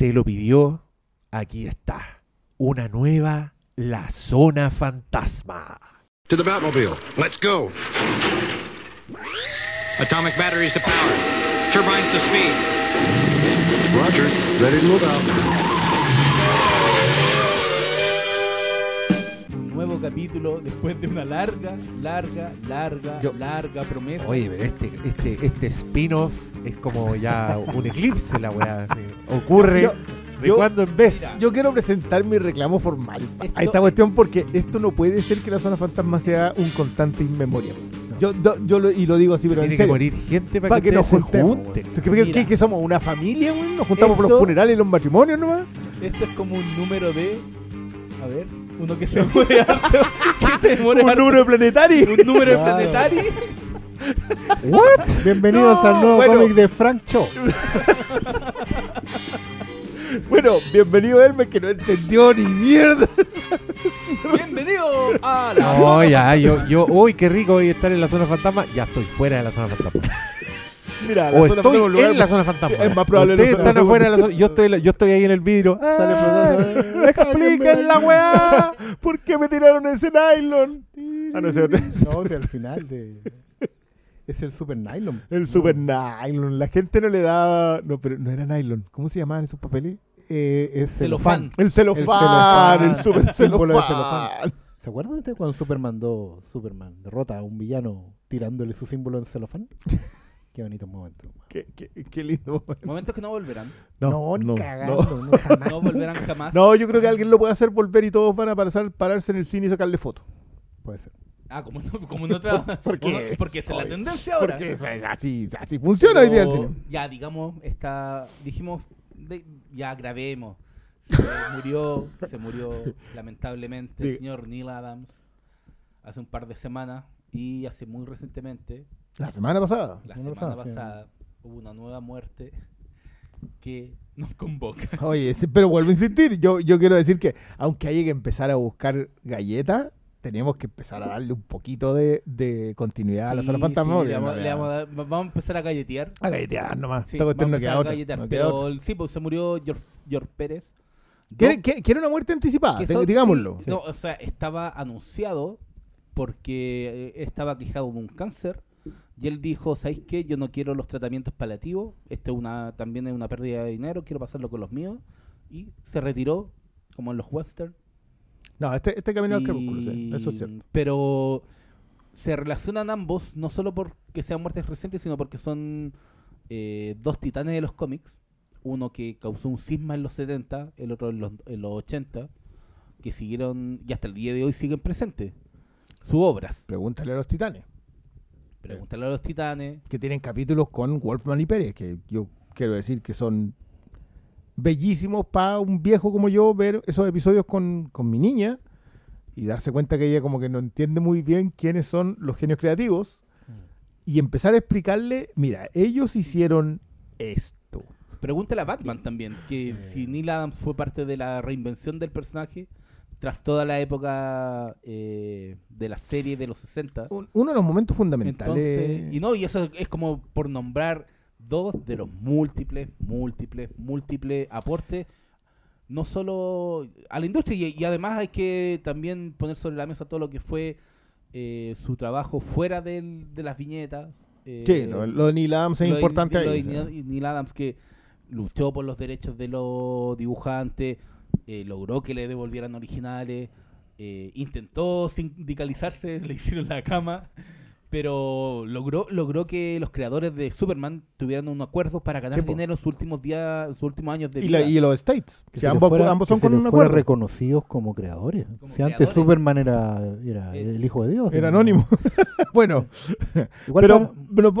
usted lo pidió, aquí está. Una nueva La Zona Fantasma. To the Batmobile. Let's go. Atomic batteries to power. Turbines to speed. Roger. Ready to move out. Capítulo después de una larga, larga, larga, Yo- larga promesa. Oye, pero este, este, este spin-off es como ya un eclipse, la weá. así. Ocurre Yo- de yo- cuando en vez. Yo quiero presentar mi reclamo formal Esto- a esta cuestión porque esto no puede ser que la zona fantasma sea un constante inmemoria. Yo, yo, yo lo, y lo digo así, Se pero en tiene que serio. morir gente para Para que, que nos juntemos. junten. ¿Tú ¿Qué, Mira. somos? ¿Una familia, güey? ¿Nos juntamos por los Esto- funerales y los matrimonios nomás? Esto es como un número de. A ver, uno que se muere harto. que se muere Un harto. número planetario. Un número Claro. planetario. Bienvenidos No, al nuevo bueno. cómic de Frank Cho. Bueno, bienvenido Hermes que no entendió ni mierda. Bienvenido a la. No, ya, yo, yo, uy, qué rico hoy estar en la zona fantasma. Ya estoy fuera de la zona fantasma. Mira, la O zona estoy lugar en la zona fantasma. Sí, es más probable Ustedes están afuera de zona- la zona. Yo estoy, yo estoy ahí en el vidrio. ¡Ah! ¡Expliquen la weá! ¿Por qué me tiraron ese nylon? Ah, no, ese otro- No, que al final de... Es el Super Nylon. El super nylon. La gente no le daba. No, pero no era nylon. ¿Cómo se llamaban esos papeles? Eh, es Celofán. El celofán. celofán. El, super Símbolo de celofán. ¿Se acuerdan ustedes cuando Superman 2, Superman derrota a un villano tirándole su símbolo en celofán? Qué bonito momento. Qué, qué, qué lindo. Momentos que no volverán. No, no, cagando, no. no, jamás. No volverán jamás. No, yo creo que alguien lo puede hacer volver y todos van a pasar- pararse en el cine y sacarle fotos. Puede ser. Ah, como, en- como en otra. ¿Por qué? como- Porque esa es la tendencia ahora. Porque eso es así, así funciona hoy día el Pero, cine. Ya, digamos, está, dijimos, de- ya grabemos. Se murió, se murió lamentablemente el Diga. señor Neil Adams hace un par de semanas y hace muy recientemente, La semana pasada. la Semana semana pasada, sí. hubo una nueva muerte que nos convoca. Oye, sí, pero vuelvo a insistir. Yo, yo quiero decir que, aunque haya que empezar a buscar galletas, tenemos que empezar a darle un poquito de, de continuidad a la zona fantasma. le vamos, no le queda- vamos a, dar- vamos a empezar a galletear. a galletear nomás. Sí, vamos no queda a otra. galletear, no queda otra. pero sí, pues se murió George, George Pérez. ¿Quiere, una muerte anticipada? son- digámoslo. No, o sea, estaba anunciado porque eh, estaba quejado de un cáncer y él dijo, ¿sabéis qué? Yo no quiero los tratamientos paliativos, esto es una, también es una pérdida de dinero, quiero pasarlo con los míos y se retiró, como en los western. No, este, este camino al crepúsculo, sí, eso es cierto. Pero se relacionan ambos, no solo porque sean muertes recientes, sino porque son eh, dos titanes de los cómics. Uno que causó un cisma en los 70, el otro en los, en los 80, que siguieron y hasta el día de hoy siguen presentes. Sus obras. Pregúntale a los titanes, Pregúntale a los titanes. que tienen capítulos con Wolfman y Pérez, que yo quiero decir que son bellísimos para un viejo como yo ver esos episodios con, con mi niña y darse cuenta que ella como que no entiende muy bien quiénes son los genios creativos y empezar a explicarle, mira, ellos hicieron esto. Pregúntale a Batman también, que si Neil Adams fue parte de la reinvención del personaje tras toda la época eh, de la serie de los 60. Un- Uno de los momentos fundamentales. Entonces, y no, y eso es como por nombrar dos de los múltiples, múltiples, múltiples aportes, no solo a la industria, y, y además hay que también poner sobre la mesa todo lo que fue eh, su trabajo fuera del- de las viñetas. eh, sí, lo, lo de Neil Adams es lo de- importante lo de ahí. Neil- Neil Adams que luchó por los derechos de los dibujantes, eh, logró que le devolvieran originales, eh, intentó sindicalizarse, le hicieron la cama, pero logró logró que los creadores de Superman tuvieran un acuerdo para ganar Sí, dinero en sus últimos días, en sus últimos años de Y, vida. la- y los States. Que ambos, fuera- ambos que son con un acuerdo. reconocidos como creadores. Como si antes. Superman era, era Eh, el hijo de Dios. Era ¿no? anónimo. bueno, Igual pero, para- pero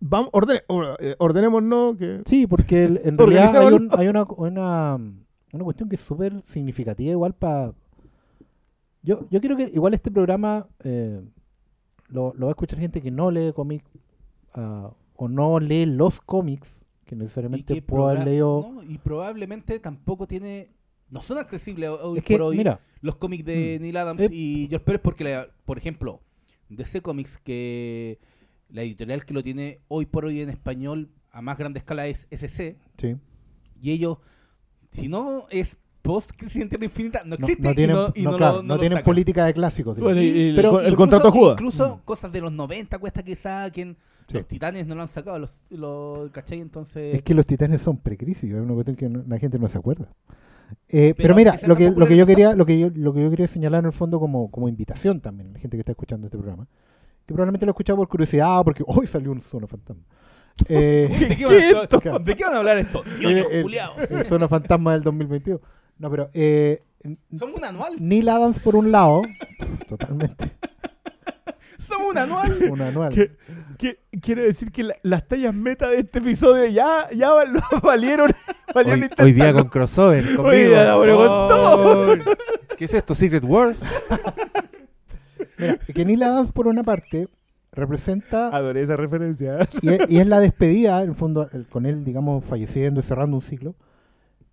vamos, ordene- or- ordenémonos que Sí, porque el- en realidad hay, Organizémonos. un- hay una, una, una cuestión que es súper significativa igual para... Yo, yo creo que igual este programa eh, lo, lo va a escuchar gente que no lee cómics ah, o no lee los cómics, que necesariamente que puede haber leído... no, y probablemente tampoco tiene no son accesibles hoy es que, por hoy mira, los cómics de Neil Adams Eh. y George Pérez porque, la- por ejemplo, DC Comics, que la editorial que lo tiene hoy por hoy en español a más grande escala es SC, sí. y ellos Si no es post Crisis en Tierra Infinita, no No, existe no tienen, y no, y no, no claro, lo, no tienen política de clásicos. digamos. Bueno, y- y el, Pero el incluso- contrato Judas. Incluso cosas de los 90 cuesta que saquen. Sí. Los titanes no lo han sacado, los, los ¿cachai? Entonces. Es que los titanes son precrisis, es una cuestión que no- la gente no se acuerda. Eh, pero, Pero mira, lo que, lo que yo quería, lo que yo, lo que yo quería señalar en el fondo como, como invitación también, la gente que está escuchando este programa, que probablemente lo ha escuchado por curiosidad, porque hoy salió un Zona Fantasma. Eh, ¿De qué, ¿Qué van, a- esto? ¿De qué van a hablar estos ñoños el- culiados? el Zona Fantasma del 2022. No, pero eh, Somos un anual. Neil Adams por un lado, totalmente, Somos un anual. un anual. Que- quiere decir que la- las tallas meta de este episodio ya, ya val- valieron, valieron Hoy, hoy día con crossover conmigo. Hoy día, bueno, con todo. ¿Qué es esto? ¿Secret Wars? Mira, que Neil Adams por una parte representa Adoré esa referencia. y, es, y es la despedida, en el fondo, el- con él, digamos, falleciendo y cerrando un ciclo,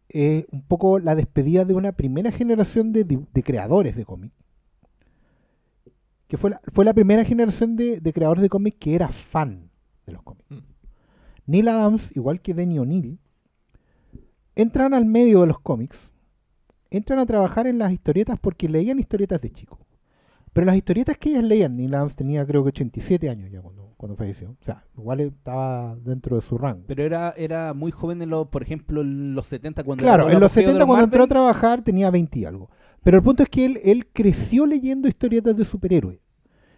es un poco la despedida de una primera generación de, creadores de cómics. Que fue la, fue la primera generación de, de creadores de cómics que era fan de los cómics. Mm. Neil Adams, igual que Denny O'Neill, entran al medio de los cómics, entran a trabajar en las historietas porque leían historietas de chico. Pero las historietas que ellas leían, Neil Adams tenía creo que 87 años ya cuando, cuando falleció. O sea, igual estaba dentro de su rango. Pero era, era muy joven, en los, por ejemplo, en los 70 cuando... Claro, en los apogeo de 70 cuando entró a Marvel. trabajar tenía 20 y algo. Pero el punto es que él, él creció leyendo historietas de superhéroes.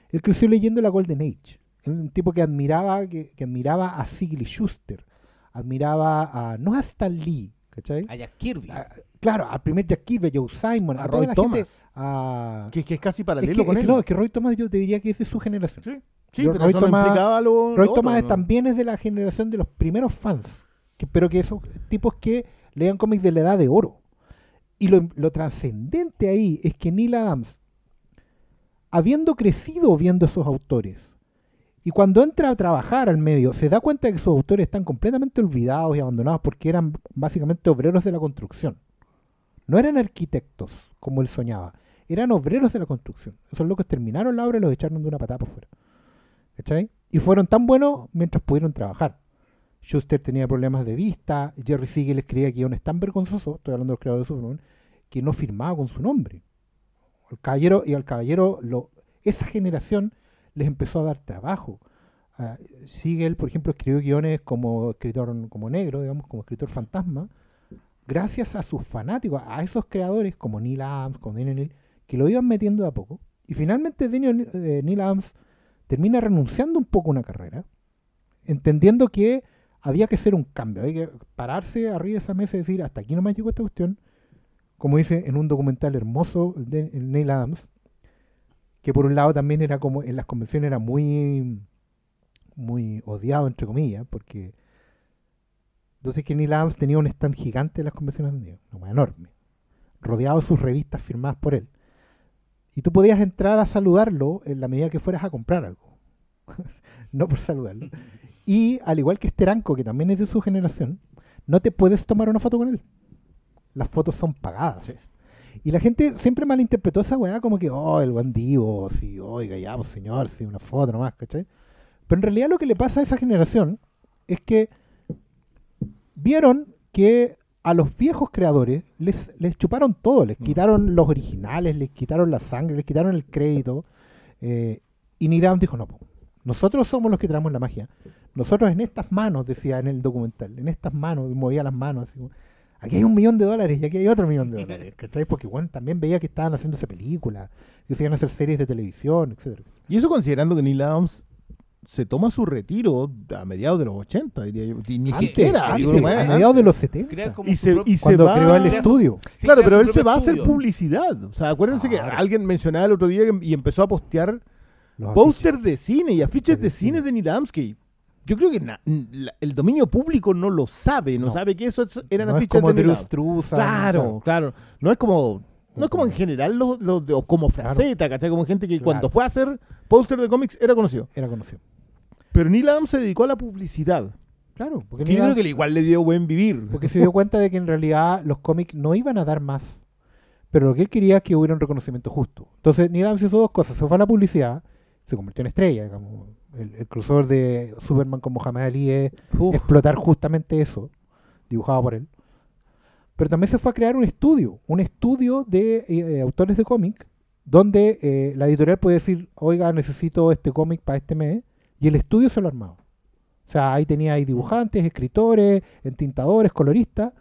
Él creció leyendo la Golden Age. Era un tipo que admiraba, que, que admiraba a Sigley Schuster. Admiraba a, no a Stan Lee, ¿cachai? A Jack Kirby. A- claro, al primer Jack Kirby, Joe Simon, a, A toda Roy la Thomas. gente, a... Que, que es casi Es paralelo que, con es que no, es que Roy Thomas yo te diría que es de su generación. Sí, sí Yo- pero Roy eso no Thomas- implicaba lo, lo Roy otro, Thomas ¿no? también es de la generación de los primeros fans, que- pero que esos tipos que leían cómics de la edad de oro. Y lo, lo trascendente ahí es que Neil Adams, habiendo crecido viendo esos autores, y cuando entra a trabajar al medio, se da cuenta de que esos autores están completamente olvidados y abandonados porque eran básicamente obreros de la construcción. No eran arquitectos, como él soñaba, eran obreros de la construcción. Esos locos terminaron la obra y los echaron de una patada por fuera. ¿Cachai? Y fueron tan buenos mientras pudieron trabajar. Schuster tenía problemas de vista, Jerry Siegel escribía guiones tan vergonzosos, estoy hablando de los creadores de Superman, que no firmaba con su nombre. El caballero, y al caballero, lo, esa generación les empezó a dar trabajo. Ah, Siegel, por ejemplo, escribió guiones como escritor como negro, digamos, como escritor fantasma, gracias a sus fanáticos, a esos creadores como Neil Adams, como Denny O'Neil, que lo iban metiendo de a poco. Y finalmente O'Neil- eh, Neil Adams termina renunciando un poco a una carrera, entendiendo que había que hacer un cambio, hay que pararse arriba de esa mesa y decir, hasta aquí nomás llegó esta cuestión, como dice en un documental hermoso de Neil Adams, que por un lado también era como, en las convenciones era muy, muy odiado, entre comillas, porque entonces Neil Adams tenía un stand gigante en las convenciones de una hueá enorme, rodeado de sus revistas firmadas por él. Y tú podías entrar a saludarlo en la medida que fueras a comprar algo. no por saludarlo. Y al igual que Steranko, que también es de su generación, no te puedes tomar una foto con él. Las fotos son pagadas. Y la gente siempre malinterpretó esa weá como que, oh, el bandido, sí, oiga, ya, pues señor, sí, una foto nomás, ¿cachai? Pero en realidad lo que le pasa a esa generación es que vieron que a los viejos creadores les, les chuparon todo, les quitaron los originales, les quitaron la sangre, les quitaron el crédito. eh, y Neil Adams dijo, no, nosotros somos los que traemos la magia. Nosotros en estas manos, decía en el documental, en estas manos, movía las manos así aquí hay un millón de dólares y aquí hay otro millón de dólares, ¿cachai? Porque bueno, también veía que estaban haciéndose películas, que se iban a hacer series de televisión, etcétera. Y eso considerando que Neil Adams se toma su retiro a mediados de los 80, diría yo. Y ni Antes, siquiera. a antes. mediados de los 70. Crea como Y se, propio- y se cuando va... creó el su- estudio. Sí, claro, pero él se va a hacer publicidad. O sea, acuérdense que Claro. alguien mencionaba el otro día que- y empezó a postear Los póster de cine y afiches de de cine de Neil que yo creo que na- la- el dominio público no lo sabe, no, No. sabe que eso es- eran no es afiches como de Neil Claro, claro. No es como no es como en general los, como Fraceta, ¿cachai? Como gente que Claro. cuando fue a hacer póster de cómics era conocido. Era conocido. Pero Neil Adams se dedicó a la publicidad. Claro, porque, Que yo creo que le- igual le dio buen vivir. porque se dio cuenta de que en realidad los cómics no iban a dar más. Pero lo que él quería es que hubiera un reconocimiento justo. Entonces Neil Adams hizo dos cosas. Se fue a la publicidad, se convirtió en estrella. Digamos. El, el crossover de Superman con Mohamed Ali es explotar justamente eso, dibujado por él. Pero también se fue a crear un estudio, un estudio de eh, autores de cómic, donde eh, la editorial puede decir, oiga, necesito este cómic para este mes, y el estudio se lo armaba. O sea, ahí tenía ahí dibujantes, escritores, entintadores, coloristas,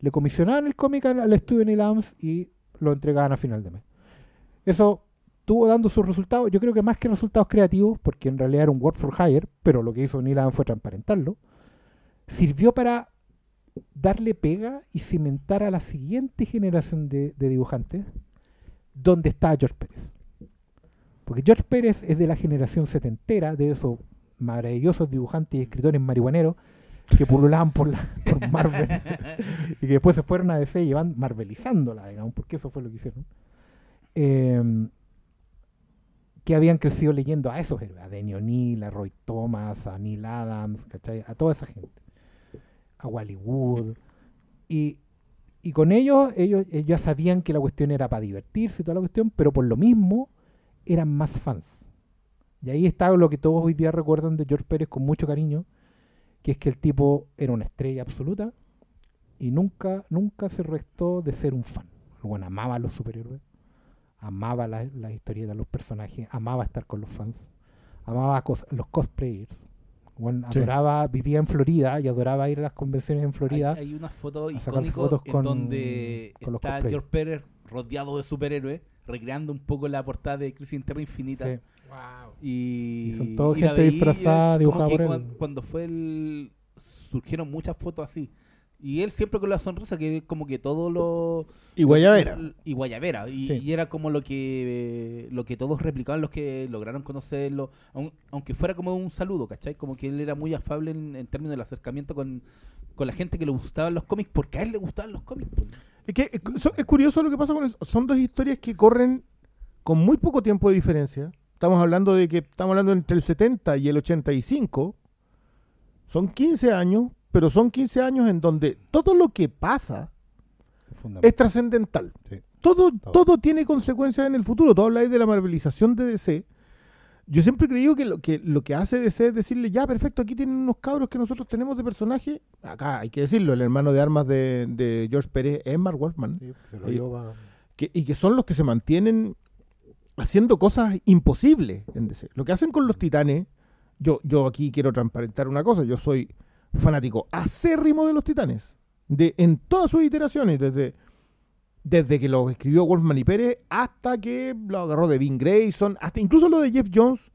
le comisionaban el cómic al, estudio Neil Adams y lo entregaban a final de mes. Eso estuvo dando sus resultados, yo creo que más que resultados creativos, porque en realidad era un Word for Hire, pero lo que hizo Neil Adams fue transparentarlo, sirvió para darle pega y cimentar a la siguiente generación de, de dibujantes donde está George Pérez. Porque George Pérez es de la generación setentera, de esos maravillosos dibujantes y escritores marihuaneros que pululaban por, la, por Marvel y que después se fueron a DC y van marvelizándola, digamos, porque eso fue lo que hicieron. Eh, que habían crecido leyendo a esos héroes, a Denny O'Neill, a Roy Thomas, a Neil Adams, ¿cachai? a toda esa gente, a Wally Wood. Y, y con ellos, ellos, ellos ya sabían que la cuestión era para divertirse y toda la cuestión, pero por lo mismo eran más fans. Y ahí está lo que todos hoy día recuerdan de George Pérez con mucho cariño, que es que el tipo era una estrella absoluta y nunca, nunca se restó de ser un fan. Bueno, amaba a los superhéroes, amaba las la historietas, los personajes, amaba estar con los fans, amaba los cosplayers. Bueno, Sí. adoraba, vivía en Florida y adoraba ir a las convenciones en Florida. Hay, hay una foto icónica fotos en con- donde con está. George Pérez rodeado de superhéroes, recreando un poco la portada de Crisis Interna Infinita. Sí. Y, Y son la gente veí, disfrazada, dibujada que por él. Cuando fue el. surgieron muchas fotos así. Y él siempre con la sonrisa, que como que todo lo. Y Guayabera. Y Guayabera. Y, Sí. y era como lo que lo que todos replicaban, los que lograron conocerlo. aun- Aunque fuera como un saludo, ¿cachai? Como que él era muy afable en, en términos del acercamiento con, con la gente que le gustaban los cómics, porque a él le gustaban los cómics. Es que es, cu- so- es curioso lo que pasa con eso. Son dos historias que corren con muy poco tiempo de diferencia. Estamos hablando de que estamos hablando entre el 70 y el 85. Son 15 años, pero son 15 años en donde todo lo que pasa es trascendental. Sí. Todo, Todo. todo tiene consecuencias en el futuro. Todo habláis de la marvelización de DC. Yo siempre he creído que lo, que lo que hace DC es decirle, ya, perfecto, aquí tienen unos cabros que nosotros tenemos de personaje. Acá hay que decirlo, el hermano de armas de, de George Pérez es Mark Wolfman. Sí, se lo Ahí- lleva- que, y que son los que se mantienen haciendo cosas imposibles en DC. Lo que hacen con los titanes, yo, yo aquí quiero transparentar una cosa, yo soy fanático acérrimo de los titanes, de, en todas sus iteraciones, desde, desde que lo escribió Wolfman y Pérez hasta que lo agarró de Vin Grayson, hasta incluso lo de Jeff Jones,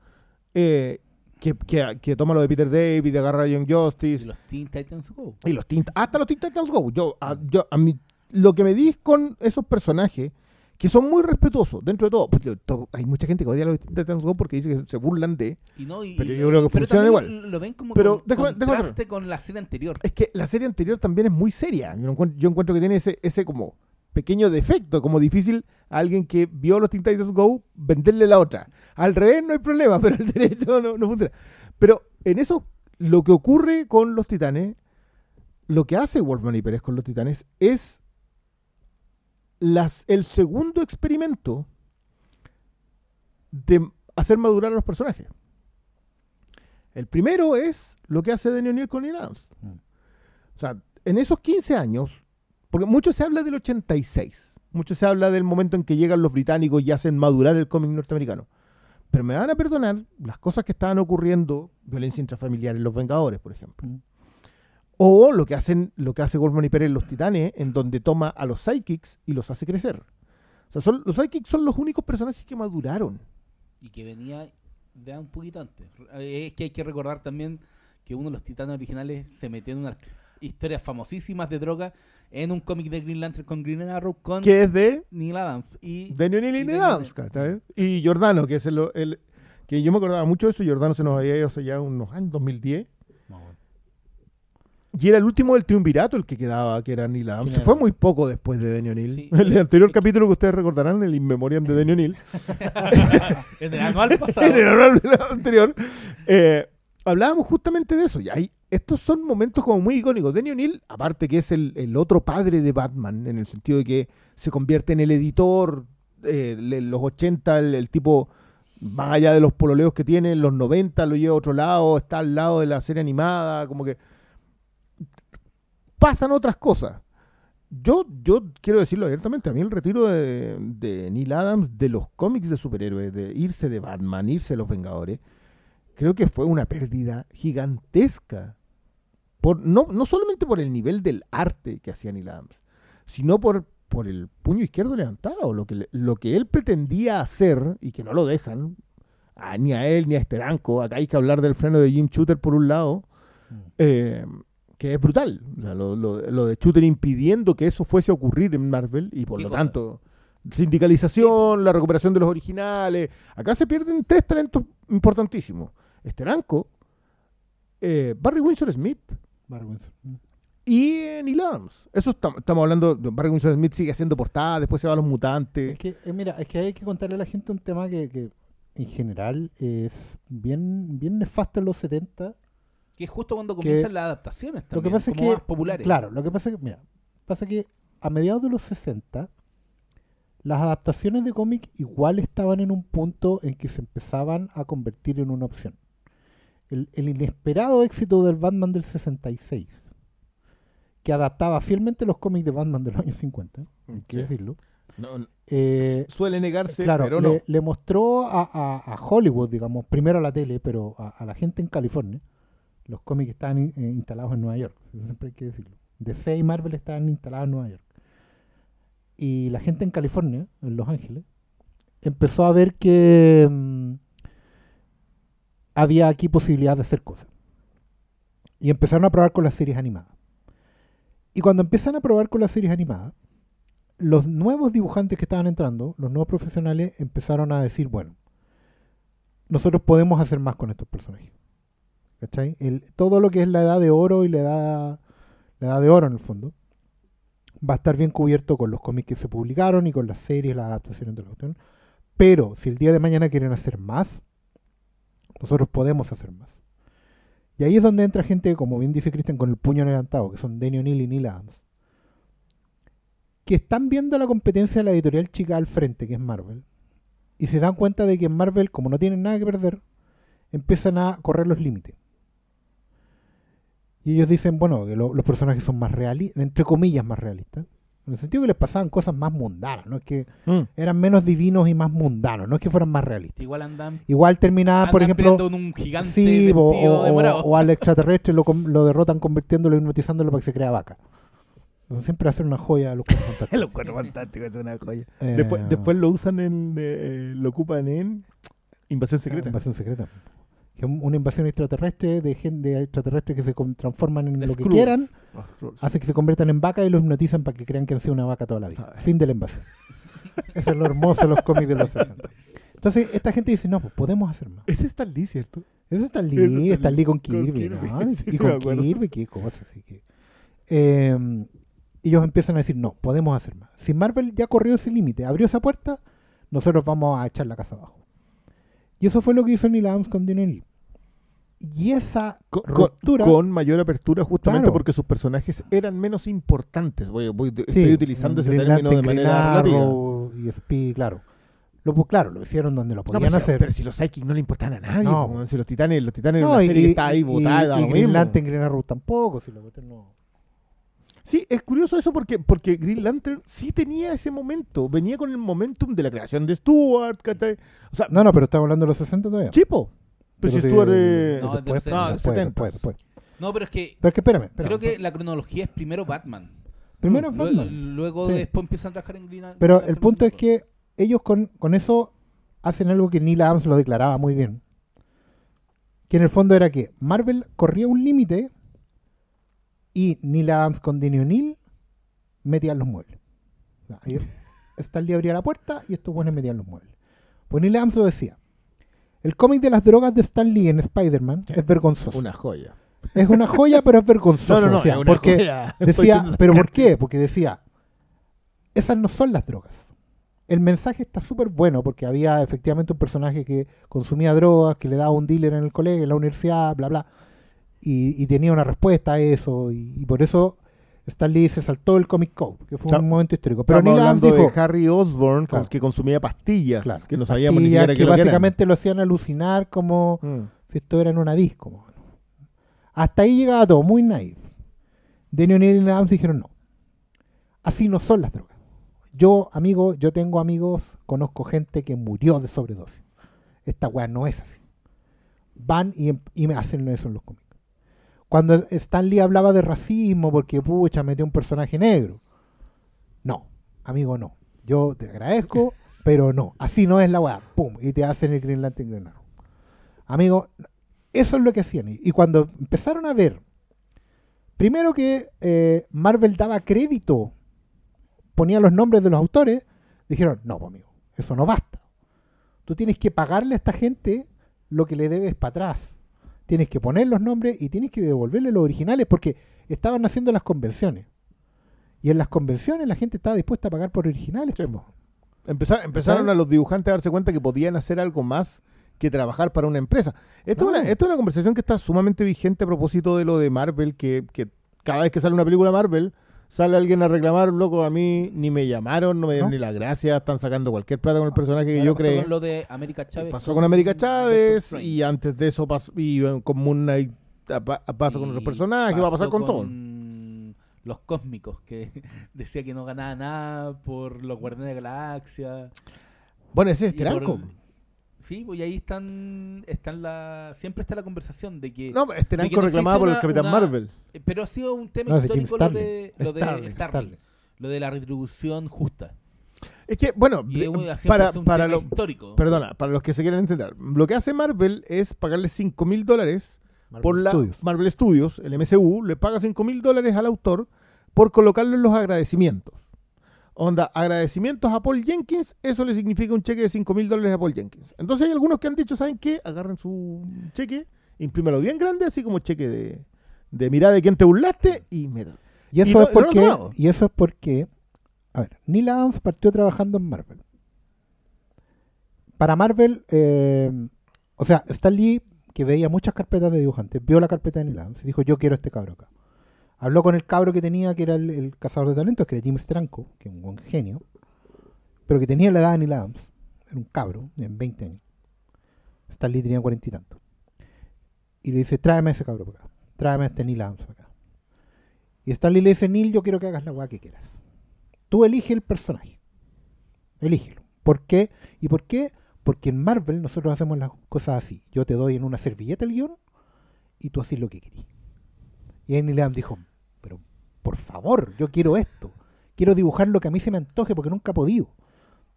eh, que, que, que toma lo de Peter David, agarra a Young Justice, Y los Teen Titans Go. y los Teen- hasta los Teen Titans Go. Yo, a, yo, a mí, lo que me di con esos personajes, que son muy respetuosos dentro de todo, porque to- hay mucha gente que odia a los Titans Go porque dice que se burlan de. Y no, y- Pero yo creo que funciona igual. Lo, lo ven como Pero con, déjame- déjame con la serie anterior. Es que la serie anterior también es muy seria. Yo, encuentro que tiene ese, ese como pequeño defecto, como difícil a alguien que vio los Teen Titans Go venderle la otra. Al revés no hay problema, pero al derecho no, no funciona. Pero en eso, lo que ocurre con los titanes, lo que hace Wolfman y Pérez con los titanes es las, el segundo experimento de hacer madurar a los personajes. El primero es lo que hace Daniel O'Neill con Neil Adams. O sea, en esos 15 años, porque mucho se habla del 86, mucho se habla del momento en que llegan los británicos y hacen madurar el cómic norteamericano. Pero me van a perdonar las cosas que estaban ocurriendo, violencia intrafamiliar en Los Vengadores, por ejemplo. Mm. O lo que hacen, lo que hace Goldman y Pérez en Los Titanes, en donde toma a los psychics y los hace crecer. O sea, son, los psychics son los únicos personajes que maduraron. Y que venía de un poquito antes. Eh, Es que hay que recordar también que uno de los titanes originales se metió en unas historias famosísimas de droga en un cómic de Green Lantern con Green Arrow con Que es de Neil Adams. Y y Neil Adams. Y Giordano, que es el, el- que yo me acordaba mucho de eso, Giordano se nos había ido hace ya unos años, 2010. Y era el último del triunvirato el que quedaba, que era Neil Adams. ¿Quién Se fue muy poco después de Daniel O'Neill. Sí. el anterior capítulo que ustedes recordarán, el In Memoriam de Daniel O'Neill, en el anual pasado. en el del anterior, eh, hablábamos justamente de eso. Y hay, estos son momentos como muy icónicos. Daniel O'Neill, aparte que es el, el otro padre de Batman, en el sentido de que se convierte en el editor eh, de los 80, el, el tipo, más allá de los pololeos que tiene, en los 90 lo lleva a otro lado, está al lado de la serie animada, como que pasan otras cosas. yo, yo quiero decirlo abiertamente, a mí el retiro de, de Neil Adams de los cómics de superhéroes, de irse de Batman, irse de los Vengadores, creo que fue una pérdida gigantesca. Por, no, no solamente por el nivel del arte que hacía Neil Adams, sino por, por el puño izquierdo levantado, lo que, lo que él pretendía hacer y que no lo dejan, a- ni a él ni a Esteranco. Acá hay que hablar del freno de Jim Shooter por un lado, eh, que es brutal. O sea, lo, lo- lo de Shooter impidiendo que eso fuese a ocurrir en Marvel y por ¿Qué lo cosa? tanto sindicalización, la recuperación de los originales. Acá se pierden tres talentos importantísimos. Esteranco, eh, Barry Windsor Smith Barry Windsor. Y eh, Neil Adams. Eso estamos, estamos hablando, Barry Windsor Smith sigue haciendo portada, después se va a los mutantes. Es que, eh, mira, es que hay que contarle a la gente un tema que, que en general es bien, bien nefasto en los 70. Que es justo cuando comienzan las adaptaciones también, lo que pasa es como que, más populares. claro, lo que pasa es que, mira, pasa que a mediados de los 60 las adaptaciones de cómic igual estaban en un punto en que se empezaban a convertir en una opción. El, el inesperado éxito del Batman del 66, que adaptaba fielmente los cómics de Batman de los años 50, hay que Sí. decirlo, No, no, Eh, suele negarse, claro, pero no. le, le mostró a, a- a Hollywood, digamos, primero a la tele, pero a, a la gente en California, los cómics estaban eh, instalados en Nueva York, siempre hay que decirlo. DC y Marvel estaban instalados en Nueva York. Y la gente en California, en Los Ángeles, empezó a ver que mm, había aquí posibilidad de hacer cosas. Y empezaron a probar con las series animadas. Y cuando empiezan a probar con las series animadas, los nuevos dibujantes que estaban entrando, los nuevos profesionales, empezaron a decir, bueno, nosotros podemos hacer más con estos personajes. ¿Cachai? Todo lo que es la edad de oro y la edad, de oro en el fondo, va a estar bien cubierto con los cómics que se publicaron y con las series, las adaptaciones de la cuestión. Pero si el día de mañana quieren hacer más, nosotros podemos hacer más. Y ahí es donde entra gente, como bien dice Christian, con el puño levantado, que son Danny O'Neill y Neil Adams, que están viendo la competencia de la editorial chica al frente, que es Marvel, y se dan cuenta de que en Marvel, como no tienen nada que perder, empiezan a correr los límites. Y ellos dicen, bueno, que lo- los personajes son más realistas, entre comillas más realistas, en el sentido que les pasaban cosas más mundanas, no es que Mm. eran menos divinos y más mundanos, no es que fueran más realistas. Igual andan, Igual terminaban, andan por ejemplo, un gigante Sí, o, o- o al extraterrestre lo, com- lo derrotan convirtiéndolo y hipnotizándolo para que se crea vaca. Entonces, siempre hacer una joya a los Cuatro Fantásticos. Los cuatro fantásticos es una joya. Eh, Después, después lo usan en. eh, lo ocupan en. Invasión secreta. Invasión secreta. Que es un- una invasión extraterrestre de gente de extraterrestres que se transforman en The lo que quieran, Ah, hace que se conviertan en vaca y los hipnotizan para que crean que han sido una vaca toda la vida. Fin de la invasión. Eso es lo hermoso de los cómics de los 60. Entonces, esta gente dice, no, pues podemos hacer más. Ese es Stan Lee, ¿cierto? Eso está Eso Lee, Lee con con Kirby, Kirby. ¿no? Sí, y sí, con. Kirby, qué cosas. Así que, eh, ellos empiezan a decir, no, podemos hacer más. Si Marvel ya corrió ese límite, abrió esa puerta, nosotros vamos a echar la casa abajo. Y eso fue lo que hizo Neil Adams con Daniel Y esa Con, ruptura... con mayor apertura, justamente Claro. porque sus personajes eran menos importantes. Voy, voy- Sí, estoy utilizando ese término de manera relativa. Y Speed, claro. Lo, pues, claro, lo hicieron donde lo No, podían si, hacer. pero si los Psychics no le importan a nadie. No. po, si los titanes, los titanes No, en una y- serie que está ahí botada, da y lo Green. Lantern, Green Arrow tampoco. Si cuestión no... Sí, es curioso eso porque, porque Green Lantern sí tenía ese momento. Venía con el momentum de la creación de Stuart. ¿cachai? O sea, No, no, pero estamos hablando de los 60 todavía. chipo. Pero, si Stuart. eh, No, después, de los después, 70. después, después. No, pero es que Pero es que espérame, espérame. creo que la cronología es primero Batman. Primero es Luego, Batman. luego Sí. después empiezan a trabajar en Green Pero Green el punto es 2002. que ellos con, con eso hacen algo que Neil Adams lo declaraba muy bien. Que en el fondo era que Marvel corría un límite y Neil Adams con Denny O'Neill metían los muebles. O sea, ahí Stan Lee abría la puerta y estos buenos metían los muebles. Pues Neil Adams lo decía. El cómic de las drogas de Stan Lee en Spider-Man es vergonzoso. Una joya. Es una joya, pero es vergonzoso. No, no, no. es una porque joya. Decía, pero ¿por qué? Porque decía, esas no son las drogas. El mensaje está súper bueno porque había efectivamente un personaje que consumía drogas, que le daba un dealer en el colegio, en la universidad, bla, bla. Y, y tenía una respuesta a eso. Y, y por eso Stan Lee se saltó el Comic Code, que fue O sea, un momento histórico. Pero Neil Adams hablando dijo, de Harry Osborn, Claro. que consumía pastillas, Claro, que no sabíamos ni siquiera que lo que eran. básicamente lo hacían alucinar como Mm. si esto era en una disco. mano. Hasta ahí llegaba todo, muy naive. Denny O'Neill y Adams dijeron no. Así no son las drogas. Yo, amigo, yo tengo amigos, conozco gente que murió de sobredosis. Esta weá no es así. Van y, em- y me hacen eso en los cómics. Cuando Stan Lee hablaba de racismo porque pucha metió un personaje negro. No, amigo, no. Yo te agradezco, pero no. Así no es la weá. Pum. Y te hacen el Green Lantern Green Arrow. Amigo, eso es lo que hacían. Y y cuando empezaron a ver, primero que eh, Marvel daba crédito, ponía los nombres de los autores, dijeron, no, pues, amigo, eso no basta. Tú tienes que pagarle a esta gente lo que le debes para atrás. Tienes que poner los nombres y tienes que devolverle los originales porque estaban haciendo las convenciones. Y en las convenciones la gente estaba dispuesta a pagar por originales. Sí, empezaron ¿Sabes? a los dibujantes a darse cuenta que podían hacer algo más que trabajar para una empresa. Esto, es, Claro. una, esto es una conversación que está sumamente vigente a propósito de lo de Marvel, que, que cada vez que sale una película Marvel, sale alguien a reclamar, loco, a mí ni me llamaron, no me dieron ¿No? ni la gracia, están sacando cualquier plata con el personaje que yo pasó creé. con Lo de América Chávez. Pasó con América Chávez y antes de eso pasó y eh, con Moon Knight pasa con otros personajes, va a pasar pasó con, todo. Los cósmicos, que decía que no ganaba nada por los Guardianes de la Galaxia. Bueno, ese es Teranco. Sí, pues y ahí están, están la, siempre está la conversación de que... No, es de que Teranco no reclamaba por el Capitán una- Marvel. Pero ha sido un tema No, histórico lo de, lo de Starling, Starling, Starling. lo de la retribución justa. Es que, bueno, para, para lo- histórico. Perdona, para los que se quieran entender. Lo que hace Marvel es pagarle 5 mil dólares por la Studios. Marvel Studios, el MCU, le paga 5 mil dólares al autor por colocarlo en los agradecimientos. Onda, agradecimientos a Paul Jenkins, eso le significa un cheque de 5 mil dólares a Paul Jenkins. Entonces hay algunos que han dicho, ¿saben qué? Agarren su cheque, imprímelo bien grande, así como cheque de, de mira de quién te burlaste y me Y eso Y no- es porque. y eso es porque. A ver, Neil Adams partió trabajando en Marvel. Para Marvel, eh, o sea, Stan Lee, que veía muchas carpetas de dibujantes, vio la carpeta de Neil Adams y dijo: Yo quiero este cabro acá. Habló con el cabro que tenía, que era el, cazador de talentos, que era Jim Stranco, que es un buen genio, pero que tenía la edad de Neil Adams. Era un cabro, en 20 años. Stan Lee tenía cuarenta y tanto. Y le dice: Tráeme a ese cabro para acá. Tráeme a este Neil Adams para acá. Y Stanley le dice, Neil, yo quiero que hagas la weá que quieras. Tú elige el personaje. Elígelo. ¿Por qué? ¿Y por qué? Porque en Marvel nosotros hacemos las cosas así. Yo te doy en una servilleta el guion y tú haces lo que querís. Y ahí Neil Adams dijo, por favor, yo quiero esto. Quiero dibujar lo que a mí se me antoje porque nunca he podido.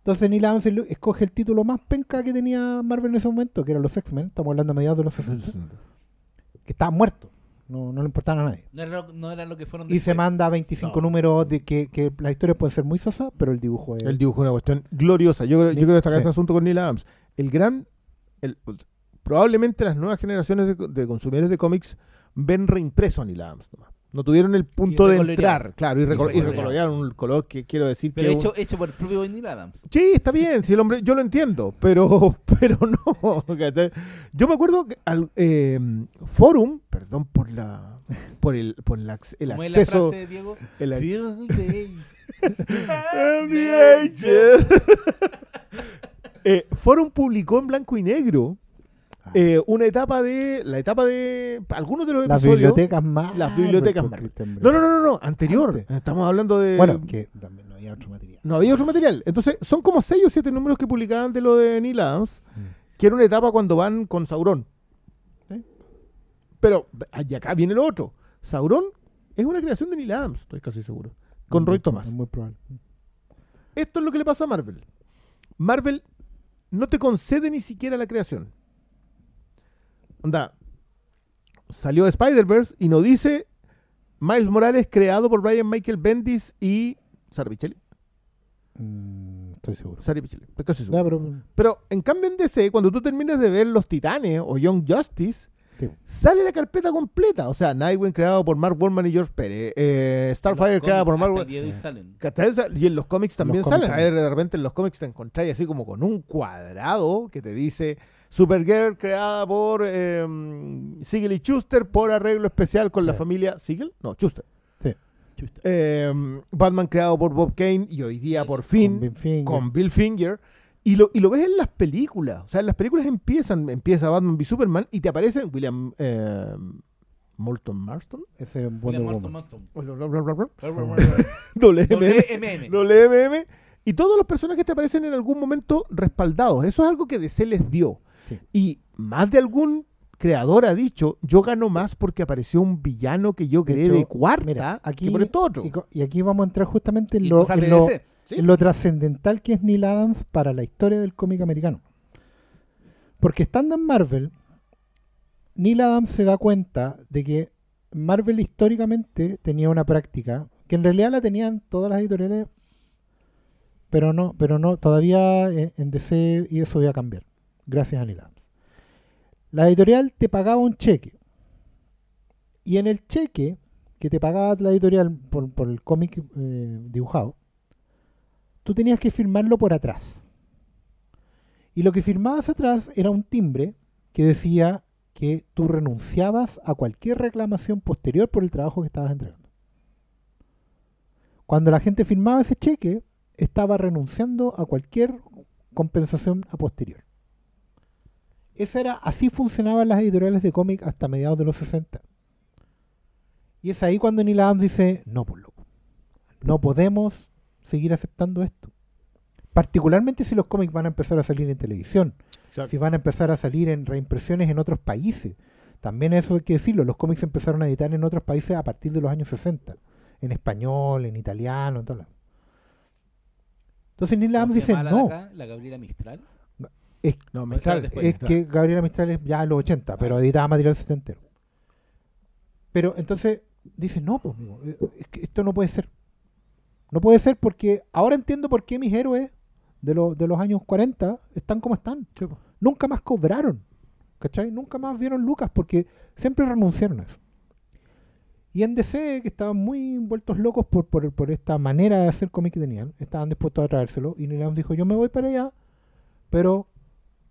Entonces Neil Adams escoge el título más penca que tenía Marvel en ese momento, que eran los X-Men. Estamos hablando a mediados de los 60. Que estaban muertos. No, no le importaban a nadie. No era, lo, no era lo que fueron Y se manda 25 No. números de que, que las historias pueden ser muy sosas, pero el dibujo es. El dibujo es una cuestión gloriosa. Yo, creo- yo quiero destacar sí. este asunto con Neil Adams. El gran. el- probablemente las nuevas generaciones de, de consumidores de cómics ven reimpreso a Neil Adams. nomás. No tuvieron el punto de entrar, claro, y, recol- y recolorearon el color que quiero decir Pero que. hecho, hecho por el propio Neil Adams. Sí, está bien, si el hombre, yo lo entiendo, pero, pero no. Yo me acuerdo que al eh, Forum, perdón por la, por el, por el, ac- el ¿Cómo es la acceso, frase, Diego? el, ac-. Eh, Forum publicó en blanco y negro eh, una etapa de. La etapa de. Algunos de los las episodios. bibliotecas más. las bibliotecas más. No, no, no, no, no, anterior. Antes. Estamos hablando de. Bueno, que también no había otro material. No había otro material. Entonces, son como 6 o 7 números que publicaban de lo de Neil Adams, que era una etapa cuando van con Sauron. Sí. Pero, y acá viene lo otro. Sauron es una creación de Neil Adams, estoy casi seguro. Con Es Roy Thomas. Es muy probable. Esto es lo que le pasa a Marvel. Marvel no te concede ni siquiera la creación. Onda, salió Spider-Verse y no dice Miles Morales creado por Brian Michael Bendis y Sarah Pichelli. Mm, estoy seguro. Sarah Pichelli, estoy casi seguro. Ya, pero, Pero en cambio en DC, cuando tú terminas de ver Los Titanes o Young Justice, sí. sale la carpeta completa. O sea, Nightwing creado por Mark Wolman y George Pérez, eh, Starfire Los creada por Mark Wolman. Y en los cómics también Los cómics salen. A ver, de repente en los cómics te encontráis así como con un cuadrado que te dice Supergirl creada por eh, Siegel y Schuster por arreglo especial con la Sí. familia. ¿Siegel? No, Schuster. Chusta. Eh, Batman creado por Bob Kane y hoy día por fin Con Bill Finger. con Bill Finger. Y lo, y lo ves en las películas. O sea, en las películas empiezan, empieza Batman v Superman y te aparecen William eh, Molton Marston. Ese William Wonder Marston, Woman. Marston. WMM. WMM. WMM. Y todos los personajes te aparecen en algún momento respaldados. Eso es algo que DC les dio. Sí. Y más de algún creador ha dicho, yo gano más porque apareció un villano que yo De creé hecho, de cuarta Mira, aquí, que por esto otro. y, aquí vamos a entrar justamente en lo, cosas de en lo- DC. en lo trascendental que es Neil Adams para la historia del cómic americano. Porque estando en Marvel, Neil Adams se da cuenta de que Marvel históricamente tenía una práctica que en realidad la tenían todas las editoriales, pero no, pero no, todavía en, en DC y eso iba a cambiar, gracias a Neil Adams. La editorial te pagaba un cheque y en el cheque que te pagaba la editorial por, el cómic eh, dibujado, tú tenías que firmarlo por atrás. Y lo que firmabas atrás era un timbre que decía que tú renunciabas a cualquier reclamación posterior por el trabajo que estabas entregando. Cuando la gente firmaba ese cheque, estaba renunciando a cualquier compensación a posterior. Esa era, así funcionaban las editoriales de cómic hasta mediados de los 60. Y es ahí cuando Neil Adams dice, no, por loco, no podemos seguir aceptando esto. Particularmente si los cómics van a empezar a salir en televisión, si van a empezar a salir en reimpresiones en otros países. También eso hay que decirlo, los cómics empezaron a editar en otros países a partir de los años 60, en español, en italiano, en todo lado. Entonces Neil Adams ¿Cómo se dice, la no, acá? La Gabriela Mistral. Es, No, Mistral después. es que Gabriela Mistral es ya en los 80, pero editaba material setentero. Pero entonces dice, no, pues, amigo, eh, es que esto no puede ser. No puede ser porque ahora entiendo por qué mis héroes de, los de los años 40 están como están. Sí. Nunca más cobraron. ¿Cachai? Nunca más vieron lucas porque siempre renunciaron a eso. Y en DC, que estaban muy vueltos locos por, por, por esta manera de hacer cómic que tenían, estaban dispuestos a traérselo. Y Neil Adams dijo, yo me voy para allá, pero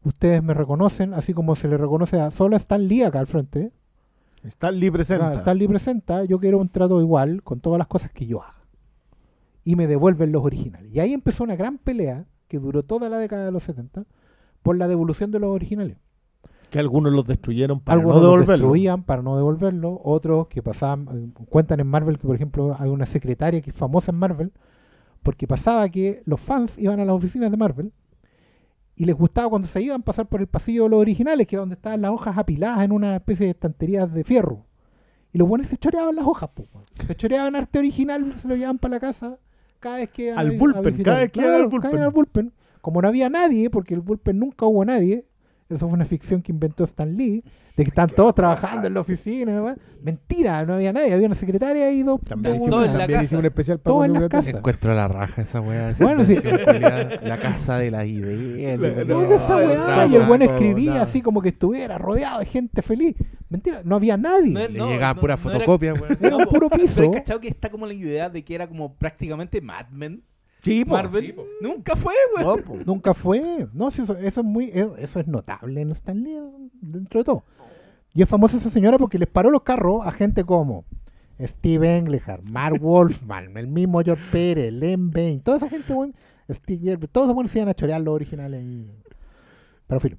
ustedes me reconocen, así como se le reconoce a solo a Stan Lee acá al frente. Stan Lee presenta. Claro, Stan Lee presenta, yo quiero un trato igual con todas las cosas que yo haga. Y me devuelven los originales. Y ahí empezó una gran pelea que duró toda la década de los 70 por la devolución de los originales. Que algunos los destruyeron para Algunos no los devolverlo. destruían para no devolverlo, otros que pasaban, eh, cuentan en Marvel que por ejemplo hay una secretaria que es famosa en Marvel, porque pasaba que los fans iban a las oficinas de Marvel y les gustaba cuando se iban pasar por el pasillo de los originales, que era donde estaban las hojas apiladas en una especie de estanterías de fierro. Y los buenos se choreaban las hojas, po, se choreaban arte original, se lo llevaban para la casa cada vez que iban Al a a bullpen, cada vez que al bullpen. al bullpen. Como no había nadie, porque el bullpen nunca hubo nadie, eso fue una ficción que inventó Stan Lee, de que están todos trabajando en la oficina. weón. Mentira, no había nadie, había una secretaria y dos. También, hicimos, Todo en la también casa. hicimos un especial para Todo en Brothers. casas. Encuentro la raja esa weá. Esa Bueno, sí. La casa de las ideas. La- Toda No, esa weá, y el buen no, escribía no. así como que estuviera rodeado de gente feliz. Mentira, no había nadie. No Le No, llegaba no, pura era- fotocopia, weón. Era un puro Pero piso. he cachado que está como la idea de que era como prácticamente Mad Men. Sí, po. Marvel. Nunca fue, güey. No, po. Nunca fue. No, sí, eso, eso es muy, eso, eso es notable en Stan Lee dentro de todo. Y es famosa esa señora porque les paró los carros a gente como Steve Englehart, Mark Wolfman, el mismo George Pérez, Len Bain, toda esa gente, bueno, Steve todos buenos se iban a chorear los originales. y- Pero filo.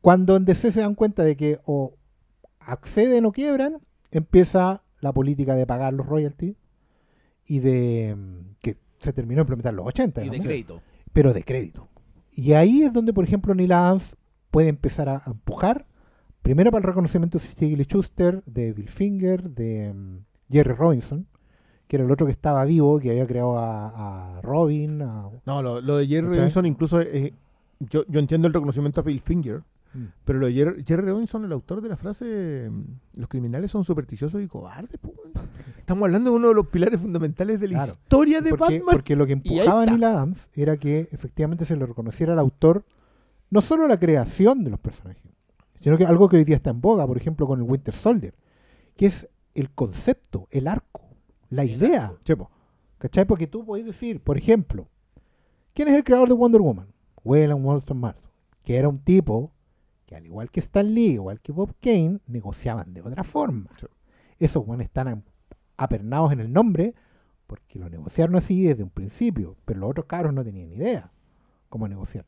Cuando en DC se dan cuenta de que o acceden o quiebran, empieza la política de pagar los royalties y de mm, que se terminó de implementar en los 80. Y de crédito. pero de crédito. Y ahí es donde, por ejemplo, Neil Adams puede empezar a, empujar, primero para el reconocimiento de Stiglitz Schuster, de Bill Finger, de mm, Jerry Robinson, que era el otro que estaba vivo, que había creado a, a Robin, a- No, lo, lo de Jerry. Robinson incluso eh, yo, yo entiendo el reconocimiento a Phil Finger, Mm. pero lo de Jerry, Jerry Robinson, el autor de la frase los criminales son supersticiosos y cobardes. po, weón". Estamos hablando de uno de los pilares fundamentales de la Claro. historia de porque, Batman. porque lo que empujaba. Neil Adams era que efectivamente se le reconociera al autor no solo la creación de los personajes, sino que algo que hoy día está en boga, por ejemplo, con el Winter Soldier, que es el concepto, el arco, la idea. Sí, po. ¿Cachai? Porque tú podés decir, por ejemplo, ¿quién es el creador de Wonder Woman? William Walton Marston, que era un tipo que al igual que Stan Lee, igual que Bob Kane, negociaban de otra forma. Sí. Esos buenos están apernados en el nombre porque lo negociaron así desde un principio, pero los otros cabros no tenían idea cómo negociar.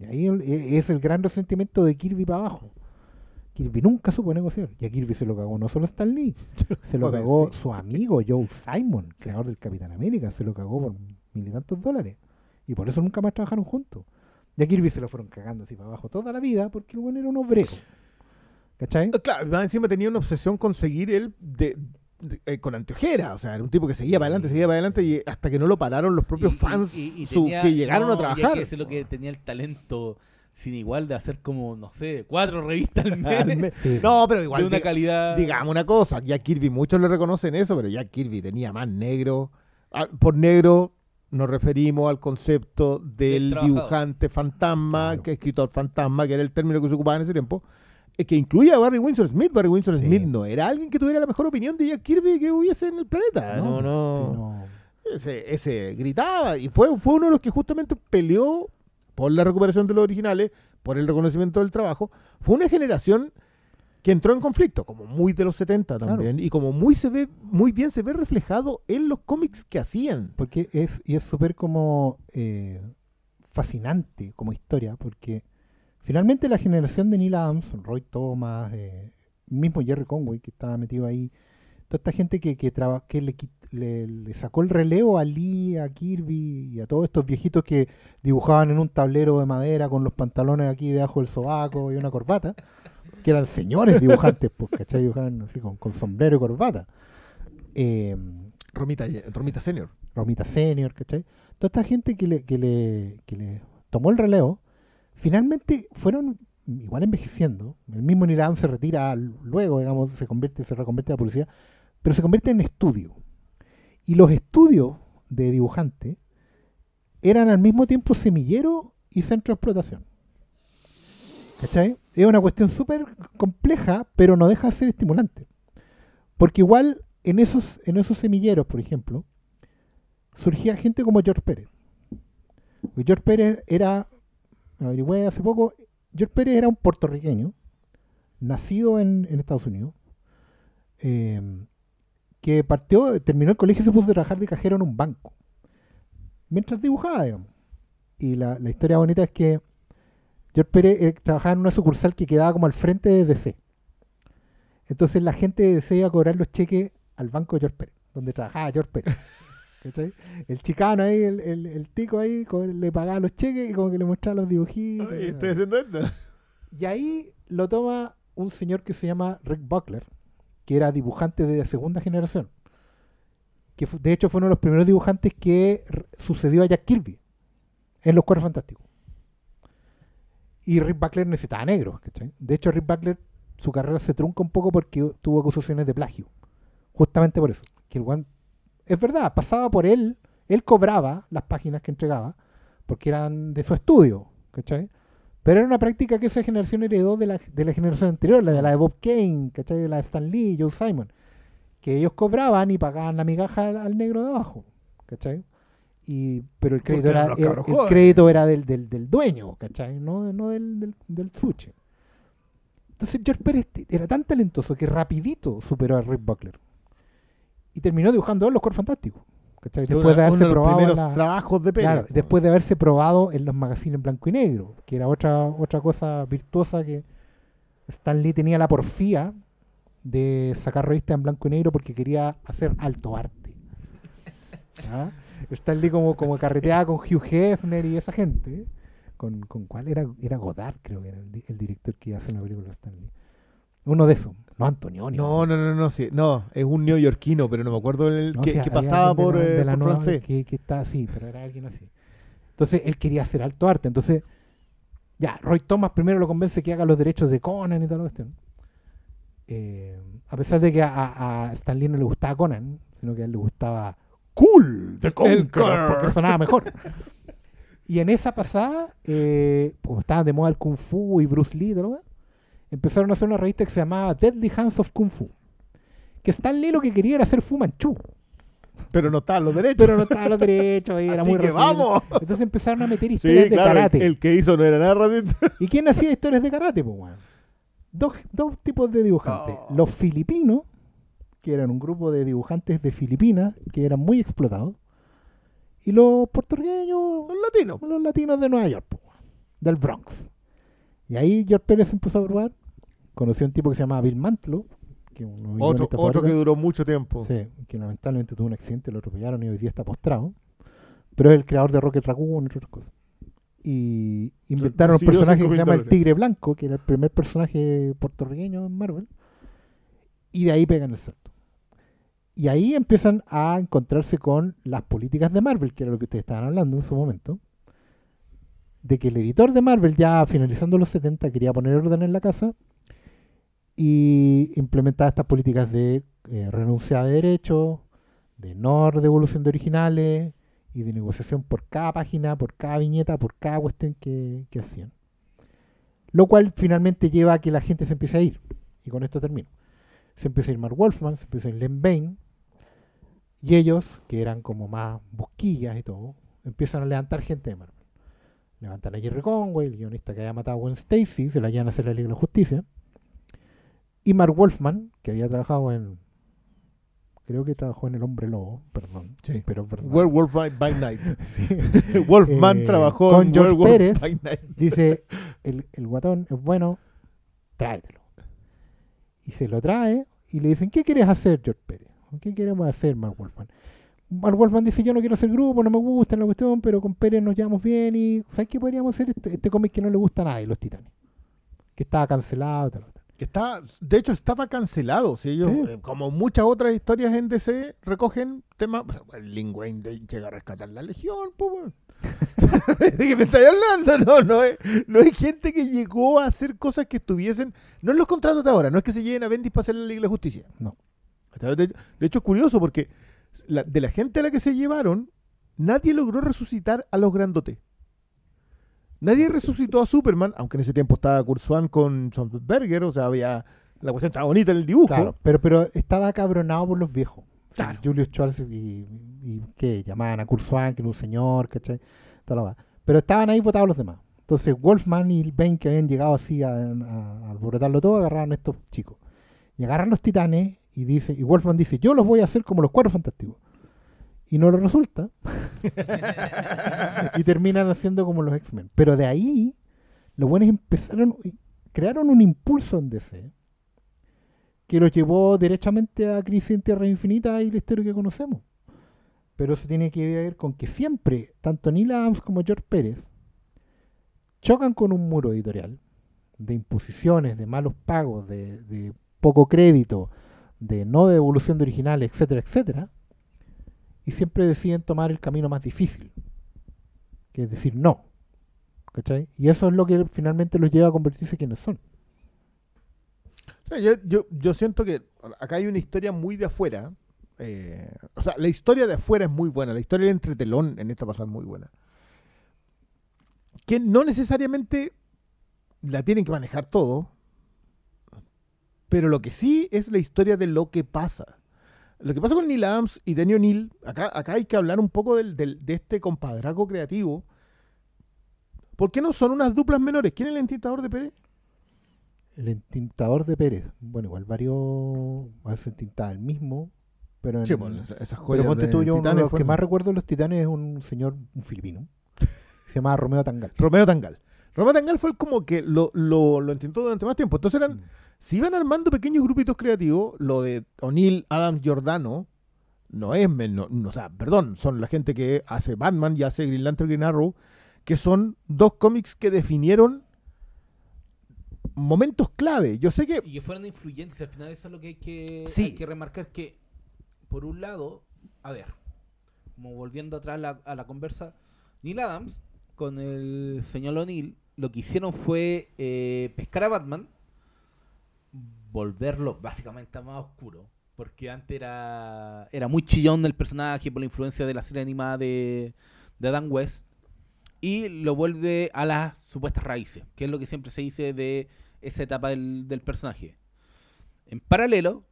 Y ahí e- es el gran resentimiento de Kirby para abajo. Kirby nunca supo negociar. Y a Kirby se lo cagó no solo Stan Lee, se lo cagó su amigo Joe Simon, creador del Capitán América, se lo cagó por mil y tantos dólares. Y por eso nunca más trabajaron juntos. Y a Kirby se lo fueron cagando así para abajo toda la vida porque el bueno era un obrero. ¿Cachai? Claro, más encima tenía una obsesión con seguir él de, de- eh, con anteojera. O sea, era un tipo que seguía para adelante, seguía para adelante y hasta que no lo pararon los propios Y- y- fans y- y su- tenía- que llegaron no, a y es trabajar. que ese es lo que tenía el talento sin igual de hacer como, no sé, cuatro revistas al mes. Al mes. Sí. No, pero igual. de una diga- calidad. Digamos una cosa, Jack Kirby, muchos le reconocen eso, pero Jack Kirby tenía más negro. Ah, Por negro nos referimos al concepto del dibujante fantasma, Claro. que escritor fantasma, que era el término que se ocupaba en ese tiempo, eh, que incluía a Barry Windsor Smith. Barry Windsor Sí. Smith no era alguien que tuviera la mejor opinión de Jack Kirby que hubiese en el planeta. No, no. sí, no. Ese, ese gritaba y fue, fue uno de los que justamente peleó por la recuperación de los originales, por el reconocimiento del trabajo. Fue una generación que entró en conflicto, como muy de los 70 también, y como muy se ve, muy bien se ve reflejado en los cómics que hacían. Porque es, y es súper como eh, fascinante como historia, porque finalmente la generación de Neil Adams, Roy Thomas, eh, mismo Jerry Conway que estaba metido ahí, toda esta gente que, que, traba- que le, le, le sacó el relevo a Lee, a Kirby y a todos estos viejitos que dibujaban en un tablero de madera con los pantalones aquí debajo del sobaco y una corbata, que eran señores dibujantes, pues, ¿cachai? Dibujaban así con, con sombrero y corbata. Eh, Romita, Romita Senior. Romita Senior, ¿cachai? Toda esta gente que le, que le, que le tomó el relevo, finalmente fueron igual envejeciendo. El mismo Adams se retira luego, digamos, se convierte, se reconvierte a la publicidad, pero se convierte en estudio. Y los estudios de dibujante eran al mismo tiempo semillero y centro de explotación. ¿Cachai? Es una cuestión súper compleja, pero no deja de ser estimulante. Porque igual en esos, en esos semilleros, por ejemplo, surgía gente como George Pérez. George Pérez era, averigüé hace poco, George Pérez era un puertorriqueño, nacido en, en Estados Unidos, eh, que partió, terminó el colegio y se puso a trabajar de cajero en un banco, mientras dibujaba, digamos. Y la, la historia bonita es que George Pérez eh, trabajaba en una sucursal que quedaba como al frente de DC. Entonces la gente de DC iba a cobrar los cheques al banco de George Pérez, donde trabajaba George Pérez. ¿Cachai? El chicano ahí, el, el- el tico ahí, le pagaba los cheques y como que le mostraba los dibujitos. Oye, estoy haciendo esto. Y ahí lo toma un señor que se llama Rick Buckler, que era dibujante de segunda generación. Que de hecho fue uno de los primeros dibujantes que sucedió a Jack Kirby en Los Cuatro Fantásticos. Y Rick Buckler necesitaba negros. ¿cachai? De hecho, Rick Buckler, su carrera se trunca un poco porque tuvo acusaciones de plagio. Justamente por eso. Que el weón- es verdad, pasaba por él, él cobraba las páginas que entregaba, porque eran de su estudio. ¿cachai? Pero era una práctica que esa generación heredó de la, de la generación anterior, la de la de Bob Kane, ¿cachai? De la de Stan Lee, Joe Simon. Que ellos cobraban y pagaban la migaja al, al negro de abajo, ¿cachai? Y, pero el crédito, era, el, jóvenes. crédito era del, del, del dueño, ¿cachai? No, no del, del. Entonces George Pérez era tan talentoso que rapidito superó a Rick Buckler. Y terminó dibujando los Cuatro Fantásticos. ¿cachai? Después de Uno haberse de los probado primeros en la- trabajos de Pérez. Claro, después de haberse probado en los magazines en blanco y negro, que era otra, otra cosa virtuosa que Stan Lee tenía la porfía de sacar revistas en blanco y negro porque quería hacer alto arte. ¿Ah? Stan Lee como, como carreteaba con Hugh Hefner y esa gente. ¿Con, con cuál era? Era Godard, creo que era el, di- el director que iba a hacer una película de Stan Lee. Uno de esos. No Antonioni. No, no, no, no, sí. No, es un neoyorquino, pero no me acuerdo el No, que, sí, que había pasaba de por, de eh, la por nueva- francés. Que, que está así, pero era alguien así. Entonces él quería hacer alto arte. Entonces, ya, Roy Thomas primero lo convence que haga los derechos de Conan y toda la cuestión. Eh, a pesar de que a, a- a Stan Lee no le gustaba Conan, sino que a él le gustaba Cool de Conqueror, porque sonaba mejor. Y en esa pasada, eh, como estaba de moda el Kung Fu y Bruce Lee demás, empezaron a hacer una revista que se llamaba Deadly Hands of Kung Fu. Que Stan Lee lo que quería era hacer Fu Manchu. Pero no estaban los derechos. Pero no estaban los derechos, y era Así muy que vamos. Entonces empezaron a meter historias Sí, de claro, karate. el que hizo no era nada racista. ¿Y quién hacía historias de karate, pues? Dos, dos tipos de dibujantes. Oh. Los filipinos, que eran un grupo de dibujantes de Filipinas, que eran muy explotados. Y los puertorriqueños, Los latinos. los latinos de Nueva York, del Bronx. Y ahí George Pérez empezó a probar conocí a un tipo que se llamaba Bill Mantlo, que un Otro, otro que duró mucho tiempo. Sí, que lamentablemente tuvo un accidente, lo atropellaron y hoy día está postrado. Pero es el creador de Rocket Raccoon, entre otras cosas. Y inventaron un personaje que 5.000 se llama el. Tigre Blanco, que era el primer personaje puertorriqueño en Marvel. Y de ahí pegan el salto. Y ahí empiezan a encontrarse con las políticas de Marvel, que era lo que ustedes estaban hablando en su momento. De que el editor de Marvel, ya finalizando los 70, quería poner orden en la casa y implementaba estas políticas de eh, renuncia de derechos, de no devolución de originales y de negociación por cada página, por cada viñeta, por cada cuestión que, que hacían. Lo cual finalmente lleva a que la gente se empiece a ir. Y con esto termino. Se empieza a ir Mark Wolfman, se empieza a ir Len Bain. Y ellos, que eran como más busquillas y todo, empiezan a levantar gente de Marvel. Levantan a Jerry Conway, el guionista que había matado a Gwen Stacy, se la llevan a hacer la Liga de la Justicia. Y Mark Wolfman, que había trabajado en. Creo que trabajó en El Hombre Lobo, perdón. Sí. Pero es verdad. Werewolf by, Night. Wolfman Eh, trabajó con en George Werewolf Pérez. by Night. Dice: el, el guatón es bueno, tráetelo. Y se lo trae y le dicen: ¿Qué quieres hacer, George Pérez? ¿Qué queremos hacer, Mark Wolfman? Mark Wolfman dice: Yo no quiero hacer grupo, no me gusta la cuestión, pero con Pérez nos llevamos bien. Y ¿sabes qué podríamos hacer? Este, este cómic que no le gusta a nadie, Los Titanes. Que estaba cancelado. Tal, tal. Que está, de hecho, estaba cancelado. Si ellos, Sí. eh, como muchas otras historias en DC, recogen temas. El Lin Wayne de- llega a rescatar la Legión, pues. ¿De qué me estoy hablando? No, no es, no es gente que llegó a hacer cosas que estuviesen. No en los contratos de ahora, no es que se lleven a Bendis para hacer la Liga de la Justicia. No. De, hecho, es curioso porque la- de la gente a la que se llevaron, nadie logró resucitar a los grandotes. Nadie resucitó a Superman, aunque en ese tiempo estaba Kurzwan con Berger, o sea, había. La cuestión estaba bonita en el dibujo. Claro, pero, pero estaba cabronado por los viejos. Claro. Julius Schwartz y, y que llamaban a Kurzweil, que era un señor, ¿cachai? Toda la va. Pero estaban ahí votados los demás. Entonces Wolfman y Ben, que habían llegado así a, a, a alborotarlo todo, agarraron a estos chicos. Y agarran los titanes y dice, y Wolfman dice, yo los voy a hacer como los cuatro fantásticos. Y no lo resulta. y terminan haciendo como los X-Men. Pero de ahí, los buenos empezaron, crearon un impulso en DC que los llevó derechamente a Crisis en Tierra Infinita y la historia que conocemos. Pero eso tiene que ver con que siempre, tanto Neil Adams como George Pérez, chocan con un muro editorial de imposiciones, de malos pagos, de, de poco crédito, de no devolución de originales, etcétera, etcétera, y siempre deciden tomar el camino más difícil, que es decir no. ¿Cachai? Y eso es lo que finalmente los lleva a convertirse en quienes son. Yo, yo, yo siento que acá hay una historia muy de afuera. eh, o sea, la historia de afuera es muy buena. La historia del entretelón en esta pasada es muy buena. Que no necesariamente la tienen que manejar todo. Pero lo que sí es la historia de lo que pasa. Lo que pasa con Neil Adams y Danny O'Neill, acá, acá hay que hablar un poco del, del- de este compadraco creativo. ¿Por qué no son unas duplas menores? ¿Quién es el entintador de Pérez? El entintador de Pérez. Bueno, igual varios a veces entintaba el mismo. Pero, en- Sí, bueno, esas- pero joyas de tú, yo uno de los que más recuerdo de los titanes es un señor, un filipino. Se llamaba Romeo Tangal. Romeo Tangal. Romeo Tangal fue como que lo, lo, lo intentó durante más tiempo. Entonces eran, si iban armando pequeños grupitos creativos, lo de O'Neill, Adams, Giordano, no es menos, no, o sea, perdón, son la gente que hace Batman y hace Green Lantern, Green Arrow, que son dos cómics que definieron momentos clave. Yo sé que Y que fueron influyentes, al final eso es lo que hay que, Sí. hay que remarcar, que por un lado, a ver, como volviendo atrás a la, a la conversa, Neil Adams con el señor O'Neill lo que hicieron fue eh, pescar a Batman, volverlo básicamente más oscuro, porque antes era, era muy chillón el personaje por la influencia de la serie animada de, de Adam West, y lo vuelve a las supuestas raíces, que es lo que siempre se dice de esa etapa del, del personaje. En paralelo,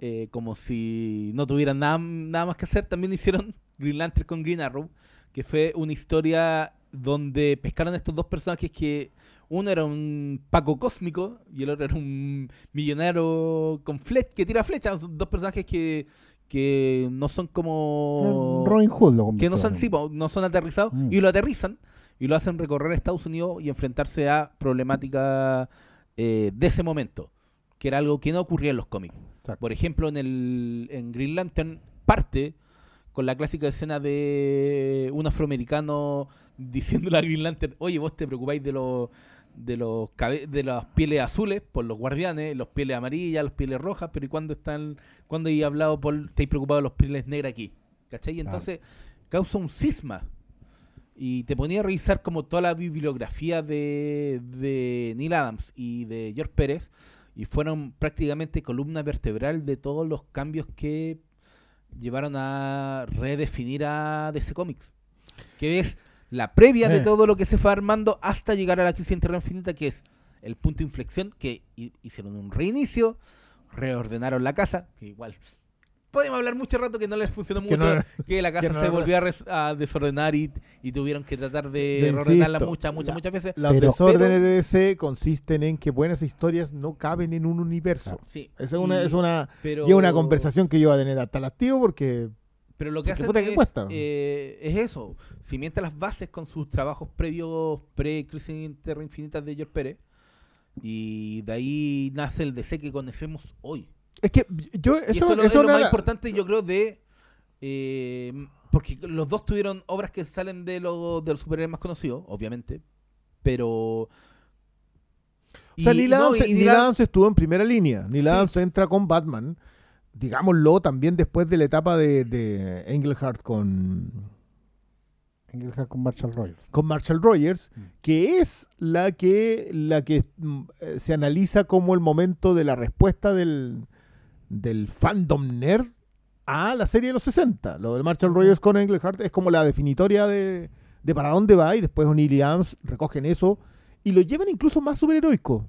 eh, como si no tuvieran nada, nada más que hacer, también hicieron Green Lantern con Green Arrow, que fue una historia donde pescaron estos dos personajes que uno era un Paco cósmico y el otro era un millonario con flech que tira flechas. Dos personajes que, que no son como Robin Hood lo que no son, sí, no son aterrizados Mm. y lo aterrizan y lo hacen recorrer Estados Unidos y enfrentarse a problemáticas eh, de ese momento. que era algo que no ocurría en los cómics. Exacto. Por ejemplo, en el en Green Lantern parte con la clásica escena de un afroamericano diciéndole a Green Lantern, oye, vos te preocupáis de los de los de las pieles azules por los guardianes, los pieles amarillas, los pieles rojas, pero ¿y cuándo están cuándo hay hablado por estáis preocupados de los pieles negras aquí? ¿Cachai? Y entonces causa un cisma. Y te ponía a revisar como toda la bibliografía de, de Neil Adams y de George Pérez y fueron prácticamente columna vertebral de todos los cambios que llevaron a redefinir a DC Comics. Que es la previa de Eh. todo lo que se fue armando hasta llegar a la crisis en Tierra Infinita, que es el punto de inflexión que hi- hicieron un reinicio, reordenaron la casa, que igual podemos hablar mucho rato que no les funcionó Que mucho, no- que la casa que no- se volvió a, res- a desordenar y, y tuvieron que tratar de reordenarla muchas, muchas, muchas veces. Los Pero- desórdenes pero- de DC consisten en que buenas historias no caben en un universo. Sí, Esa es una, y- es una, pero- y es una conversación que yo voy a tener hasta el activo porque Pero lo que hace es, eh, es eso. Cimienta las bases con sus trabajos previos pre-Crisis en Tierra Infinita de George Pérez. Y de ahí nace el DC que conocemos hoy. es que yo y eso, eso, es lo- eso es lo una- más importante, yo creo, de. eh, porque los dos tuvieron obras que salen de, los de los superhéroes más conocidos, obviamente. Pero. O sea, Neil, no, Adams, Adams estuvo en primera línea. Neil Sí. Adams entra con Batman, digámoslo, también después de la etapa de, de Engelhardt con, Engelhardt con Marshall Rogers. con Marshall Rogers, que es la que, la que mm, eh, se analiza como el momento de la respuesta del, del fandom nerd a la serie de los 60. Lo de Marshall Rogers con Engelhardt es como la definitoria de, de para dónde va y después O'Neill y Adams recogen eso y lo llevan incluso más superheroico.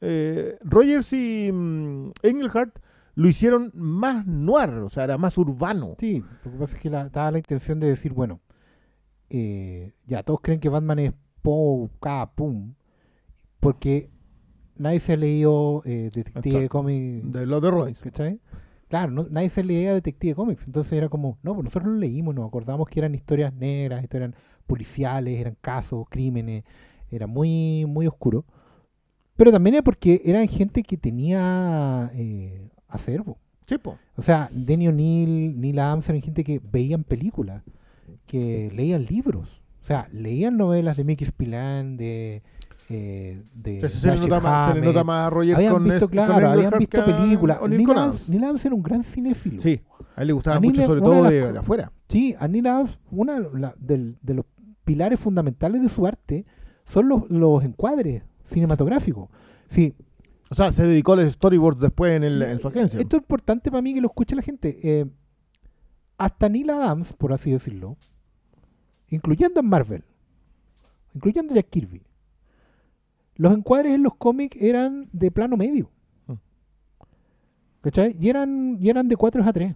Eh, Rogers y mm, Engelhardt lo hicieron más noir, o sea, era más urbano. Sí, lo que pasa es que la, estaba la intención de decir, bueno, eh, ya todos creen que Batman es po, ca, pum, porque nadie se ha leído eh, Detective. Comics, De los de Royce. ¿cachai? Claro, no- nadie se leía Detective Comics, entonces era como, no, pues nosotros lo leímos, nos acordamos que eran historias negras, eran policiales, eran casos, crímenes, era muy, muy oscuro. Pero también era porque eran gente que tenía eh, acervo. Sí, po. O sea, Denny O'Neill, Neil Adams eran gente que veían películas, que leían libros. O sea, leían novelas de Mickey Spillane, de... Eh, de O sea, se, le nota más, se le nota más a Rogers Habían con, visto, con claro, habían visto películas. Neil Adams, Adams. Neil Adams era un gran cinéfilo. Sí, a él le gustaba A mucho, sobre de todo las de, de afuera. Sí, a Neil Adams, una la- del- de los pilares fundamentales de su arte son los, los encuadres cinematográficos. Sí, O sea, se dedicó a los storyboards después en, el- en su agencia. Esto es importante para mí que lo escuche la gente. Eh, hasta Neil Adams, por así decirlo, incluyendo en Marvel, incluyendo Jack Kirby, los encuadres en los cómics eran de plano medio. Mm. ¿Cachai? Y eran, y eran de 4 a 3.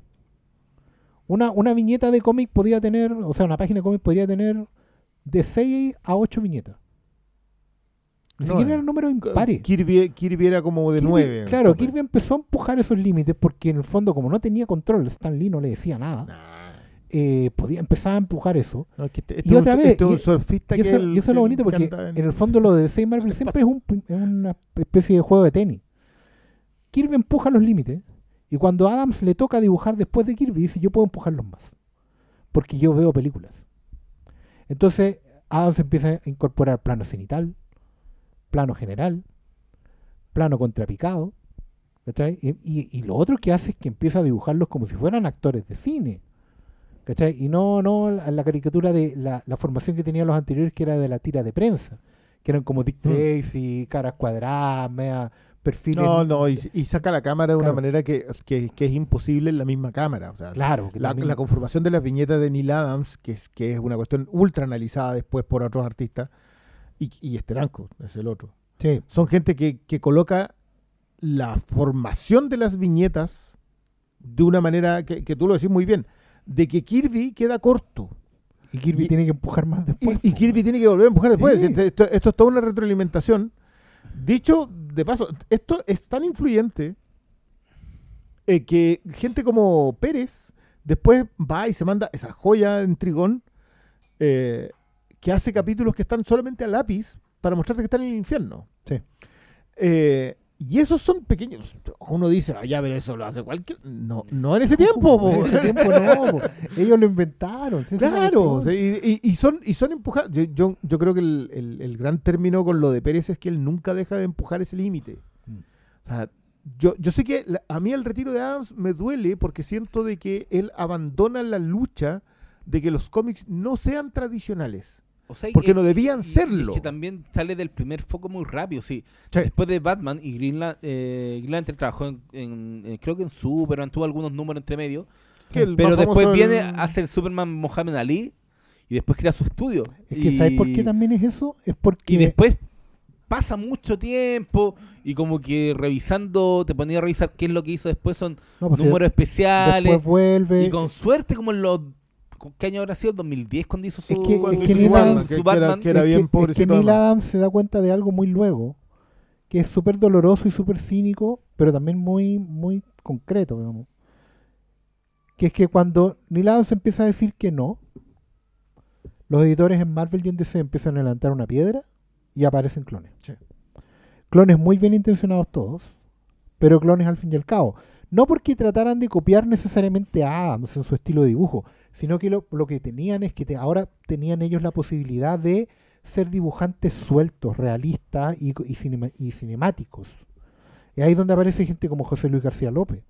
Una, una viñeta de cómic podía tener, o sea, una página de cómic podría tener de 6 a 8 viñetas. Ni No, siquiera eh. eran números impares. Kirby, Kirby era como de Kirby- nueve. Claro. Kirby empezó a empujar esos límites porque en el fondo, como no tenía control, Stan Lee no le decía nada, Nah, eh, podía empezar a empujar eso. no, es que este, este Y un- otra vez, este un y- surfista Y que eso, el- y eso es lo bonito que porque en- en el fondo lo de DC Marvel el siempre es, un- es una especie de juego de tenis. Kirby empuja los límites y cuando Adams le toca dibujar después de Kirby, dice yo puedo empujarlos más porque yo veo películas. Entonces Adams empieza a incorporar plano cenital, plano general, plano contrapicado. ¿cachai? Y, y- y lo otro que hace es que empieza a dibujarlos como si fueran actores de cine. ¿cachai? Y no, no la, la caricatura de la, la formación que tenían los anteriores, que era de la tira de prensa, que eran como Dick Mm. Tracy, caras cuadradas, media perfiles. No, no, y, y saca la cámara de una manera que, que, que es imposible en la misma cámara. O sea, Claro, que la, también- la conformación de las viñetas de Neil Adams, que es, que es una cuestión ultra analizada después por otros artistas, y, y Esteranco es el otro. sí, Son gente que, que coloca la formación de las viñetas de una manera que, que tú lo decís muy bien, de que Kirby queda corto. y Kirby y- tiene que empujar más después. Y, y Kirby tiene que volver a empujar después. Sí. Esto, esto- esto es toda una retroalimentación. Dicho de paso, esto es tan influyente eh, que gente como Pérez después va y se manda esa joya en Trigón eh, que hace capítulos que están solamente a lápiz para mostrarte que están en el infierno. Sí. Eh, Y esos son pequeños. Uno dice, ah, ya, pero eso lo hace cualquier. No, no en ese tiempo, po. En ese tiempo no, po. ellos lo inventaron. Claro, y, son, y son empujados. Yo, yo, yo creo que el, el- el gran término con lo de Pérez es que él nunca deja de empujar ese límite. Mm. O sea, yo, yo sé que la- a mí el retiro de Adams me duele porque siento de que él abandona la lucha de que los cómics no sean tradicionales. O sea, Porque no debían serlo. Es que también sale del primer foco muy rápido, sí. Sí. Después de Batman y Green, Lan- eh, Green Lantern trabajó en, en- en- creo que en Superman, tuvo algunos números entre medio. El Pero después viene el- a hacer Superman Mohamed Ali y después crea su estudio. Es que, y, ¿sabes por qué también es eso? Es porque Y después pasa mucho tiempo y como que revisando, te ponía a revisar qué es lo que hizo después, son no, pues, números especiales. después vuelve. Y con suerte, como en los. ¿Qué año habrá sido? ¿El 2010 cuando hizo su, Es que- cuando es que hizo su Batman, era- que era es bien que, es que Neil. Adams se da cuenta de algo muy luego, que es súper doloroso y súper cínico, pero también muy, muy concreto, digamos. Que es que cuando Neil Adams empieza a decir que no, los editores en Marvel y en DC empiezan a levantar una piedra y aparecen clones. Sí. Clones muy bien intencionados todos, pero clones al fin y al cabo. No porque trataran de copiar necesariamente a Adams en su estilo de dibujo, sino que lo, lo que tenían es que te- ahora tenían ellos la posibilidad de ser dibujantes sueltos, realistas y, y cinema- y cinemáticos. Y ahí es donde aparece gente como José Luis García López.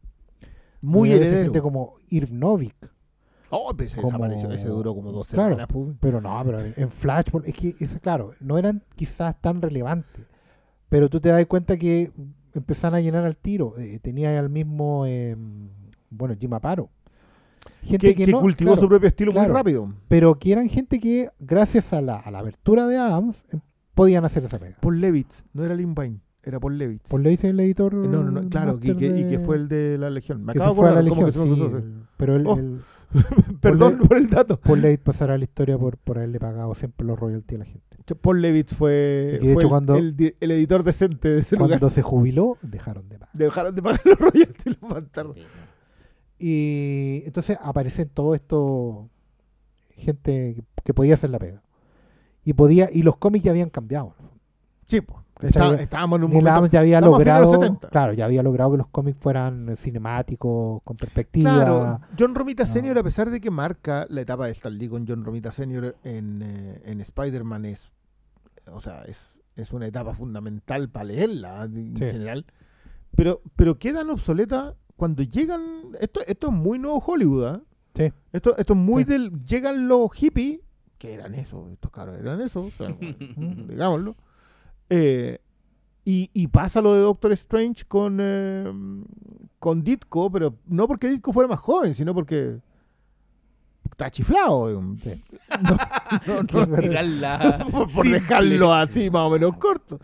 Muy heredero. gente como Irv Novik. Oh, pues como- desapareció. Ese duró como dos Claro. semanas. Pero no, pero en en Flashpoint, es que, es, claro, no eran quizás tan relevantes. Pero tú te das cuenta que empezaron a llenar al tiro. Eh, tenía al mismo, eh, bueno, Jim Aparo. Gente Que, que, que no- cultivó claro, su propio estilo claro. muy rápido. Pero que eran gente que, gracias a la, a la abertura de Adams, em, podían hacer esa pega. Paul Levitz, no era Lin Vine, era Paul Levitz. Por ley dice el editor. Eh, no, no, no, claro, y que, y que fue el de la Legión. Me acabo de acordar cómo que sí, el- pero el, Oh. el- Perdón Paul por el dato. Paul Levitt pasará a la historia por, por haberle pagado siempre los royalties a la gente. Paul Levitz fue, Y que de fue hecho el, cuando- el di- el editor decente de ese lugar. Cuando se jubiló, dejaron de pagar. Dejaron de pagar los royalties los bastardos. Y entonces aparecen todo esto, gente que- que podía hacer la pega. Y podía y los cómics ya habían cambiado. Sí, pues. Estábamos en un Neil momento. Ya había logrado, 70. claro, ya había logrado que los cómics fueran eh, cinemáticos, con perspectiva. Claro, John Romita No. Sr., a pesar de que marca la etapa de Stan Lee con John Romita Sr. en, eh, en Spider-Man, es, o sea, es, es una etapa fundamental para leerla en Sí. general. Pero, pero quedan obsoletas cuando llegan. Esto, esto es muy nuevo Hollywood, ¿ah? Sí. Esto, esto es muy Sí. del. Llegan los hippies, que eran eso, estos caros eran eso, o sea, digámoslo. Eh, y, y pasa lo de Doctor Strange con, eh, con Ditko, pero no porque Ditko fuera más joven, sino porque está chiflado. digamos. Sí. No, no, Que- no, Tirarla por, dejarlo así más o menos corto.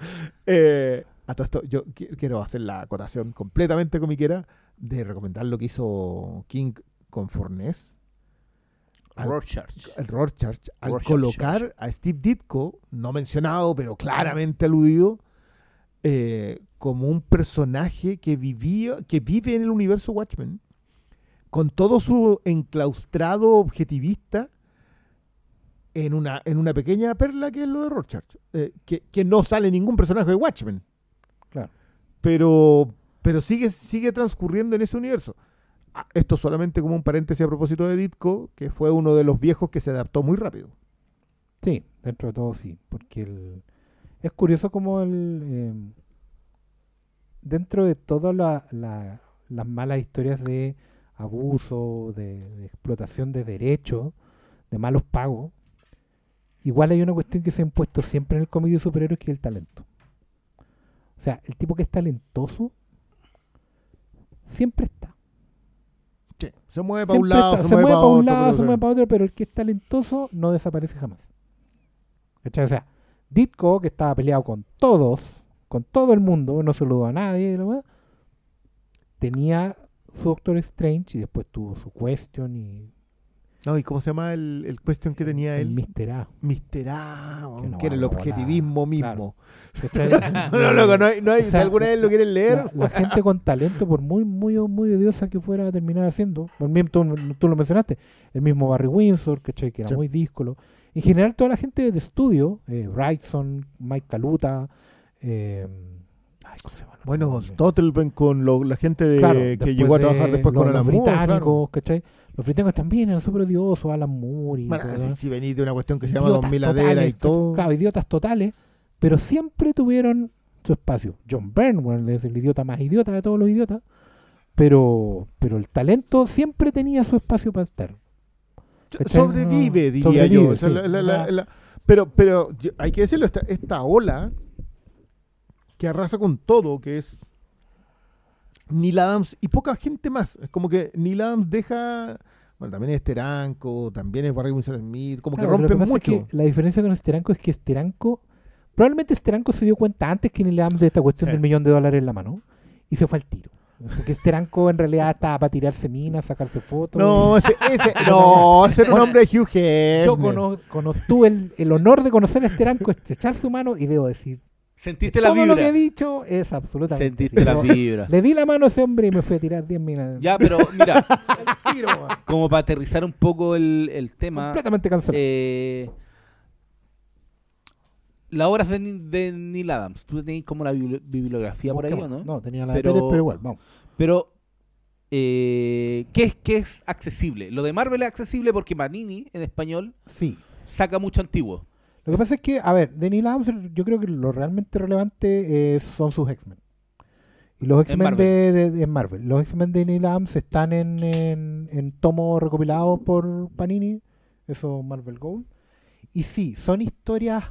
Eh, a todo esto, yo qui- quiero hacer la acotación completamente comiquera de recomendar lo que hizo King con Fornés. Al- Rorschach. el Rorschach, al Rorschach. colocar a Steve Ditko, no mencionado, pero claramente aludido, eh, como un personaje que vivía, que vive en el universo Watchmen, con todo su enclaustrado objetivista en una, en una pequeña perla que es lo de Rorschach, eh, que, que no sale ningún personaje de Watchmen. Claro. Pero, pero sigue, sigue transcurriendo en ese universo. Ah, Esto solamente como un paréntesis a propósito de Ditko, que fue uno de los viejos que se adaptó muy rápido. Sí, dentro de todo sí, porque el, es curioso como el eh, dentro de todas la- la- las malas historias de abuso, de, de explotación de derechos, de malos pagos, igual hay una cuestión que se ha impuesto siempre en el cómic de superhéroes que es el talento. O sea, el tipo que es talentoso siempre está. Se mueve para un lado, está- se, se mueve para un otro. lado, pero se mueve para otro, pero el que es talentoso no desaparece jamás. ¿Cachai? O sea, Ditko, que estaba peleado con todos, con todo el mundo, no saludó a nadie, tenía su Doctor Strange y después tuvo su Question y No, ¿y cómo se llama el, el question que tenía el él? Mr. A. Mister A, Que no que era el objetivismo mismo. ¿Cachai? No, loco, no hay, no hay- O si sea, alguna vez lo quieren leer, La, la gente con talento, por muy, muy, muy odiosa que fuera a terminar haciendo, el tú, tú lo mencionaste, el mismo Barry Windsor, ¿cachai? que era Sí. muy díscolo. En general, toda la gente de estudio, eh, Wrightson, Mike Caluta, eh, ay, ¿cómo se llama? el otro? Bueno, Totelben con lo- la gente de- Claro, que llegó a trabajar de después con los Alan Moore, británicos, claro. ¿cachai? Los británicos también eran súper odiosos, Alan Moore y Bueno, si venís de una cuestión que se llama Idiotas 2000 ladera y todo. Claro, idiotas totales, pero siempre tuvieron su espacio. John bueno, es el idiota más idiota de todos los idiotas, pero, pero el talento siempre tenía su espacio para estar. Sobrevive, diría sobrevive, yo. Sí. la- la- la- pero, pero hay que decirlo, esta, esta ola que arrasa con todo, que es Neil Adams y poca gente más. Es como que Neil Adams deja. Bueno, también es Teranco, también es Barry Winsor Smith, como Claro, que rompen es mucho. que la diferencia con Steranko es que Steranko, probablemente Steranko se dio cuenta antes que Neil Adams de esta cuestión Sí. del millón de dólares en la mano y se fue al tiro. Porque Steranko en realidad estaba para tirarse minas, sacarse fotos. No, ese, ese, no, ese era un hombre de Hugh Hefner. Yo cono- cono- tuve el, el honor de conocer a Steranko, estrechar su mano y debo decir, Sentiste la todo lo que he vibra. dicho es absolutamente Sentiste la vibra. Le di la mano a ese hombre y me fui a tirar 10 minas. Ya, pero mira, tiro, como para aterrizar un poco el, el tema, Completamente cancelado. eh, las obras de, de Neil Adams, tú tenías como la bibli- bibliografía por ahí, ¿o no? No, tenía la Pero- de Pérez, pero igual, vamos. Pero, eh, ¿qué, es, ¿qué es accesible? Lo de Marvel es accesible porque Manini, en español, Sí. saca mucho antiguo. Lo que pasa es que, a ver, de Neil Adams, yo creo que lo realmente relevante eh, son sus X-Men. Y los X-Men de, de- de Marvel. Los X-Men de Neil Adams están en, en, en tomos recopilados por Panini, eso Marvel Gold. Y sí, son historias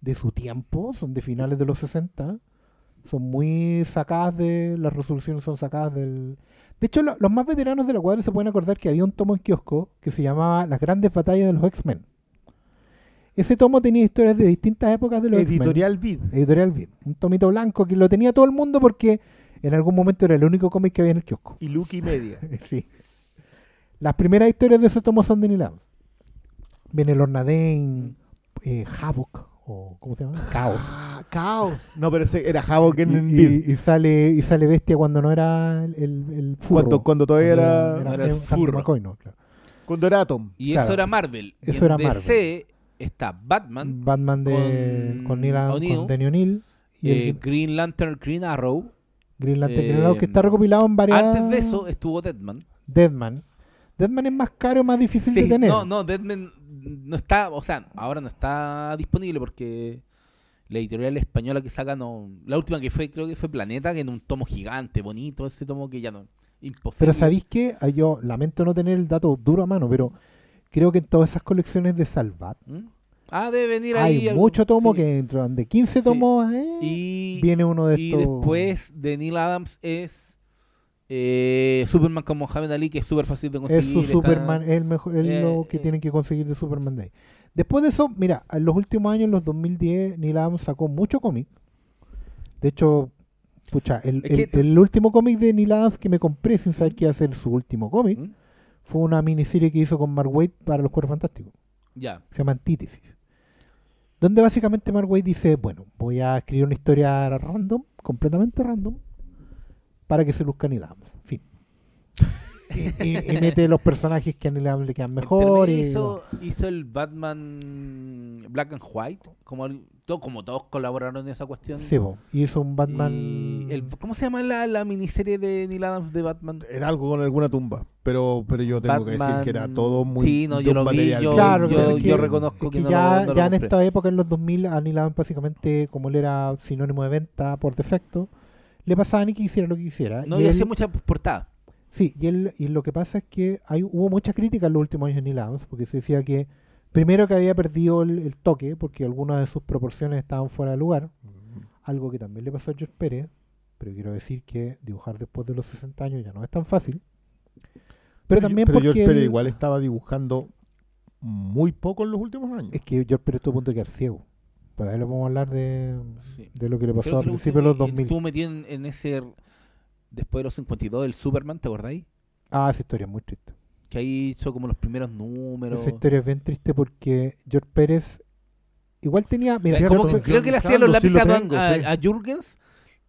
de su tiempo, son de finales de los 60. Son muy sacadas de. Las resoluciones son sacadas del. De hecho, lo- los más veteranos de la cuadra se pueden acordar que había un tomo en kiosco que se llamaba Las grandes batallas de los X-Men. Ese tomo tenía historias de distintas épocas de los. Editorial Vid. Editorial Vid. Un tomito blanco que lo tenía todo el mundo porque en algún momento era el único cómic que había en el kiosco. Y Luke y Media. sí. Las primeras historias de ese tomo son de Neil Adams. Viene Lorna Dane, eh, Havoc, o ¿cómo se llama? Caos. Ah, caos. No, pero ese era Havoc en Y, Vid. y- y sale, y sale Bestia cuando no era el, el, el furro. Cuando, cuando todavía era, era el Hunter furro. McCoy, no, claro. Cuando era Atom. Y Claro. eso era Marvel. Y Eso en era DC está Batman, Batman de, con con, Neil O'Neill. con Danny O'Neill y eh, el Green Lantern, Green Arrow. Green Lantern eh, Green Arrow, que está recopilado en varias... Antes de eso estuvo Deadman. Deadman. Deadman es más caro más difícil Sí, de tener. No, no, Deadman no está, o sea, ahora no está disponible porque la editorial española que saca no. La última que fue, creo que fue Planeta, que en un tomo gigante, bonito, ese tomo que ya no. Imposible. Pero ¿sabéis qué? Ah, Yo lamento no tener el dato duro a mano, pero creo que en todas esas colecciones de Salvat ¿Mm? Ah, debe venir ahí. hay algo- mucho tomo sí. que entran de 15 Sí. tomos eh, Y, viene uno de y estos. después de Neil Adams es eh, Superman con Mohamed Ali, que es súper fácil de conseguir. es su está- Superman, es el mejor, es eh, lo que eh. tienen que conseguir de Superman Day. Después de eso, mira, en los últimos años, en los 2010, Neil Adams sacó mucho cómic. De hecho, pucha, el último cómic de Neil Adams que me compré sin saber que iba a ser su último cómic ¿Mm? Fue una miniserie que hizo con Mark Waid para los Cuerpos Fantásticos. Ya. se llama Antítesis. Donde básicamente Mark Waid dice, bueno, voy a escribir una historia random, completamente random, para que se luzca Neil Adams. Fin. y, y- y mete los personajes que a Adams le quedan mejor. Entre Y, hizo, hizo el Batman Black and White, como, el- todo, como todos colaboraron en esa cuestión. sí, po, y hizo un Batman. Y el- ¿Cómo se llama la, la miniserie de Neil Adams de Batman? Era algo con alguna tumba. Pero, pero yo tengo que decir que era todo muy. Sí, no, yo lo vi, yo, Claro, yo, pero es que- yo reconozco es que, que no ya, lo, no lo ya en esta época, en los 2000, a Neil Adams básicamente, como él era sinónimo de venta por defecto, le pasaban y que hiciera lo que quisiera. No, y y él- hacía muchas portadas. Sí, y, él, y lo que pasa es que hay, hubo mucha crítica en los últimos años de Neil Adams, porque se decía que primero que había perdido el, el toque, porque algunas de sus proporciones estaban fuera de lugar, algo que también le pasó a George Pérez, pero quiero decir que dibujar después de los 60 años ya no es tan fácil. Pero, también pero porque George Pérez él- igual estaba dibujando muy poco en los últimos años. es que George Pérez estuvo a punto de quedar ciego. Pues ahí lo podemos hablar de, Sí. de lo que le pasó Creo a lo principios de los último- 2000. Estuvo metido en, en ese. Después de los 52 del Superman, ¿te acordáis? Ah, esa historia es muy triste. Que ahí hizo como los primeros números. Esa historia es bien triste porque George Pérez igual tenía... Mira, George como que creo que le hacía los Sí, lo lápices a, tengo, a- sí. a Jürgens.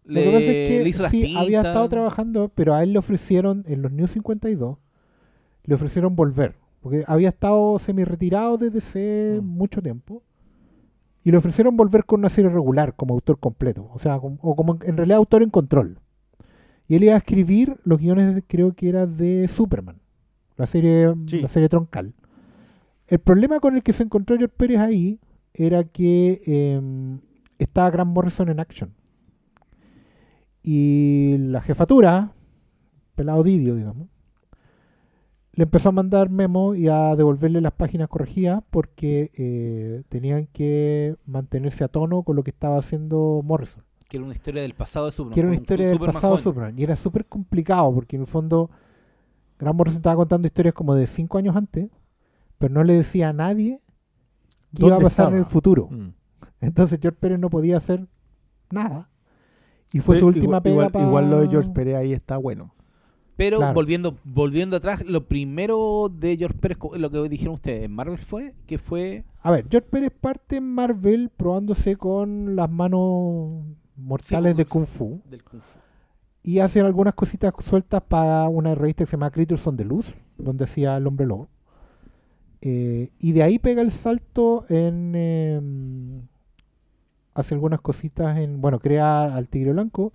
Lo Le, que pasa es que le hizo las sí, había estado trabajando, pero a él le ofrecieron, en los New 52, le ofrecieron volver. Porque había estado semi-retirado desde hace Mm. mucho tiempo. y le ofrecieron volver con una serie regular como autor completo, o sea, como- o como en realidad autor en control. Y él iba a escribir los guiones, de- creo que era de Superman, la serie, Sí. la serie troncal. El problema con el que se encontró George Pérez ahí era que eh, estaba Grant Morrison en action. Y la jefatura, pelado Didio, digamos, le empezó a mandar memos y a devolverle las páginas corregidas porque eh, tenían que mantenerse a tono con lo que estaba haciendo Morrison. Que era una historia del pasado de Superman. Que era una un- un historia del pasado de. Superman. Y era súper complicado porque en el fondo Grant Morrison estaba contando historias como de cinco años antes, pero no le decía a nadie qué iba a ¿Dónde pasar en el futuro. Mm. Entonces George Pérez no podía hacer nada. Y fue su Igual- última pega igual, pa- igual lo de George Pérez ahí está bueno. Pero Claro. volviendo volviendo atrás, lo primero de George Pérez, lo que dijeron ustedes, en Marvel fue que fue A ver, George Pérez parte en Marvel probándose con las manos mortales Sí, de con- Kung Fu del Kung Fu. Y hace algunas cositas sueltas para una revista que se llama Creatures on the Loose, donde hacía el hombre lobo. Eh, y de ahí pega el salto en... em, hace algunas cositas en... Bueno, crea al Tigre Blanco,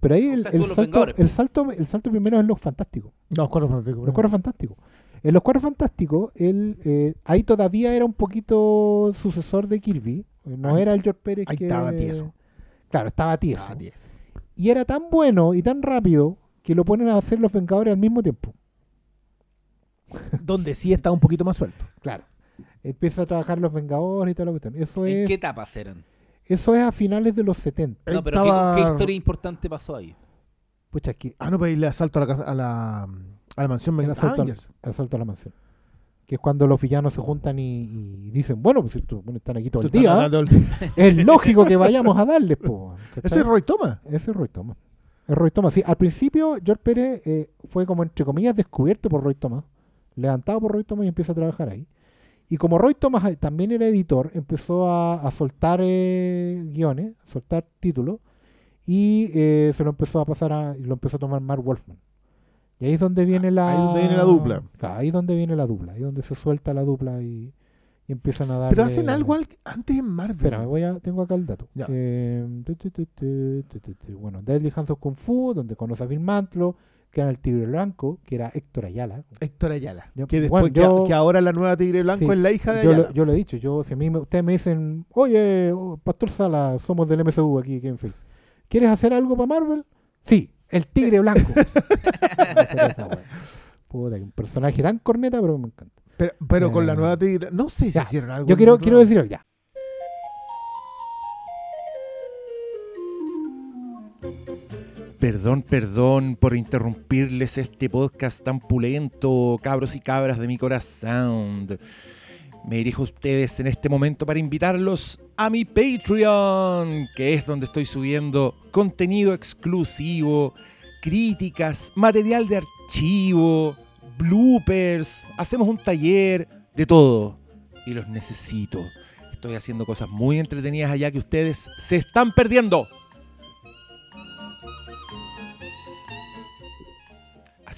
pero ahí el, el estuvo en Los salto, el, salto, el salto primero es Los Fantásticos. Los cuatro fantásticos. Los Cuatro Fantásticos. En Los Cuatro Fantásticos, él eh, ahí todavía era un poquito sucesor de Kirby. No Ahí- era el George Pérez ahí que... estaba tieso. Claro, estaba tieso. Ah, diez. Y era tan bueno y tan rápido que lo ponen a hacer los Vengadores al mismo tiempo. Donde sí está un poquito más suelto. Claro. Empieza a trabajar los Vengadores y toda la cuestión. Eso ¿En es, qué etapas eran? eso es a finales de los 70. No, pero ¿qué- estaba- ¿qué, historia importante pasó ahí? Pucha, aquí Ah, no, para irle asalto a la, casa, a la, a la mansión el asalto, al- el asalto a la mansión. Que es cuando los villanos se juntan y, y dicen, bueno, pues estos bueno, están aquí todo el día. el- Es lógico que vayamos a darles, po. Ese es Roy Thomas. Ese es Roy Thomas. Es Roy Thomas. Sí, al principio George Pérez eh, fue como entre comillas descubierto por Roy Thomas, levantado por Roy Thomas y empieza a trabajar ahí. Y como Roy Thomas eh, también era editor, empezó a, a soltar eh, guiones, a soltar títulos, y eh, se lo empezó a pasar a, y lo empezó a tomar Mark Wolfman. Y ahí es donde viene la... ahí donde viene la dupla. Ahí es donde viene la dupla, ahí es donde se suelta la dupla y, y empiezan a dar... Pero hacen algo al- antes en Marvel. Espera, voy a, tengo acá el dato. Eh, tu, tu, tu. Bueno, Deadly Hands of Kung Fu, donde conoce a Bill Mantlo, que era el Tigre Blanco, que era Héctor Ayala. Héctor Ayala. Yo- que, después, bueno, que- yo- que, ahora la nueva Tigre Blanco Sí, es la hija de Yo Ayala. lo, yo lo he dicho, yo, si a mí me- ustedes me dicen, oye, oh, Pastor Sala, somos del MSU aquí, en fin. ¿Quieres hacer algo para Marvel? Sí, el Tigre Blanco. Puta, que un personaje tan corneta, pero me encanta. pero pero con la Eh, nueva Tigre... No sé si ya, hicieron algo. Yo quiero, otro quiero decir algo, ya. Perdón, perdón por interrumpirles este podcast tan pulento, cabros y cabras de mi corazón. Me dirijo a ustedes en este momento para invitarlos a mi Patreon, que es donde estoy subiendo contenido exclusivo, críticas, material de archivo, bloopers, hacemos un taller, de todo. Y los necesito. Estoy haciendo cosas muy entretenidas allá que ustedes se están perdiendo.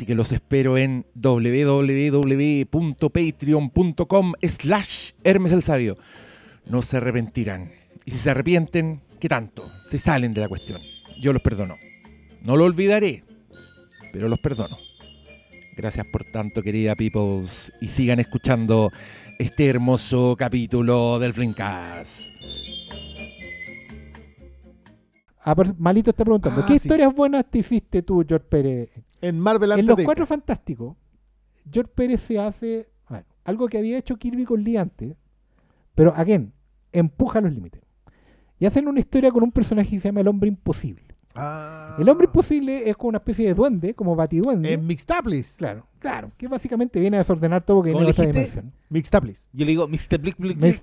Así que los espero en www.patreon.com slash Hermes el Sabio. No se arrepentirán. Y si se arrepienten, ¿qué tanto? Se salen de la cuestión. Yo los perdono. No lo olvidaré, pero los perdono. Gracias por tanto, querida Peoples. Y sigan escuchando este hermoso capítulo del Flimcast. Ah, Malito está preguntando, Ah, ¿qué sí. historias buenas te hiciste tú, George Pérez? En Marvel En Los de- Cuatro Fantásticos, George Pérez se hace algo que había hecho Kirby con Lee antes, pero, again, empuja los límites. Y hacen una historia con un personaje que se llama el Hombre Imposible. Ah. El Hombre Imposible es como una especie de duende, como batiduende. En Mixtaplis. Claro, claro, que básicamente viene a desordenar todo que ¿Cómo viene de otra dimensión. Mixtaplis. Yo le digo. Blick.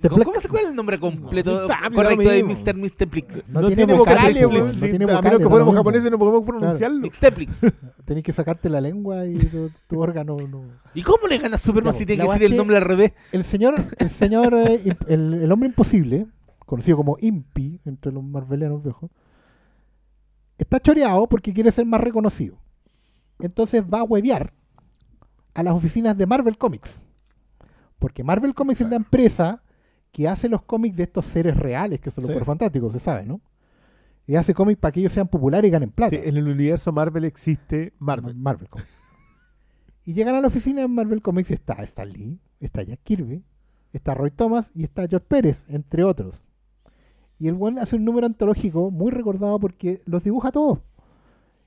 ¿Cómo, cómo se cuál es el nombre completo. Blick, correcto de. Mr. Mr. Blick? No tiene vocales, vocales, no tiene a menos vocales, que no fuéramos japoneses no podemos pronunciarlo. Blick. Tenés que sacarte la lengua y tu, tu órgano no... ¿Y cómo le gana Superman Ya, si tiene que decir el nombre al revés? El señor, el señor, eh, el, el hombre imposible, conocido como Impi entre los marvelianos viejos, está choreado porque quiere ser más reconocido. Entonces va a huevear a las oficinas de Marvel Comics. Porque Marvel Comics es la empresa que hace los cómics de estos seres reales, que son los Sí. Fantásticos, se sabe, ¿no? Y hace cómics para que ellos sean populares y ganen plata. Sí, en el universo Marvel existe Marvel. Marvel Comics. Y llegan a la oficina de Marvel Comics y está Stan Lee, está Jack Kirby, está Roy Thomas y está George Pérez, entre otros. Y el buen hace un número antológico muy recordado porque los dibuja todos.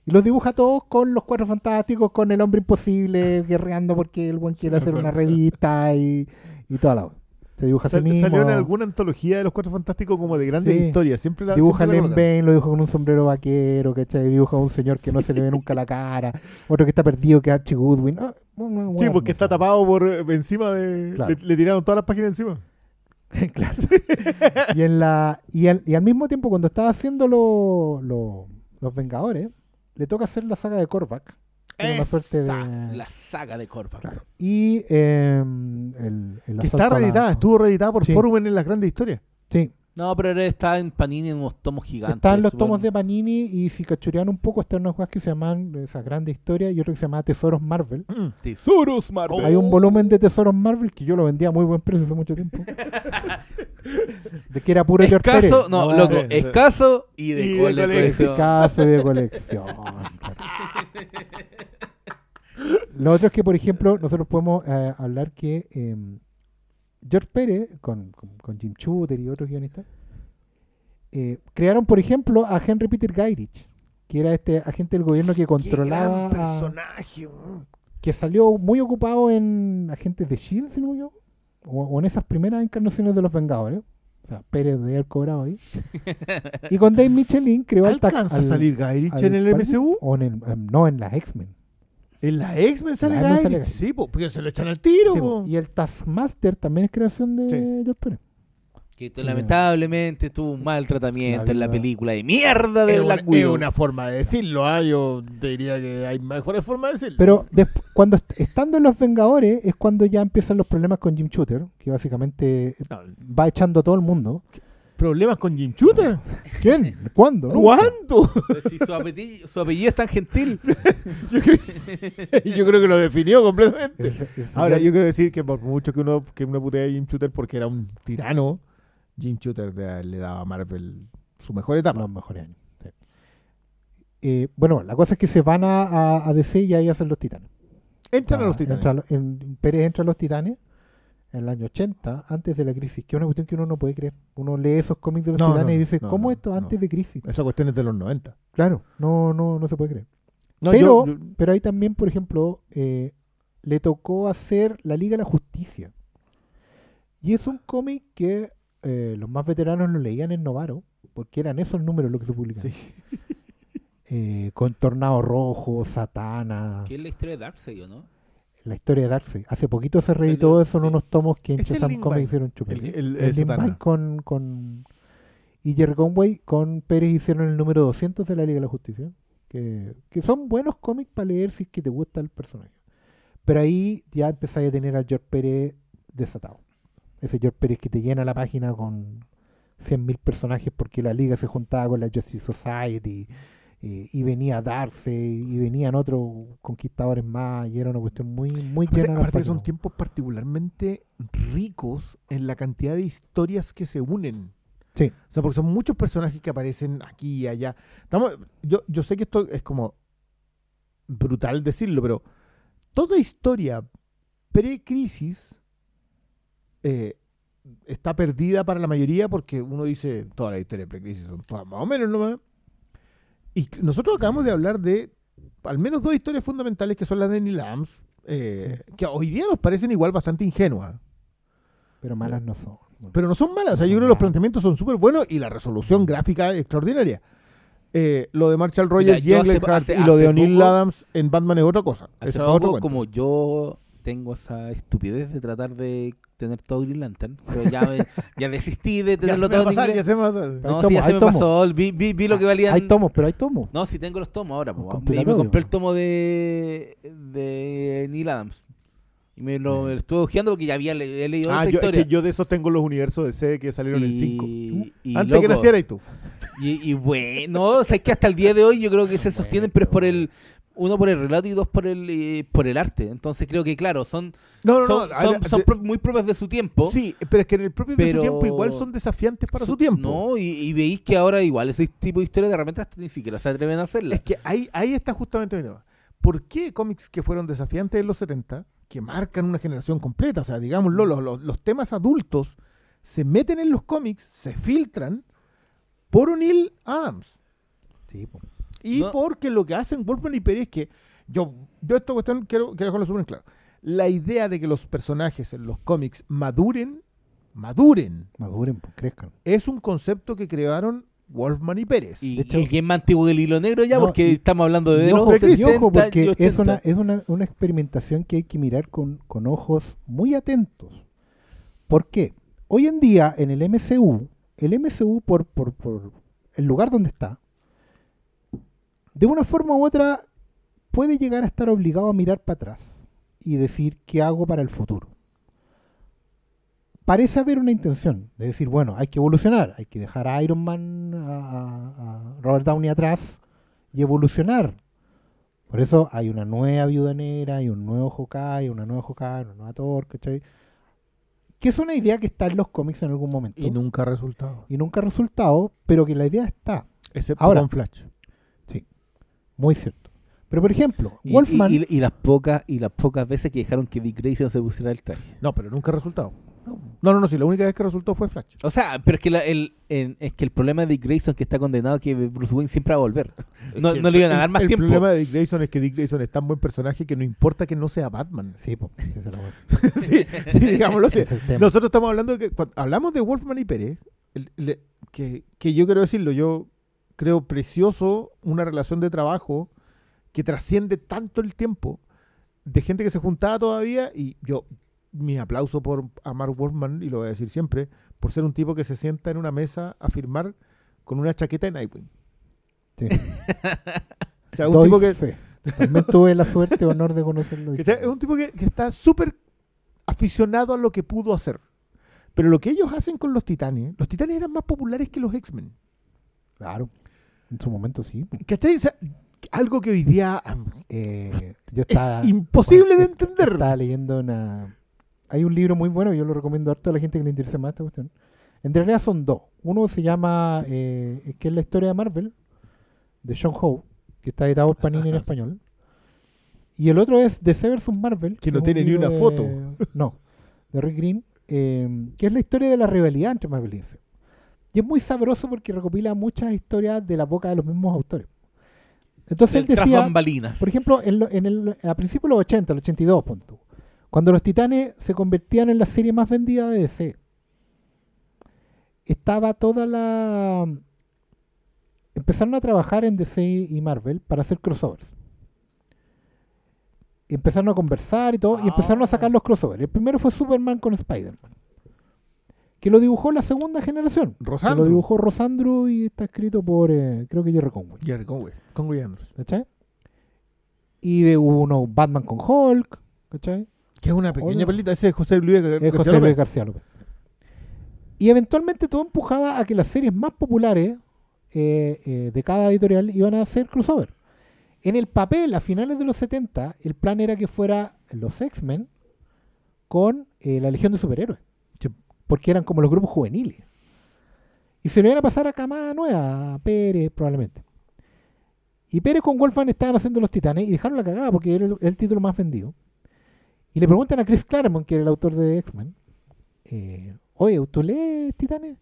Y los dibuja todos con los cuatro fantásticos, con el hombre imposible, guerreando porque el buen quiere hacer una revista y, y toda la Se dibuja a sí Sal- mismo. salió en alguna antología de los Cuatro Fantásticos como de grandes Sí. historias. Siempre la, Dibuja siempre Len. Bane, lo dibuja con un sombrero vaquero, ¿cachai? Dibuja a un señor que no se le ve nunca la cara, otro que está perdido, que es Archie Goodwin. Ah, Sí, porque está tapado por eh, encima de. Claro. Le, le tiraron todas las páginas encima. claro. y, en la, y, al, y al mismo tiempo, cuando estaba haciendo lo- lo- los Vengadores, le toca hacer la saga de Korvac. Esa, de- La saga de. Claro. Y eh, el, el Que está la- reeditada, estuvo reeditada por Sí. Forum en las grandes historias. Sí, No, pero está en Panini en unos tomos gigantes. Están los tomos de Panini y si cachurean un poco están unas cosas que se llaman esa grande historia y otro que se llama Tesoros Marvel. Tesoros Marvel. Hay un volumen de Tesoros Marvel que yo lo vendía a muy buen precio hace mucho tiempo. de que era puro George Pérez. Escaso, no, loco, sí, sí. escaso y de, Y de colección. Escaso y de colección. Lo otro es que, por ejemplo, nosotros podemos eh, hablar que eh, George Pérez, con, con, con Jim Shooter y otros guionistas, eh, crearon, por ejemplo, a Henry Peter Gairich, que era este agente del gobierno que controlaba, Qué gran personaje. que salió muy ocupado en Agentes de Shield, si no equivoco, o, o en esas primeras encarnaciones de los Vengadores. O sea, Pérez de haber cobrado ahí. y con Dave Michelin creó ¿Alcanza a al- salir Gairich en el MCU? O en el, em, no, en las X-Men. En la X-Men sale la. Sí, po, porque se lo echan al tiro. Sí, po. po. y el Taskmaster también es creación de Sí. George Pérez. Que Sí. lamentablemente tuvo un mal tratamiento La en la película de mierda de Es una, Black es Widow. una forma de decirlo. ah, Yo te diría que hay mejores formas de decirlo. Pero cuando est- estando en Los Vengadores es cuando ya empiezan los problemas con Jim Shooter, que básicamente No, va echando a todo el mundo. ¿Problemas con Jim Shooter? ¿Quién? ¿Cuándo? ¿Cuándo? Si su, apellido, su apellido es tan gentil. yo creo que lo definió completamente. Es- es- Ahora, yo quiero decir que por mucho que uno, que uno putea a Jim Shooter porque era un tirano, Jim Shooter de- le daba a Marvel su mejor etapa. los mejores años. sí. Eh, bueno, la cosa es que se van a, a- a DC y ahí hacen los titanes. Entran a los sea, titanes. entra lo- en- Pérez entra a los titanes en el año 80, antes de la crisis, que es una cuestión que uno no puede creer. Uno lee esos cómics de los No, titanes no, y dice, no, ¿cómo no, esto no. antes de crisis? Esa cuestión es de los 90. Claro, no, no, no se puede creer. No, pero, yo- yo- pero ahí también, por ejemplo, eh, le tocó hacer La Liga de la Justicia. Y es un cómic que eh, los más veteranos lo leían en Novaro, porque eran esos números los que se publicaban. Sí. Eh, con Tornado Rojo, Satana, ¿Qué es la historia de Darkseid, o no? La historia de Darkseid. Hace poquito se reeditó Salió, eso en sí. unos tomos que en el Shazam Comics hicieron chupar. El- el- El el Link con, con... Y Jerry Conway con Pérez hicieron el número 200 de la Liga de la Justicia. Que, que son buenos cómics para leer si es que te gusta el personaje. Pero ahí ya empezáis a tener al George Pérez desatado. Ese George Pérez que te llena la página con 100.000 personajes porque la liga se juntaba con la Justice Society eh, y venía Darkseid y venían otros conquistadores más y era una cuestión muy, muy Aparte, llena. aparte que son tiempos particularmente ricos en la cantidad de historias que se unen. Sí. O sea, porque son muchos personajes que aparecen aquí y allá. Estamos, yo, yo sé que esto es como brutal decirlo, pero toda historia pre-crisis eh, está perdida para la mayoría porque uno dice, todas las historias pre-crisis son todas más o menos nomás. Y nosotros acabamos de hablar de al menos dos historias fundamentales que son las de Neil Adams, eh, que hoy día nos parecen igual bastante ingenuas. Pero malas no son. Pero no son malas. O sea, yo creo que los planteamientos son súper buenos y la resolución gráfica es extraordinaria. Eh, lo de Marshall Rogers Mira, y Englehart y lo de O'Neill Adams en Batman es otra cosa. Hace Esa poco, como yo tengo esa estupidez de tratar de tener todo Green Lantern, pero ya, me- ya desistí de tenerlo todo pasar, ya se me va a pasar. No, tomos, sí, ya se me tomos. pasó. Vi, vi, vi lo que valían. Hay tomos, pero hay tomos. No, sí tengo los tomos ahora. po. Y me compré el tomo de, de Neil Adams. Y me lo, me lo estuve ojeando porque ya había le- he leído Ah, esa yo, es historia. que yo de esos tengo los universos de C que salieron en 5. y, y, Antes loco, que nacieras tú. Y, y bueno, o sea, es que hasta el día de hoy yo creo que se sostienen, pero es por el uno por el relato y dos por el eh, por el arte. Entonces creo que claro, son No, no, son, no. son- a- son de- pro- muy propias de su tiempo. Sí, pero es que en el propio de su tiempo igual son desafiantes para su tiempo. No, y, y veis que ahora igual ese tipo de historia de repente hasta ni siquiera se atreven a hacerla. Es que ahí, ahí está justamente mi tema. ¿Por qué cómics que fueron desafiantes en los 70, que marcan una generación completa, o sea, digámoslo, los, los- los temas adultos se meten en los cómics, se filtran por O'Neill Adams? Sí, po. Y No. porque lo que hacen Wolfman y Perry es que yo, yo esta cuestión quiero, quiero dejarlo súper en claro. La idea de que los personajes en los cómics maduren, maduren, maduren, po, crezcan. es un concepto que crearon Wolfman y Pérez. y, de hecho- y que es más antiguo que el hilo negro ya, No, porque y- estamos hablando de los ojo, y 60 ojo, porque y 80. es, una, es una, una experimentación que hay que mirar con, con ojos muy atentos. ¿Por qué? Hoy en día en el MCU, el MCU por, por, por el lugar donde está, de una forma u otra puede llegar a estar obligado a mirar para atrás y decir qué hago para el futuro. Parece haber una intención de decir, bueno, hay que evolucionar, hay que dejar a Iron Man, a, a- Robert Downey atrás y evolucionar. Por eso hay una nueva Viuda Negra, hay un nuevo Hawkeye, una nueva Hawkeye, una nueva Thor, ¿cachai? Que es una idea que está en los cómics en algún momento. Y nunca ha resultado. y nunca ha resultado, pero que la idea está. Excepto Ahora- con Flash. Muy cierto. Pero por ejemplo, Y- Wolfman... y, y- y las pocas y las pocas veces que dejaron que Dick Grayson se pusiera el traje. No, pero nunca ha resultado. No, no, no, sí, la única vez que resultó fue Flash. O sea, pero es que, la- el, es que el problema de Dick Grayson es que está condenado que Bruce Wayne siempre va a volver. No, Es no el- le iban a el- dar más el tiempo. problema de Dick Grayson es que Dick Grayson es tan buen personaje que no importa que no sea Batman. Sí, po, sí, sí, digámoslo así. Es el. Nosotros estamos hablando de que cuando hablamos de Wolfman y Pérez, el- el- que, que yo quiero decirlo, yo creo precioso una relación de trabajo que trasciende tanto el tiempo de gente que se juntaba todavía y yo mi aplauso por a Mark Wolfman y lo voy a decir siempre por ser un tipo que se sienta en una mesa a firmar con una chaqueta de Nightwing. Sí. O sea, un Doy tipo que, fe. También tuve la suerte y honor de conocerlo. y que está- es un tipo que, que está súper aficionado a lo que pudo hacer. Pero lo que ellos hacen con los titanes, los titanes eran más populares que los X-Men. Claro. En su momento sí. ¿Cachai? O sea, algo que hoy día ah, Eh, yo es estaba, imposible de entender. estaba leyendo una... Hay un libro muy bueno, yo lo recomiendo harto a la gente que le interese más esta cuestión. En realidad son dos. Uno se llama, eh, que es la historia de Marvel, de Sean Howe, que está editado por Panini en español. Y el otro es DC vs. Marvel. Que no es un tiene ni una de- foto. No, de Rick Green, eh, que es la historia de la rivalidad entre Marvel y DC. Y es muy sabroso porque recopila muchas historias de la boca de los mismos autores. Entonces él El decía, por ejemplo, en, lo- en el, a principios de los 80, el 82, punto, cuando los Titanes se convertían en la serie más vendida de DC, estaba toda la... Empezaron a trabajar en DC y Marvel para hacer crossovers. Y empezaron a conversar y todo, y empezaron a sacar los crossovers. El primero fue Superman con Spider-Man, que lo dibujó la segunda generación. Que Rosandro. lo dibujó Rosandro y está escrito por, eh, creo que Jerry Conway. Jerry Conway. Conway Andrews. ¿Cachai? Y de uno Batman con Hulk, ¿cachai? Que es una pequeña Oye. perlita. Ese es José Luis García Es José López. Luis García López. Y eventualmente todo empujaba a que las series más populares eh, eh, de cada editorial iban a ser crossover. En el papel, a finales de los 70, el plan era que fuera los X-Men con eh, la Legión de Superhéroes. Porque eran como los grupos juveniles. Y se lo iban a pasar a Camada Nueva, a Pérez probablemente. Y Pérez con Wolfman estaban haciendo los titanes y dejaron la cagada porque era el, el título más vendido. Y le preguntan a Chris Claremont, que era el autor de X-Men, eh, oye, ¿tú lees Titanes?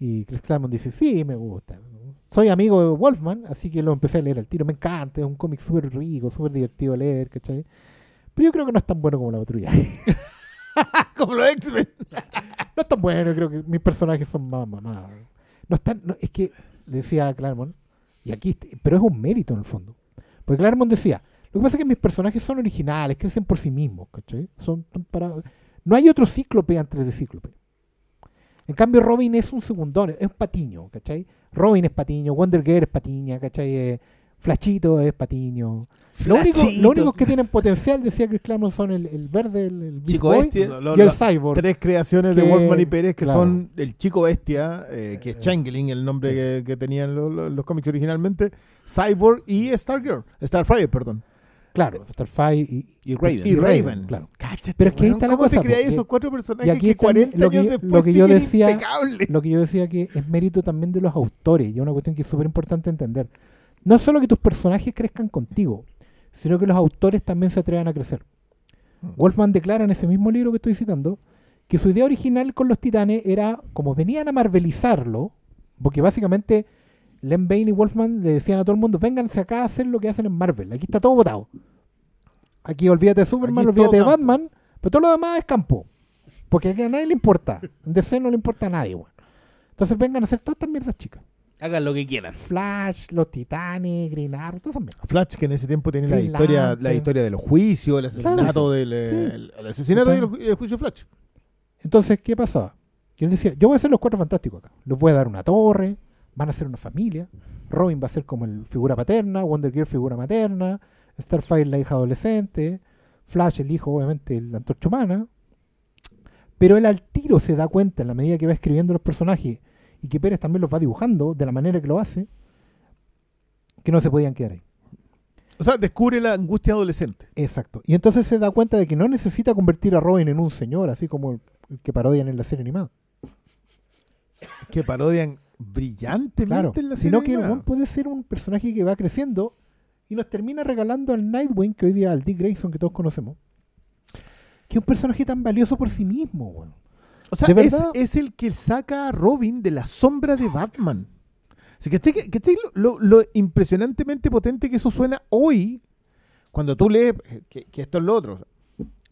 Y Chris Claremont dice, sí, me gusta. Soy amigo de Wolfman, así que lo empecé a leer al tiro. Me encanta, es un cómic súper rico, súper divertido de leer, ¿cachai? Pero yo creo que no es tan bueno como la patrulla. Como los X-Men. no es tan bueno, creo que mis personajes son más mamados. No están, es que, le decía a Claremont, y aquí, pero es un mérito en el fondo. Porque Claremont decía, lo que pasa es que mis personajes son originales, crecen por sí mismos, ¿cachai? Son, son para... No hay otro cíclope antes de cíclope. En cambio, Robin es un segundón, es un patiño, ¿cachai? Robin es patiño, Wonder Girl es patiña, ¿cachai? Eh, Flachito es Patiño. Lo único, lo que tienen potencial, decía Chris Claremont, son el, el verde, el, el Chico Boy Bestia. Lo- lo- y el Cyborg. Tres creaciones de Wolfman y Pérez que claro. son el chico bestia, eh, que es Changeling, el nombre que, que tenían los, cómics originalmente, Cyborg y Stargirl, Starfire, perdón. Claro, Starfire y, Y Raven. Y Raven, Raven. claro. Pero es que ahí está la ¿cómo cosa, te porque- esos cuatro y personajes aquí que está el- 40 lo que- años lo después que yo decía- impecables? Lo que yo decía que es mérito también de los autores, y es una cuestión que es súper importante entender. No solo que tus personajes crezcan contigo, sino que los autores también se atrevan a crecer. Mm. Wolfman declara en ese mismo libro que estoy citando que su idea original con los titanes era, como venían a marvelizarlo, porque básicamente Len Bain y Wolfman le decían a todo el mundo, vénganse acá a hacer lo que hacen en Marvel, aquí está todo votado. Aquí olvídate de Superman, Aquí olvídate de campo. Batman, pero todo lo demás es campo. Porque aquí a nadie le importa. En DC no le importa a nadie, weón. Entonces vengan a hacer todas estas mierdas chicas. Hagan lo que quieran. Flash, los titanes, Green Arrow, esas mierdas. Flash, que en ese tiempo tenía la historia, la historia de los juicios, el asesinato Claro, del sí. el, el asesinato y el, el juicio Flash. Entonces, ¿qué pasaba? Que él decía, yo voy a hacer los cuatro fantásticos acá. Les voy a dar una torre, van a ser una familia. Robin va a ser como el figura paterna, Wonder Girl figura materna, Starfire la hija adolescente, Flash el hijo, obviamente, la antorcha humana. Pero él al tiro se da cuenta en la medida que va escribiendo los personajes y que Pérez también los va dibujando de la manera que lo hace, que no se podían quedar ahí. O sea, descubre la angustia adolescente. Exacto. Y entonces se da cuenta de que no necesita convertir a Robin en un señor, así como el que parodian en la serie animada. Que parodian brillantemente Claro. en la serie Sino que el animada. weón puede ser un personaje que va creciendo y nos termina regalando al Nightwing, que hoy día al Dick Grayson que todos conocemos. Que es un personaje tan valioso por sí mismo, weón. O sea, ¿De es, el que saca a Robin de la sombra de Batman. Así que, lo, impresionantemente potente que eso suena hoy, cuando tú lees, eh, que, que esto es lo otro.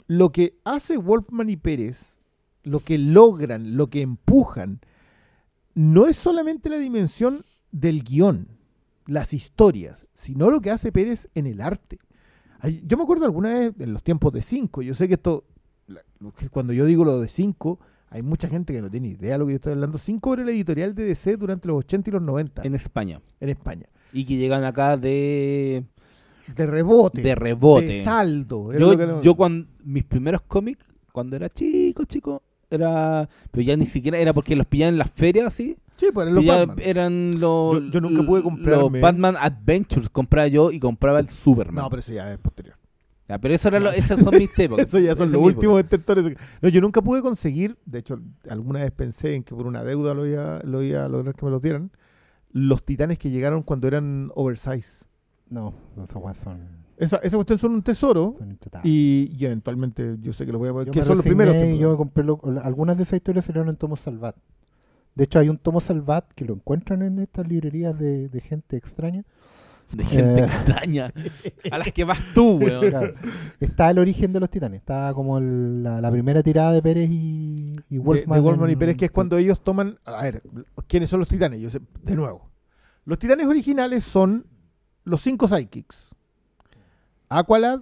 Lo que hace Wolfman y Pérez, lo que logran, lo que empujan, no es solamente la dimensión del guion, las historias, sino lo que hace Pérez en el arte. Yo me acuerdo alguna vez en los tiempos de 5, yo sé que esto, cuando yo digo lo de 5, hay mucha gente que no tiene idea de lo que yo estoy hablando. 5 era la editorial de DC durante los 80 y los 90 En España. en España. Y que llegan acá de, De rebote. de rebote. De saldo. que- Yo, cuando mis primeros cómics, cuando era chico, chico, era. Pero ya ni siquiera era porque los pillaban en las ferias así. sí, pues eran los Batman. eran los. Yo- yo nunca pude comprarme- Los Batman Adventures compraba yo y compraba el Superman. No, pero eso ya es posterior. Ya, pero eso era lo, esas son mis épocas. Eso ya son los últimos detentores. No, yo nunca pude conseguir, de hecho, alguna vez pensé en que por una deuda lo iba, lo iba a lograr que me los dieran, los titanes que llegaron cuando eran oversize. No, esas weas son, Esa, esa cuestión son un tesoro son y, y eventualmente yo sé que los voy a poder. Que son los primeros Yo compré lo- algunas de esas historias salieron en Tomo Salvat. De hecho, hay un Tomo Salvat que lo encuentran en estas librerías de, de gente extraña. De gente Eh. extraña. A las que vas tú, weón. Claro. Está el origen de los titanes. Está como el- la, la primera tirada de Pérez y, y De, Wolfman. de Wolfman y Pérez, que es cuando ellos toman. A ver, ¿quiénes son los titanes? Yo sé, de nuevo. Los titanes originales son los cinco sidekicks: Aqualad,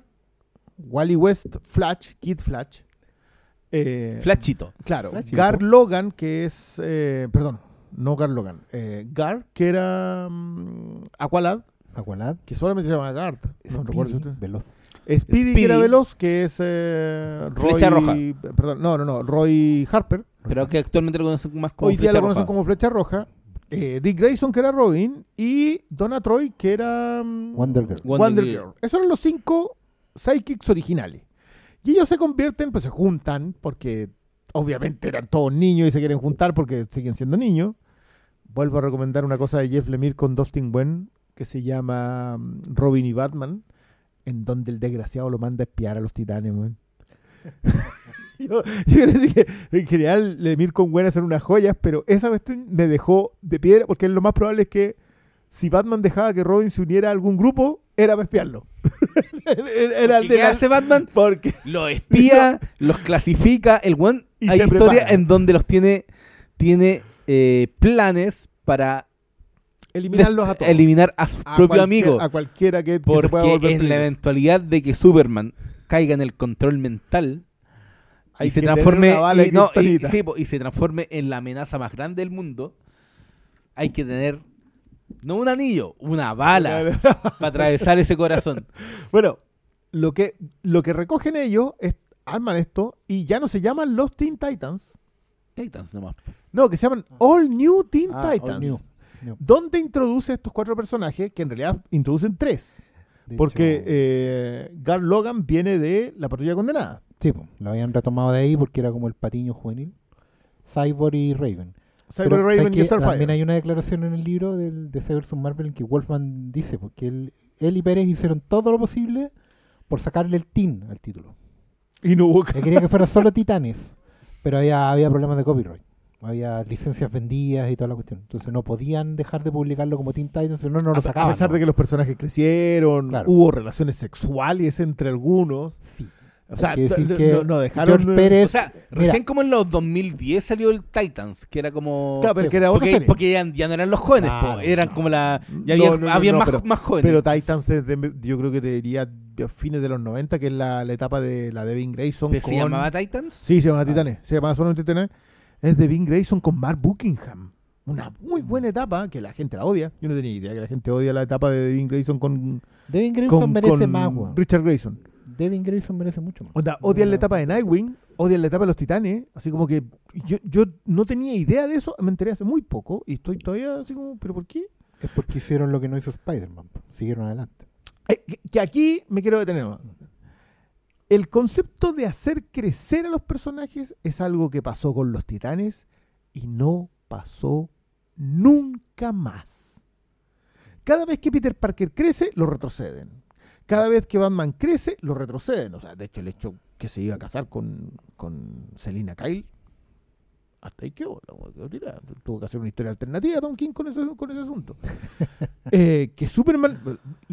Wally West, Flash, Kid Flash. eh, Flachito. Claro. Gar Logan, que es. eh, perdón, no Gar Logan. eh, Gar, que era. mm, Aqualad, Aqualad. que solamente se llama Gard. No recuerdo si Speedy, usted- Veloz. Speedy, que era Speedy. veloz, que es. eh, Roy, Flecha Roja. Perdón, no, no, no. Roy Harper. Pero que actualmente lo conocen más como Hoy día Flecha lo conocen Roja. como Flecha Roja. eh, Dick Grayson, que era Robin. Y Donna Troy, que era. mm, Wonder Girl. Wonder Wonder Girl. Girl. Esos eran los cinco sidekicks originales. Y ellos se convierten, pues se juntan, porque obviamente eran todos niños y se quieren juntar porque siguen siendo niños. Vuelvo a recomendar una cosa de Jeff Lemire con Dustin Wen, que se llama mm, Robin y Batman, en donde el desgraciado lo manda a espiar a los titanes, weón. yo, yo quiero decir que en general Lemire con Wen hacen unas joyas, pero esa cuestión me dejó de piedra, porque lo más probable es que si Batman dejaba que Robin se uniera a algún grupo, era para espiarlo. era ¿Y de qué hace Batman? Porque Los espía, los clasifica. El one hay historias en donde los tiene, tiene eh, planes para eliminarlos a todos. eliminar a su A propio amigo. A cualquiera que, que se pueda volver en la eventualidad de que Superman caiga en el control mental Hay y se transforme y, no, y- sí, se transforme en la amenaza más grande del mundo, hay que tener No un anillo, una bala para atravesar ese corazón. Bueno, lo que, lo que recogen ellos es, arman esto y ya no se llaman los Teen Titans. Titans nomás. No, que se llaman All New Teen Ah, All Titans. New. New. Donde introduce estos cuatro personajes, que en realidad introducen tres. De Porque hecho, eh, Gar Logan viene de la patrulla condenada. sí, po, lo habían retomado de ahí porque era como el patiño juvenil. Cyborg y Raven. Cyber Pero, Raven ¿sabes y? Starfire. También hay una declaración en el libro del DC vs Marvel en que Wolfman dice porque él, él y Pérez hicieron todo lo posible por sacarle el tin al título. Y no hubo quería que fuera solo Titanes, pero había, había problemas de copyright. Había licencias vendidas y toda la cuestión. Entonces no podían dejar de publicarlo como Teen Titans, no, no lo a, sacaban. a pesar ¿no? de que los personajes crecieron, Claro. hubo relaciones sexuales entre algunos. Sí. O sea, que decir no- que no, no dejaron. George Pérez, O sea, mira, recién como en los 2010 salió el Titans, que era como... Claro, pero que era otra porque, serie. porque ya, ya no eran los jóvenes, po, eran como la... Ya había, no, no, había no, más, pero- más jóvenes. Pero Titans es de, yo creo que te diría de fines de los 90, que es la, la etapa de la Devin Grayson ¿Pero con... ¿Se llamaba Titans? Sí, se llama Titanes. Se llamaba solamente Titanes. Es Devin Grayson con Mark Buckingham. Una muy buena etapa que la gente la odia. Yo no tenía idea que la gente odia la etapa de Devin Grayson con, Devin Grayson con, merece con más, weón. Richard Grayson. Devin Grayson merece mucho más. Onda, odian la etapa de Nightwing, odian la etapa de los Titanes. Así como que yo, yo no tenía idea de eso, me enteré hace muy poco y estoy todavía así como, ¿pero por qué? Es porque hicieron lo que no hizo Spider-Man. Siguieron adelante. Eh, que- que aquí me quiero detener. El concepto de hacer crecer a los personajes es algo que pasó con los titanes y no pasó nunca más. Cada vez que Peter Parker crece, lo retroceden. Cada vez que Batman crece, lo retroceden. O sea, de hecho, el hecho que se iba a casar con, con Selina Kyle, hasta ahí quedó. Tuvo que hacer una historia alternativa Tom King con ese, con ese asunto. Eh, que Superman,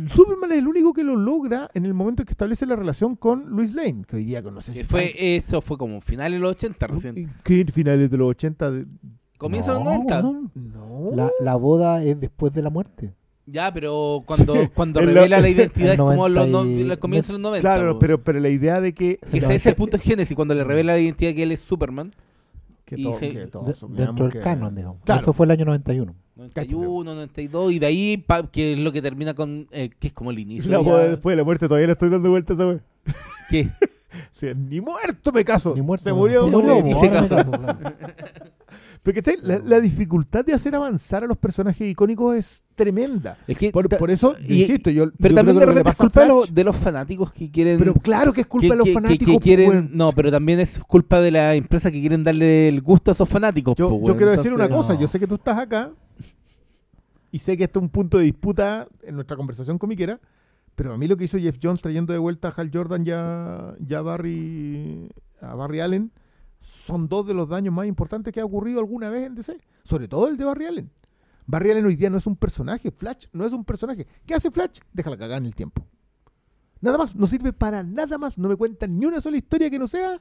Superman es el único que lo logra en el momento en que establece la relación con Luis Lane, que hoy día no sé si fue, eso fue como finales de los 80 recién. ¿Qué finales de los 80? de- Comienzo de los No, 90. weón. No. La, la boda es después de la muerte. Ya, pero cuando, Sí, cuando revela la identidad es como los, no, 90 y- los comienzos de los 90. claro, pero, pero la idea de que, Que ese es el punto de génesis, cuando le revela la identidad que él es Superman. Que, Y to- se- que De- supongamos dentro del que- canon, digamos. Claro. Eso fue el año 91. 91, 92, y de ahí, pa- que es lo que termina con, eh, que es como el inicio. La ya- boda después de la muerte todavía le estoy dando vueltas a. ¿Qué? Sí, ni muerto me caso. Ni muerto. Se murió. Se murió, y se casó. Porque la, la dificultad de hacer avanzar a los personajes icónicos es tremenda. Es que, Por, por eso, y- insisto, yo, pero yo también creo de que repente es culpa de los, Flash- de los fanáticos que quieren... Pero claro que es culpa que, de los fanáticos. que quieren, weón. no, pero también es culpa de la empresa que quieren darle el gusto a esos fanáticos. Yo, quiero decir una cosa, no. yo sé que tú estás acá y sé que este es un punto de disputa en nuestra conversación comiquera, pero a mí lo que hizo Jeff Jones trayendo de vuelta a Hal Jordan ya, ya Barry, a Barry Allen son dos de los daños más importantes que ha ocurrido alguna vez en DC, sobre todo el de Barry Allen. Barry Allen hoy día no es un personaje, Flash no es un personaje. ¿Qué hace Flash? Déjala cagar en el tiempo. Nada más, no sirve para nada más, no me cuentan ni una sola historia que no sea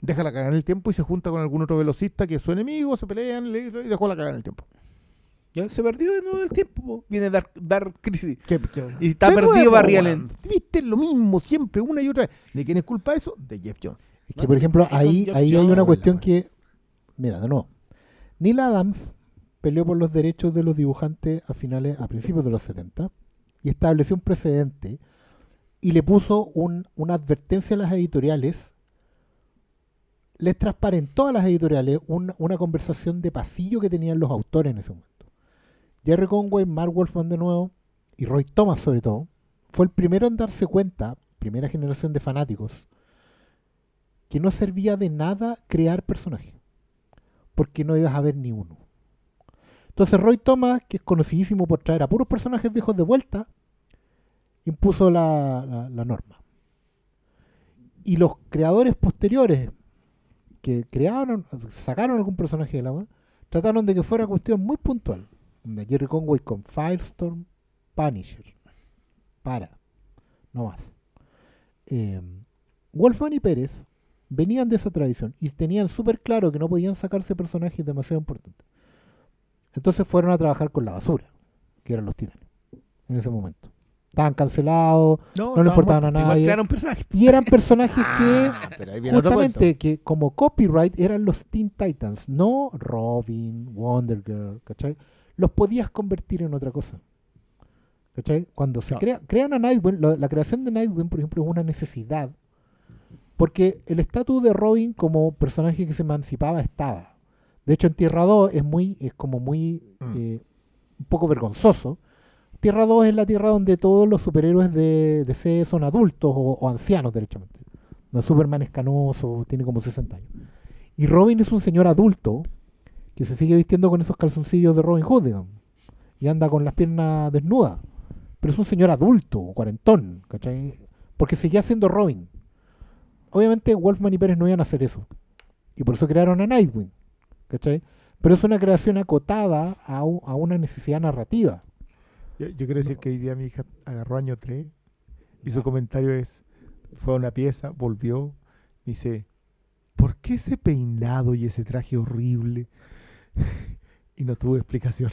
déjala cagar en el tiempo y se junta con algún otro velocista que es su enemigo, se pelean le- y dejó la cagar en el tiempo. Ya se perdió de nuevo el tiempo. po. Viene Dark, Dark Crisis. ¿Qué- qué- Y está De perdido nuevo, Barry. Allen. Viste lo mismo siempre, una y otra vez. ¿De quién es culpa eso? De Jeff Jones. Es No que, por ejemplo, ahí, ahí hay una cuestión que. Mira, de nuevo. Neil Adams peleó por los derechos de los dibujantes a finales, a principios de los 70 y estableció un precedente y le puso un- una advertencia a las editoriales. Les transparentó a las editoriales un- una conversación de pasillo que tenían los autores en ese momento. Jerry Conway, Mark Wolfman de nuevo y Roy Thomas sobre todo, fue el primero en darse cuenta, primera generación de fanáticos, que no servía de nada crear personajes, porque no ibas a ver ni uno. Entonces Roy Thomas, que es conocidísimo por traer a puros personajes viejos de vuelta, impuso la, la- la norma. Y los creadores posteriores que crearon, sacaron algún personaje del agua, trataron de que fuera cuestión muy puntual. De Jerry Conway con Firestorm, Punisher. Para. No más. Eh, Wolfman y Pérez venían de esa tradición y tenían súper claro que no podían sacarse personajes demasiado importantes. Entonces fueron a trabajar con la basura, que eran los titanes, en ese momento. Estaban cancelados, no, le importaban a nadie. Y eran personajes que Ah, justamente que como copyright eran los Teen Titans, no Robin, Wonder Girl, ¿cachai? los podías convertir en otra cosa. ¿Cachai? Cuando se crea, crean a Nightwing, lo- la creación de Nightwing, por ejemplo, es una necesidad. Porque el estatus de Robin como personaje que se emancipaba estaba. De hecho, en Tierra 2 es muy, es como muy Mm. eh, un poco vergonzoso. Tierra 2 es la tierra donde todos los superhéroes de DC son adultos o, o ancianos, derechamente. No, Superman es canoso, tiene como 60 años. Y Robin es un señor adulto que se sigue vistiendo con esos calzoncillos de Robin Hood, digamos. Y anda con las piernas desnudas. Pero es un señor adulto, cuarentón, ¿cachai? Porque seguía siendo Robin. Obviamente Wolfman y Pérez no iban a hacer eso. Y por eso crearon a Nightwing, ¿cachai? Pero es una creación acotada a, una necesidad narrativa. Yo, yo quiero decir que hoy día mi hija agarró año 3 y su comentario es, fue a una pieza, volvió, dice, ¿por qué ese peinado y ese traje horrible? y no tuvo explicación.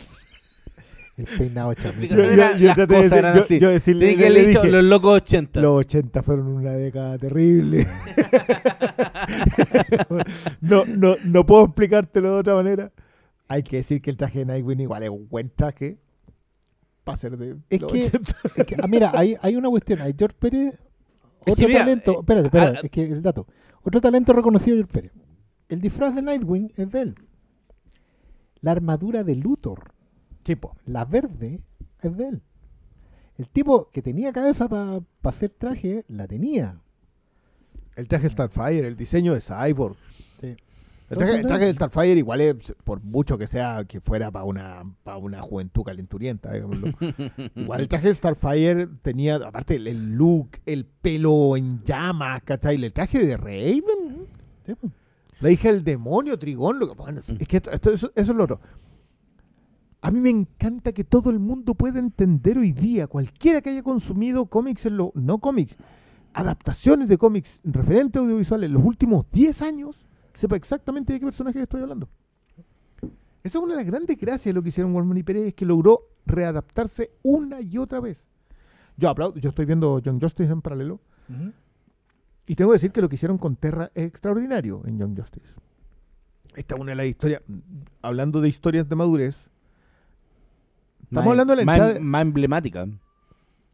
El peinado Yo- chamito. yo- las traté de decir- yo- yo decirle- que le haberle dicho dije, los locos 80. Los 80 fueron una década terrible. no, no, no puedo explicártelo de otra manera. Hay que decir que el traje de Nightwing igual es un buen traje para ser de Es los que- 80. Es que, ah, mira, hay, hay una cuestión. Hay George Pérez, Es otro que mira, talento. eh, espérate, espérate, ah, es que el dato. Otro talento reconocido de George Pérez. El disfraz de Nightwing es de él. La armadura de Luthor, Tipo, la verde, es de él. El tipo que tenía cabeza para hacer traje, la tenía. el traje Starfire, el diseño de Cyborg. Sí. El traje, el traje de Starfire igual es, por mucho que sea que fuera para una, para una juventud calenturienta, digámoslo. igual el traje de Starfire tenía, aparte el, el look, el pelo en llamas, ¿cachai? El traje de Raven, Sí, pues. la hija del demonio, Trigón, lo que, bueno, es es que esto- esto- eso, eso es lo otro. A mí me encanta que todo el mundo pueda entender hoy día, cualquiera que haya consumido cómics, en lo, no cómics, adaptaciones de cómics referentes audiovisuales en los últimos 10 años, sepa exactamente de qué personaje estoy hablando. Esa es una de las grandes gracias de lo que hicieron Wolfman y Pérez, es que logró readaptarse una y otra vez. Yo aplaudo, yo estoy viendo Young Justice en paralelo, y tengo que decir que lo que hicieron con Terra es extraordinario en Young Justice. Esta es una de las historias, hablando de historias de madurez, estamos Más- hablando de la más, entrada... más emblemática.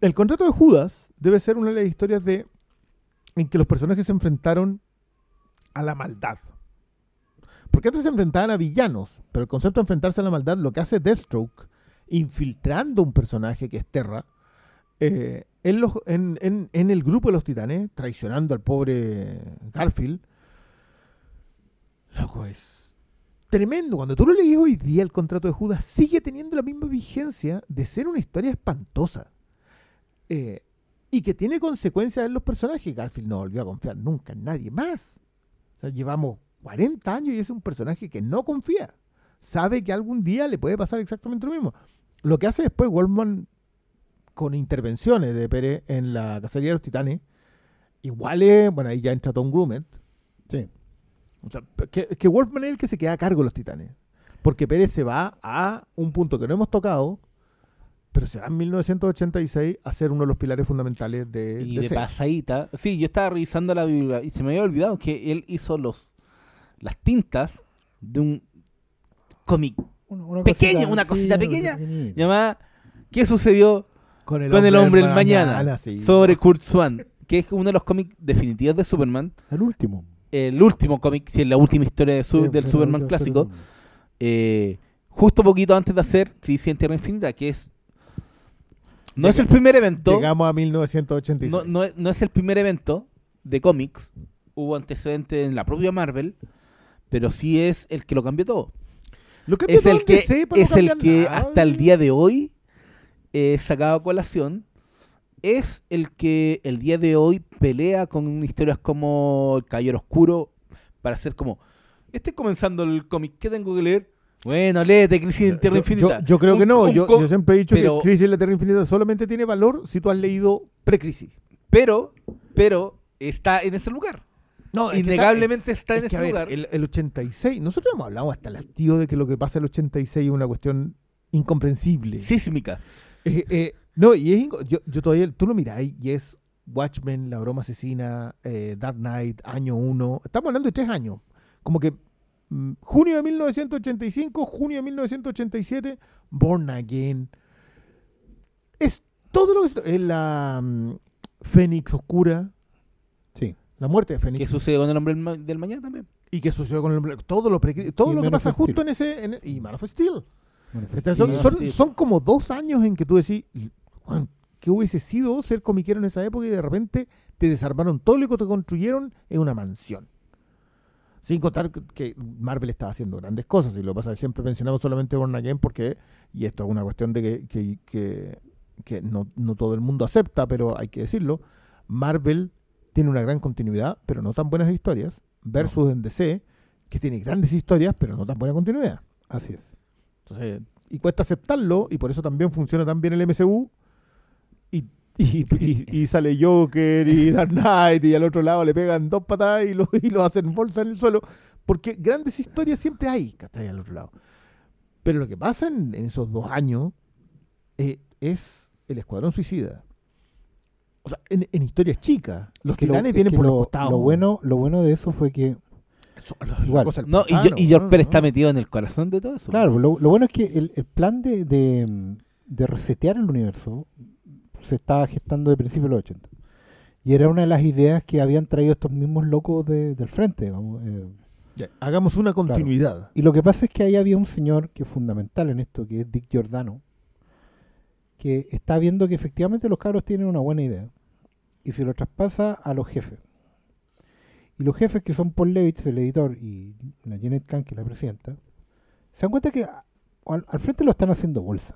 El contrato de Judas debe ser una de las historias de en que los personajes se enfrentaron a la maldad. Porque antes se enfrentaban a villanos, pero el concepto de enfrentarse a la maldad lo que hace Deathstroke, infiltrando un personaje que es Terra, eh, en, los- en- en- en el grupo de los titanes, traicionando al pobre Garfield. Loco, es tremendo. Cuando tú lo lees hoy día, el contrato de Judas sigue teniendo la misma vigencia de ser una historia espantosa. Eh, y que tiene consecuencias en los personajes. Garfield no volvió a confiar nunca en nadie más. O sea, llevamos 40 años y es un personaje que no confía. Sabe que algún día le puede pasar exactamente lo mismo. Lo que hace después Wolfman con intervenciones de Pérez en la cacería de los titanes, igual es, bueno, ahí ya entra Tom Grumet. Sí. O sea, que, que Wolfman es el que se queda a cargo de los titanes. Porque Pérez se va a un punto que no hemos tocado, pero se va en 1986 a ser uno de los pilares fundamentales de, Y de de pasadita. Sí, yo estaba revisando la Biblia y se me había olvidado que él hizo los las tintas de un cómic Una, Pequeño, cosita, una cosita pequeña. llamada ¿Qué sucedió Con el con el hombre del mañana? mañana, sí. Sobre Kurt Swan, que es uno de los cómics definitivos de Superman. El último. El último cómic, si es la última historia de su- Sí, del Superman clásico. eh, justo poquito antes de hacer Crisis en Tierra Infinita, que es. No es el primer evento. Llegamos a 1986. No, no, es- no es el primer evento de cómics. Hubo antecedentes en la propia Marvel. Pero sí es el que lo cambió todo. Lo que Es el que, no es el que nada. hasta el día de hoy eh, sacado a colación. Es el que el día de hoy pelea con historias como El Caballero Oscuro para hacer como. Estoy comenzando el cómic, ¿qué tengo que leer? Bueno, léete Crisis en Tierra yo, Infinita. yo- yo creo Un- que no. Yo, siempre he dicho pero- que Crisis en la Tierra Infinita solamente tiene valor si tú has leído pre-crisis. Pero, pero está en ese lugar. No, está- Innegablemente está, es en ese ver, lugar. El, el 86, nosotros hemos hablado hasta el hastío de que lo que pasa en el 86 es una cuestión incomprensible. Sísmica. Eh, eh, no, y es yo, yo todavía, tú lo miráis y es Watchmen, La Broma Asesina, eh, Dark Knight, año 1. Estamos hablando de tres años. Como que Mm, Junio de 1985, junio de 1987, Born Again. Es todo lo que... Es la mm, Fénix Oscura, Sí. la muerte de ¿Qué Fénix. sucede con el hombre del ma- del mañana también? Y que sucedió con el, todo lo, todo Y lo que pasa justo Steel. en ese... en- y Man of Steel. Son, son como dos años en que tú decís, "Juan, ¿qué hubiese sido ser comiquero en esa época? Y de repente te desarmaron todo lo que te construyeron en una mansión. Sin contar que- Marvel estaba haciendo grandes cosas. Y lo pasa siempre mencionamos solamente Born Again porque, y esto es una cuestión de que, que- que- que no, no todo el mundo acepta, pero hay que decirlo, Marvel tiene una gran continuidad, pero no tan buenas historias, versus en DC, que tiene grandes historias, pero no tan buena continuidad. Así es. Entonces, y cuesta aceptarlo, y por eso también funciona tan bien el MCU. Y, y, y- y sale Joker y Dark Knight, y al otro lado le pegan dos patadas y lo, y lo hacen bolsa en el suelo. Porque grandes historias siempre hay, ¿cachai? Al otro lado. Pero lo que pasa en, en esos dos años eh, es el Escuadrón Suicida. O sea, en, en historias chicas. Los Es que lo- titanes es vienen que por lo, los costados. Lo bueno, lo bueno de eso fue que, las igual. No, y, yo, pantano, y George ¿no? Pérez está metido en el corazón de todo eso. claro, lo, lo bueno es que el, el plan de, de, de resetear el universo se estaba gestando de principios de los 80. Y era una de las ideas que habían traído estos mismos locos de- del frente. digamos, eh. Ya, hagamos una continuidad. Y lo que pasa es que ahí había un señor que es fundamental en esto, que es Dick Giordano, que está viendo que efectivamente los cabros tienen una buena idea. Y se lo traspasa a los jefes. Y los jefes que son Paul Levitz, el editor, y la Janet Kahn, que es la presidenta, se dan cuenta que al frente lo están haciendo bolsa.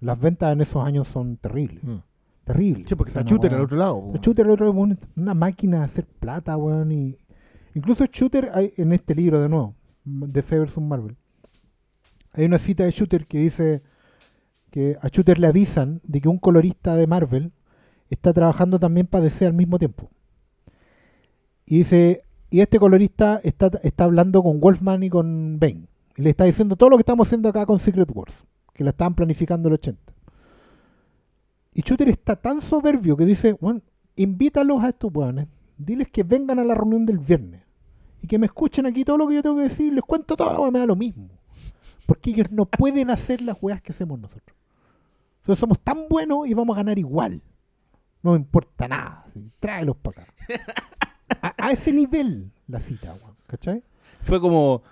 Las ventas en esos años son terribles. Mm. Terribles. Sí, porque O sea, está Shooter al otro lado. el Shooter, el otro, es una máquina de hacer plata, weón. Y incluso Shooter, hay, en este libro de nuevo, DC vs Marvel, hay una cita de Shooter que dice que a Shooter le avisan de que un colorista de Marvel está trabajando también para DC al mismo tiempo. Y dice, y este colorista está, está hablando con Wolfman y con Bane. Y le está diciendo todo lo que estamos haciendo acá con Secret Wars, que la estaban planificando en el 80. Y Shooter está tan soberbio que dice, bueno, invítalos a estos weones, diles que vengan a la reunión del viernes y que me escuchen aquí todo lo que yo tengo que decir, les cuento todo, la me da lo mismo. Porque ellos no pueden hacer las weas que hacemos nosotros. Nosotros somos tan buenos y vamos a ganar igual. No me importa nada. Tráelos para acá. A, a ese nivel la cita, weón. ¿Cachai? Fue como,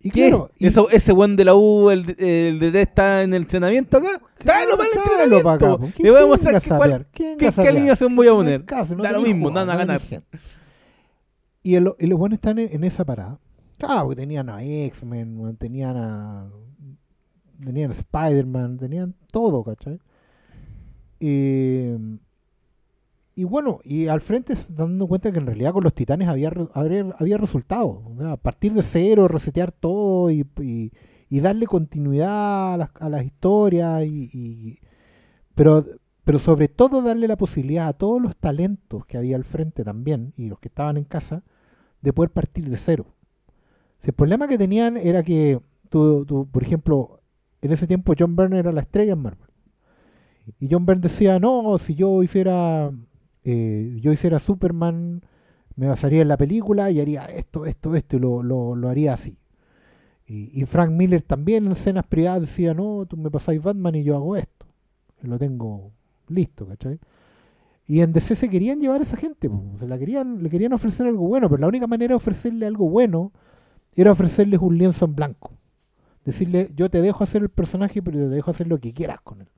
Y ¿qué? claro, y- Eso, ese buen de la U, el, el DT está en el entrenamiento acá. Tráelo para el pa' acá, entrenamiento. po. Le voy a ¿Quién mostrar qué, cuál- qué, alineación voy a No poner. caso, no da lo mismo, nada a no ganar. Y, el- y los buenos están en, en esa parada. Claro, porque tenían a X-Men, tenían a. Tenían a Spider-Man, tenían todo, ¿cachai? Y, y bueno, y al frente se están dando cuenta que en realidad con los titanes había, había resultados. O sea, A partir de cero, resetear todo y, y- darle continuidad a las, a las historias. Y, pero, pero sobre todo darle la posibilidad a todos los talentos que había al frente también y los que estaban en casa de poder partir de cero. Si el problema que tenían era que, tú, tú, por ejemplo, en ese tiempo John Byrne era la estrella en Marvel. Y John Byrne decía, no, si yo hiciera, eh, yo hiciera Superman, me basaría en la película y haría esto, esto, esto, y lo, lo, lo haría así. Y, Frank Miller también en escenas privadas decía, no, tú me pasáis Batman y yo hago esto. Lo tengo listo, ¿cachai? Y en DC se querían llevar a esa gente, se la querían, le querían ofrecer algo bueno, pero la única manera de ofrecerle algo bueno era ofrecerles un lienzo en blanco. Decirle, yo te dejo hacer el personaje, pero te dejo hacer lo que quieras con él.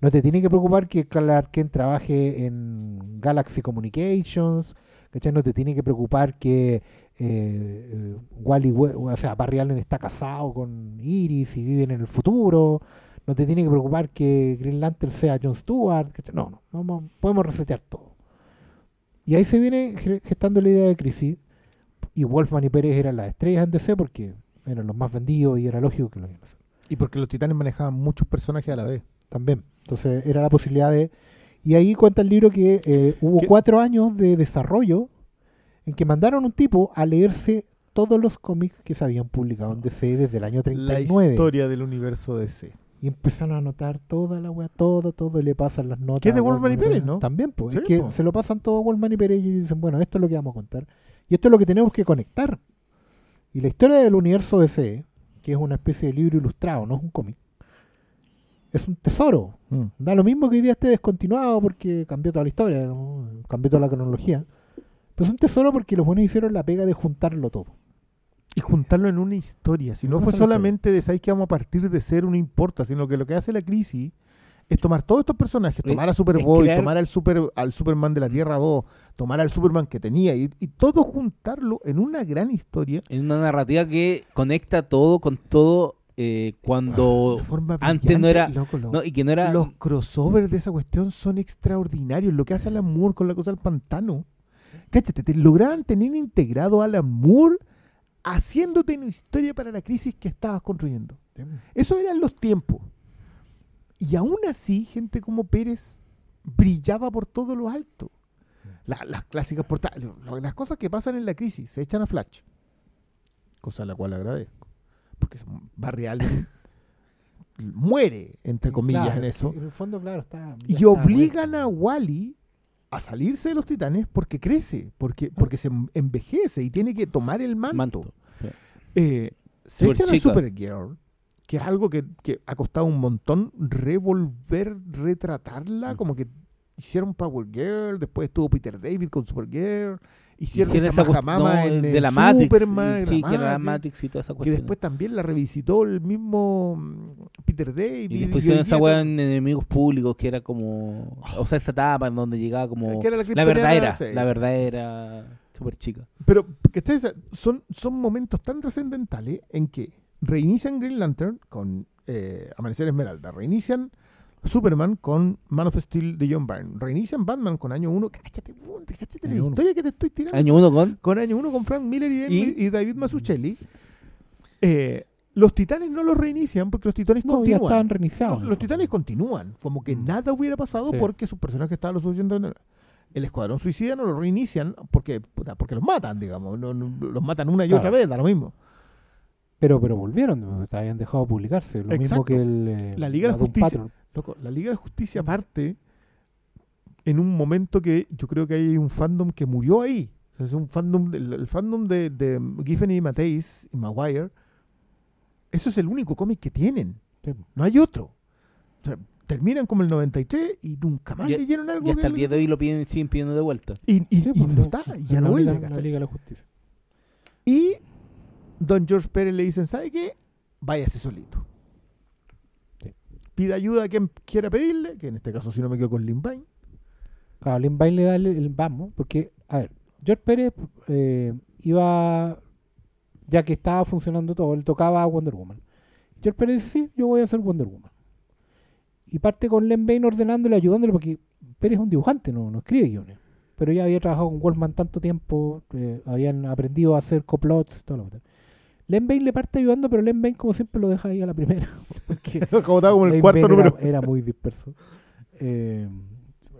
No te tiene que preocupar que Clark Kent trabaje en Galaxy Communications, ¿cachai? No te tiene que preocupar que eh, Wally, o sea, Barry Allen está casado con Iris y viven en el futuro. No te tiene que preocupar que Green Lantern sea John Stewart. ¿cachai? No, no, vamos- podemos resetear todo. Y ahí se viene ge- gestando la idea de crisis. Y Wolfman y Pérez eran las estrellas en DC porque eran los más vendidos y era lógico que lo iban a hacer Y porque los titanes manejaban muchos personajes a la vez. también. Entonces era la posibilidad de... Y ahí cuenta el libro que eh, hubo ¿Qué? cuatro años de desarrollo en que mandaron un tipo a leerse todos los cómics que se habían publicado en DC desde el año La 39. historia del universo DC. Y empezaron a anotar toda la weá, todo, todo, y le pasan las notas. Que es de Wolfman y Pérez, ¿no? También, pues. Sí, es que po. se lo pasan todo a Wolfman y Pérez y dicen, bueno, esto es lo que vamos a contar. Y esto es lo que tenemos que conectar. Y la historia del universo DC, que es una especie de libro ilustrado, no es un cómic, es un tesoro. Mm. Da lo mismo que hoy día esté descontinuado porque cambió toda la historia, ¿no? cambió toda la cronología. Pero es un tesoro porque los buenos hicieron la pega de juntarlo todo. Y juntarlo en una historia. Si no fue sola solamente de sabes que vamos a partir de cero, no importa, sino que lo que hace la crisis es tomar todos estos personajes, tomar a Superboy, crear- tomar al super al Superman de la Tierra 2, tomar al Superman que tenía y, y todo juntarlo en una gran historia En una narrativa que conecta todo con todo eh, cuando antes no era loco, lo- no, y que no era Los crossovers de esa cuestión son extraordinarios. Lo que hace Alan Moore con la cosa del pantano. Cáchate, te lograban tener integrado a Alan Moore haciéndote una historia para la crisis que estabas construyendo. Eso eran los tiempos. Y aún así, gente como Pérez brillaba por todo lo alto. La- las clásicas portadas, las cosas que pasan en la crisis se echan a Flash. Cosa a la cual agradezco. Porque es- Barry Allen muere, entre comillas, Claro, en eso. En el fondo, claro, está. ya Y está obligan muerto. a Wally a salirse de los titanes porque crece, porque, porque se envejece y tiene que tomar el manto. manto. Eh, se Super echan a. Supergirl, que es algo que, que ha costado un montón revolver, retratarla, como que hicieron Power Girl, después estuvo Peter David con Supergirl, hicieron esa esa no, en, de la Matrix, Superman, en sí, la que era la Matrix, Matrix y toda esa que cuestión. después también la revisitó el mismo mm, Peter David. y después hicieron esa weá en enemigos públicos que era como o sea esa etapa en donde llegaba como que era la la verdadera sí, la verdadera súper chica Pero que ustedes son, son momentos tan trascendentales en que reinician Green Lantern con eh, Amanecer Esmeralda, reinician Superman con Man of Steel de John Byrne, reinician Batman con Año 1. Cáchate, cáchate la uno. historia que te estoy tirando. año con Con Año 1 con Frank Miller y, ¿Y? y David Mazzucchelli. Eh, los titanes no los reinician porque los titanes No, ya continúan. estaban reiniciados. Los, los titanes continúan, como que Mm. nada hubiera pasado Sí. porque sus personajes estaban lo suficientemente. El escuadrón suicida no lo reinician porque, porque los matan, digamos. Los matan una y Claro. otra vez, da lo mismo. Pero, pero volvieron, habían dejado de publicarse. Lo mismo que el. eh, La Liga de la Justicia. Loco, la Liga de Justicia parte en un momento que yo creo que hay un fandom que murió ahí. O sea, es un fandom, del- el, fandom de, de Giffen y Mateis y Maguire. Eso es el único cómic que tienen. Sí. No hay otro. O sea, terminan como el 93 y nunca más Ya- leyeron algo. y hasta el día de hoy lo piden siguen pidiendo de vuelta Y, y- Sí, y pues, no está, y ya la no vuelve. La ¿cachai? Liga de la Justicia. Y Don George Pérez le dicen, ¿sabe qué? Váyase solito. Sí. Pida ayuda a quien quiera pedirle, que en este caso si no me quedo con Lin Payne. Claro, Lin Bain le da el, el vamos, porque, a ver, George Pérez eh, iba, ya que estaba funcionando todo, él tocaba a Wonder Woman. George Pérez dice, sí, yo voy a hacer Wonder Woman. Y parte con Len Bain ordenándole, ayudándole, porque Pérez es un dibujante, no, no escribe guiones. Pero ya había trabajado con Wolfman tanto tiempo, eh, habían aprendido a hacer coplots, todo lo que Len Bain le parte ayudando, pero Len Bain, como siempre, lo deja ahí a la primera. porque Como estaba como el Len cuarto Bain número. Era, era muy disperso. Eh,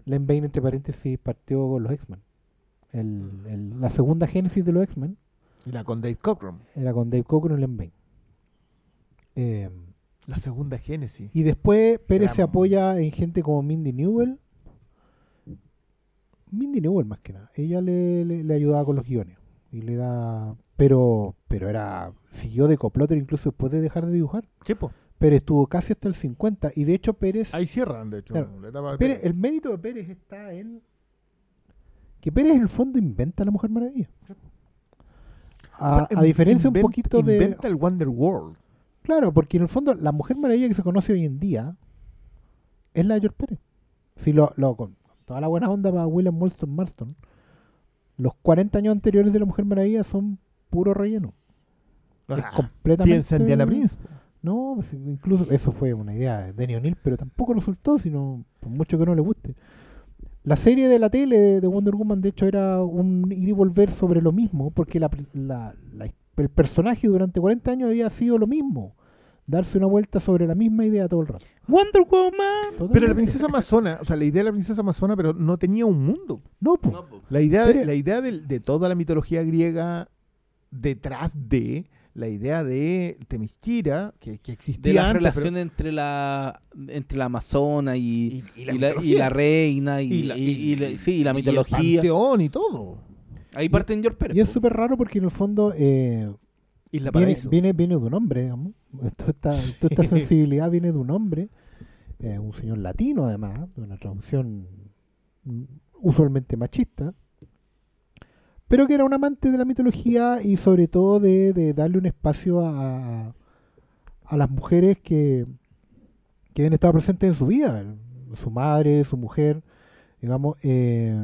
Len Bain, entre paréntesis, partió con los X-Men. El- el- la segunda génesis de los X-Men la con Dave Cockrum. era con Dave Cockrum y Len Bain. Eh, La segunda génesis. y después Pérez se apoya en gente como Mindy Newell. Mindy Newell más que nada. Ella le, le- le ayudaba con los guiones. Y le da. Pero, pero era. Siguió de coplotter incluso después de dejar de dibujar. Sí, po. Pérez estuvo casi hasta el 50. Y de hecho Pérez. Ahí cierran, de hecho. Claro. de Pérez- el mérito de Pérez está en que Pérez en el fondo inventa a la Mujer Maravilla. A, O sea, a diferencia un inventa- poquito de... Inventa el Wonder World. Claro, porque en el fondo la Mujer Maravilla que se conoce hoy en día es la de George Pérez. Si lo, lo- con toda la buena onda para William Molston Marston, los 40 años anteriores de la Mujer Maravilla son puro relleno. es Ah, completamente... Piensa en Diana Prince. No, pues, incluso eso fue una idea de Danny O'Neill, pero tampoco resultó, sino por mucho que no le guste. La serie de la tele de, de Wonder Woman, de hecho, era un ir y volver sobre lo mismo, porque la, la- la- el personaje durante 40 años había sido lo mismo. Darse una vuelta sobre la misma idea todo el rato. Wonder Woman Pero la princesa amazona, o sea, la idea de la princesa amazona, pero no tenía un mundo. No, po. La idea de, la idea de, toda la mitología griega detrás de la idea de Temisquira, que, que existía de la antes, relación entre la entre la amazona y, y, y la, y mitología. la reina y, Y la- y- y la- sí, y la y el mitología panteón y todo. ahí parte en George Pérez Y es súper raro porque en el fondo eh, Isla viene, viene, viene de un hombre, digamos. Toda esta, toda esta sensibilidad viene de un hombre, eh, un señor latino además, de una traducción mm, usualmente machista, pero que era un amante de la mitología y sobre todo de, de darle un espacio a, a las mujeres que, que habían estado presentes en su vida, su madre, su mujer, digamos, eh,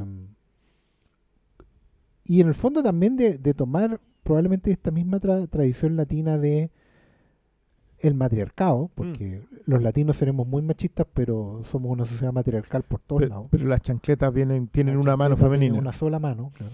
y en el fondo también de, de tomar probablemente esta misma tra- tradición latina de el matriarcado, porque los latinos seremos muy machistas, pero somos una sociedad matriarcal por todos Pero, lados. pero las chancletas vienen, tienen una mano femenina. Una sola mano, claro.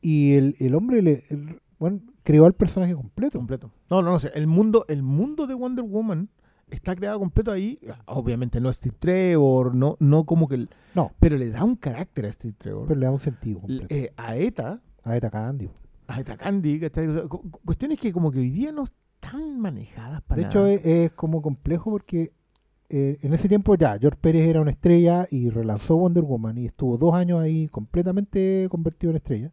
Y el, el hombre le, el- bueno, creó al personaje completo. completo. No, no, no sé. El mundo, el mundo de Wonder Woman está creado completo ahí. Obviamente no Steve Trevor, no, no como que. el- No. Pero le da un carácter a Steve Trevor. Pero le da un sentido completo. eh, a ETA, a Eta Candy. a ETA Candy, ¿cachai? O sea, cu- cu- cuestiones que como que hoy día no están manejadas para De hecho, es como complejo porque eh, en ese tiempo ya George Pérez era una estrella y relanzó Wonder Woman y estuvo dos años ahí completamente convertido en estrella.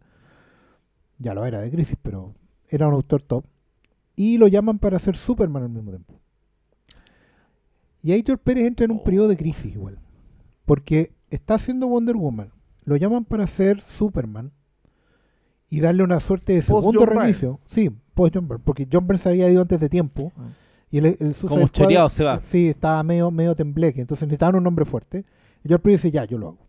Ya lo era de crisis, pero era un autor top. Y lo llaman para hacer Superman al mismo tiempo. Y ahí George Pérez entra en un periodo de crisis igual. Porque está haciendo Wonder Woman. Lo llaman para hacer Superman. Y darle una suerte de segundo John Byrne. reinicio. Sí, post John Byrne. Porque John Byrne se había ido antes de tiempo. Ah. Y el, el Como Squad- choreado se va. Sí, estaba medio, medio tembleque. Entonces necesitaban un hombre fuerte. Y George Pérez dice, ya, yo lo hago.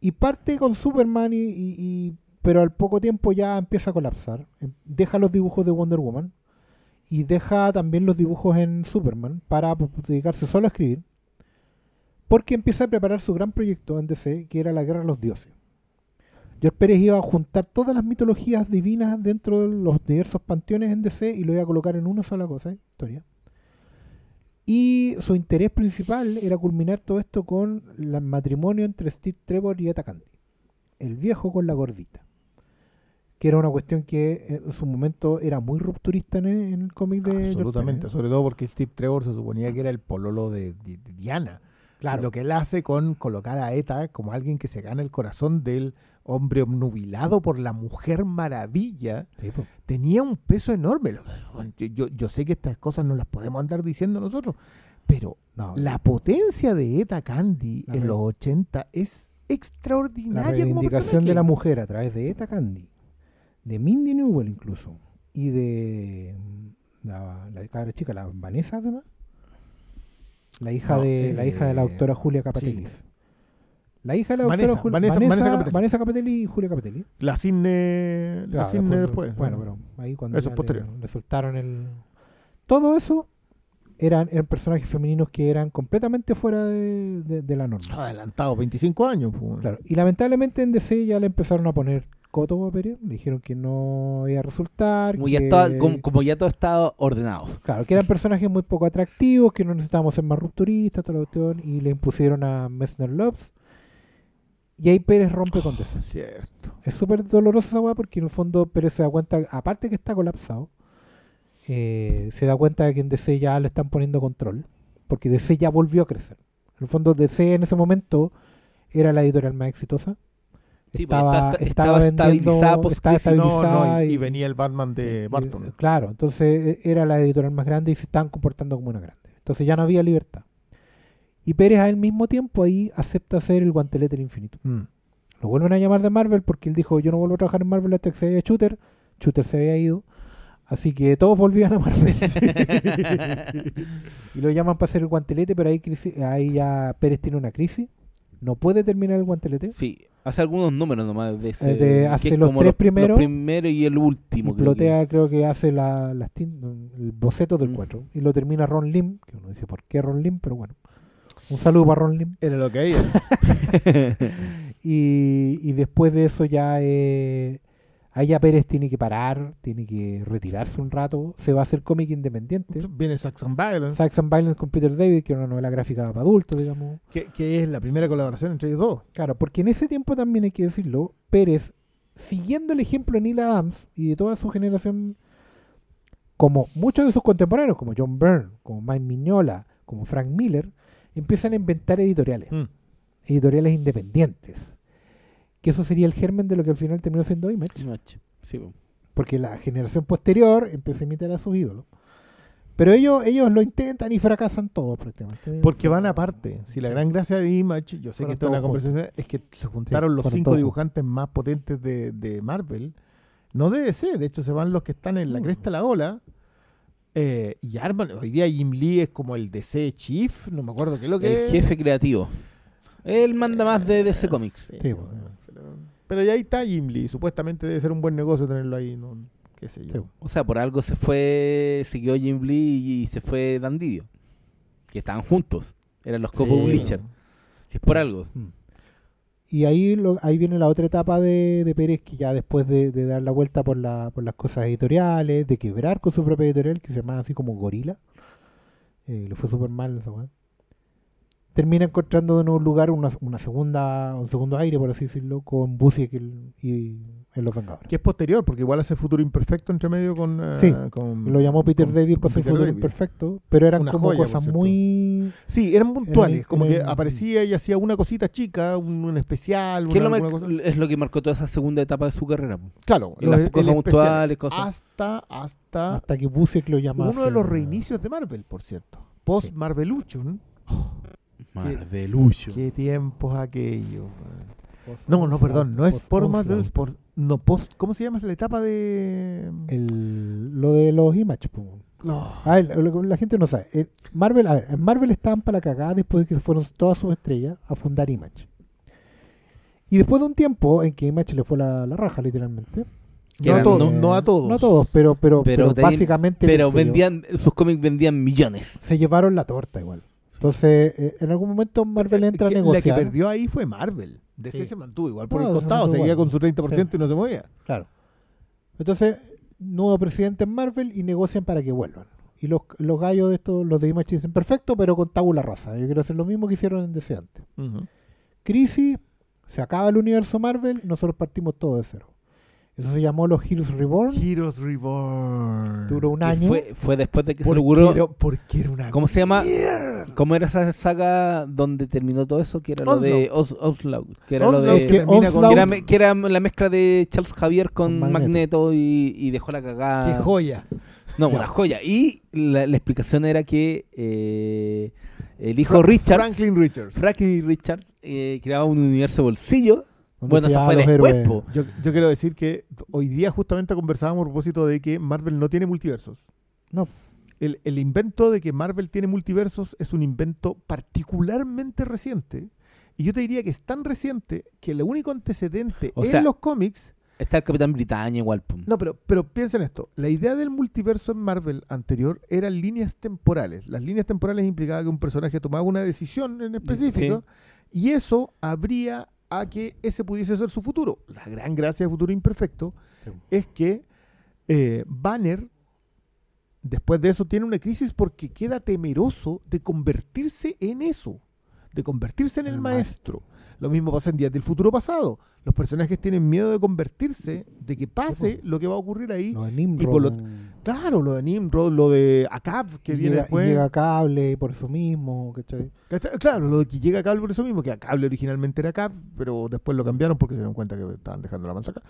Y parte con Superman, y, y- y- pero al poco tiempo ya empieza a colapsar. Em- Deja los dibujos de Wonder Woman. Y deja también los dibujos en Superman para dedicarse solo a escribir. Porque empieza a preparar su gran proyecto en DC, que era la Guerra de los Dioses. George Pérez iba a juntar todas las mitologías divinas dentro de los diversos panteones en DC y lo iba a colocar en una sola cosa, ¿eh? historia. Y su interés principal era culminar todo esto con el matrimonio entre Steve Trevor y Eta Candy. El viejo con la gordita. Que era una cuestión que eh, en su momento era muy rupturista en el, en el cómic de Absolutamente, sobre todo porque Steve Trevor se suponía que era el pololo de, de- de Diana. Claro. Lo que él hace con colocar a ETA como alguien que se gana el corazón del hombre obnubilado por la mujer maravilla, Sí, tenía un peso enorme. Yo, yo sé que estas cosas no las podemos andar diciendo nosotros, pero No, la potencia de Eta Candy La en los 80 es la extraordinaria como reivindicación de la mujer a través de Eta Candy, de Mindy Newell incluso, y de mm, la, la cabra chica, la Vanessa además, la hija No, de la hija de la eh, doctora Julia Capatelis. La hija de la doctora Vanessa, Jul- Vanessa- Vanessa, Vanessa Vanessa, Capatelli. Capatelli y Julia Capatelli. La cine, la Claro, cine después-. Bueno, pero ahí cuando Eso posterior. le, le soltaron el... Todo eso eran, eran personajes femeninos que eran completamente fuera de, de- de la norma. Adelantado 25 años. pues. Claro, y lamentablemente en DC ya le empezaron a poner coto a Pérez, le dijeron que no iba a resultar. Como ya, que- estaba- como, como ya todo estaba ordenado. Claro, que eran personajes muy poco atractivos, que no necesitábamos ser más rupturistas, toda la cuestión, y le impusieron a Messner Loves. Y ahí Pérez rompe con DC. Cierto. Es súper doloroso esa weá porque en el fondo Pérez se da cuenta, aparte que está colapsado, eh, se da cuenta de que en DC ya le están poniendo control, porque DC ya volvió a crecer. En el fondo DC en ese momento era la editorial más exitosa. Sí, estaba, está- estaba estaba vendiendo- estabilizada post- estaba. No, no, y, venía el Batman de y- Barton. Claro, entonces eh, era la editorial más grande y se estaban comportando como una grande. Entonces ya no había libertad. Y Pérez al mismo tiempo ahí acepta ser el guantelete del infinito. Mm. Lo vuelven a llamar de Marvel porque él dijo, yo no vuelvo a trabajar en Marvel hasta que se vaya Shooter. Shooter se había ido. Así que todos volvían a Marvel. y lo llaman para hacer el guantelete, pero ahí, crisis- ahí ya Pérez tiene una crisis. No puede terminar el guantelete. Sí, hace algunos números nomás. De ese, Eh, de- que hace los tres primeros. Los primero y el Y último. creo que- plotea, creo que hace la, las el boceto del Mm. 4. Y lo termina Ron Lim, que uno dice, ¿por qué Ron Lim? Pero bueno. Un saludo para Ron Lim. Era lo que había. Y, y después de eso ya eh, ahí ya Pérez tiene que parar, tiene que retirarse un rato, se va a hacer cómic independiente. Viene Saxon Violence, Sex and Violence con Peter David, que era una novela gráfica para adultos, digamos. que, que es la primera colaboración entre ellos dos. Claro, porque en ese tiempo también hay que decirlo, Pérez, siguiendo el ejemplo de Neil Adams y de toda su generación, como muchos de sus contemporáneos, como John Byrne, como Mike Mignola, como Frank Miller, empiezan a inventar editoriales, Mm. editoriales independientes. Que eso sería el germen de lo que al final terminó siendo Image. Image. Sí, po. porque la generación posterior empieza a imitar a sus ídolos. Pero ellos, ellos lo intentan y fracasan todos prácticamente. Porque van aparte. Si la gran gracia de Image, yo sé Fueron que esto es una conversación, es que se juntaron Sí, los cinco todos dibujantes más potentes de, de Marvel. No de DC, de hecho se van los que están en la cresta de la ola. eh, y arman, hoy día Jim Lee es como el DC Chief, no me acuerdo qué es lo que El es. jefe creativo. Él manda más de DC Comics. Sí, bueno. Pero, ya ahí está Jim Lee. Supuestamente debe ser un buen negocio tenerlo ahí. No, qué sé yo. Sí. O sea, por algo se fue, siguió Jim Lee y se fue Dan Didio. Que estaban juntos. Eran los Sí. co-publishers. Si es por algo. Y ahí, lo- ahí viene la otra etapa de, de Pérez, que ya después de, de dar la vuelta por, la, por las cosas editoriales, de quebrar con su propia editorial, que se llamaba así como Gorila, eh, le fue súper mal esa weá. Termina encontrando en un lugar una, una segunda, un segundo aire, por así decirlo, con Busiek y, y en Los Vengadores. Que es posterior, porque igual hace futuro imperfecto entre medio con. eh, Sí, con- Lo llamó Peter con- David con para hacer futuro David. imperfecto, pero eran Una como joya, cosas muy... Sí, eran puntuales, como que aparecía y hacía una cosita chica, un, un especial, ¿Qué es una, lo, cosa. es lo que marcó toda esa segunda etapa de su carrera? Claro, las cosas puntuales, cosas. Hasta, hasta Hasta que Busiek lo llamó uno de los reinicios de Marvel, por cierto. Post Marvelution. Marvelucho. Qué tiempos aquellos. No, no, perdón, no es por Marvel, es por no post, ¿cómo se llama esa la etapa de El, lo de los Image. No. Ah, la gente no sabe. El Marvel, a ver, en Marvel estaban para la cagada después de que se fueron todas sus estrellas a fundar Image. Y después de un tiempo en que Image le fue la, la raja, literalmente. No a todos, no- no a todos. No a todos, pero, pero, Pero pero, básicamente Pero vendían, sus cómics vendían millones. se llevaron la torta igual. Entonces, eh, en algún momento Marvel entra a Que- La que negociar. perdió ahí fue Marvel. DC Sí. se mantuvo igual por No, el costado, seguía igual. con su 30% y no se movía. Claro. Entonces, nuevo presidente en Marvel y negocian para que vuelvan. Y los, los gallos de estos, los de Image dicen, perfecto, pero con tabula rasa. Yo quiero hacer lo mismo que hicieron en DC antes. Crisis, se acaba el universo Marvel y nosotros partimos todo de cero. Eso se llamó los Heroes Reborn. Heroes Reborn. Duró un año. Fue, fue después de que se logró. era, porque era una ¿Cómo se llama? mierda. ¿Cómo era esa saga donde terminó todo eso? Que era lo de Os- Onslaught. Que era lo de. que que con- era, me- que era la mezcla de Charles Javier con, Con Magneto, Magneto. y, y dejó la cagada. Qué joya. No, Ya. una joya. Y la, la explicación era que eh, el hijo Richard, Franklin Richards. Franklin Richard, eh, creaba un universo bolsillo. Bueno, eso fue después. Yo, yo quiero decir que hoy día justamente conversábamos a propósito de que Marvel no tiene multiversos. No. El, el invento de que Marvel tiene multiversos es un invento particularmente reciente. Y yo te diría que es tan reciente que el único antecedente O en sea- los cómics. Está el Capitán Britannia igual. No, pero, pero piensa en esto. La idea del multiverso en Marvel anterior eran líneas temporales. Las líneas temporales implicaban que un personaje tomaba una decisión en específico y eso habría a que ese pudiese ser su futuro. La gran gracia de Futuro Imperfecto Sí. es que eh, Banner, después de eso, tiene una crisis porque queda temeroso de convertirse en eso, de convertirse en el, El maestro. Lo mismo pasa en Días del Futuro Pasado. Los personajes tienen miedo de convertirse, de que pase lo que va a ocurrir ahí. Lo de Nimrod. y por lo- Claro, lo de Nimrod, lo de Akab, que y viene llega, y después. llega cable por eso mismo, ¿cachai? Claro, lo de que llega a cable por eso mismo, que a cable originalmente era Cap, pero después lo cambiaron porque se dieron cuenta que estaban dejando la manzaca.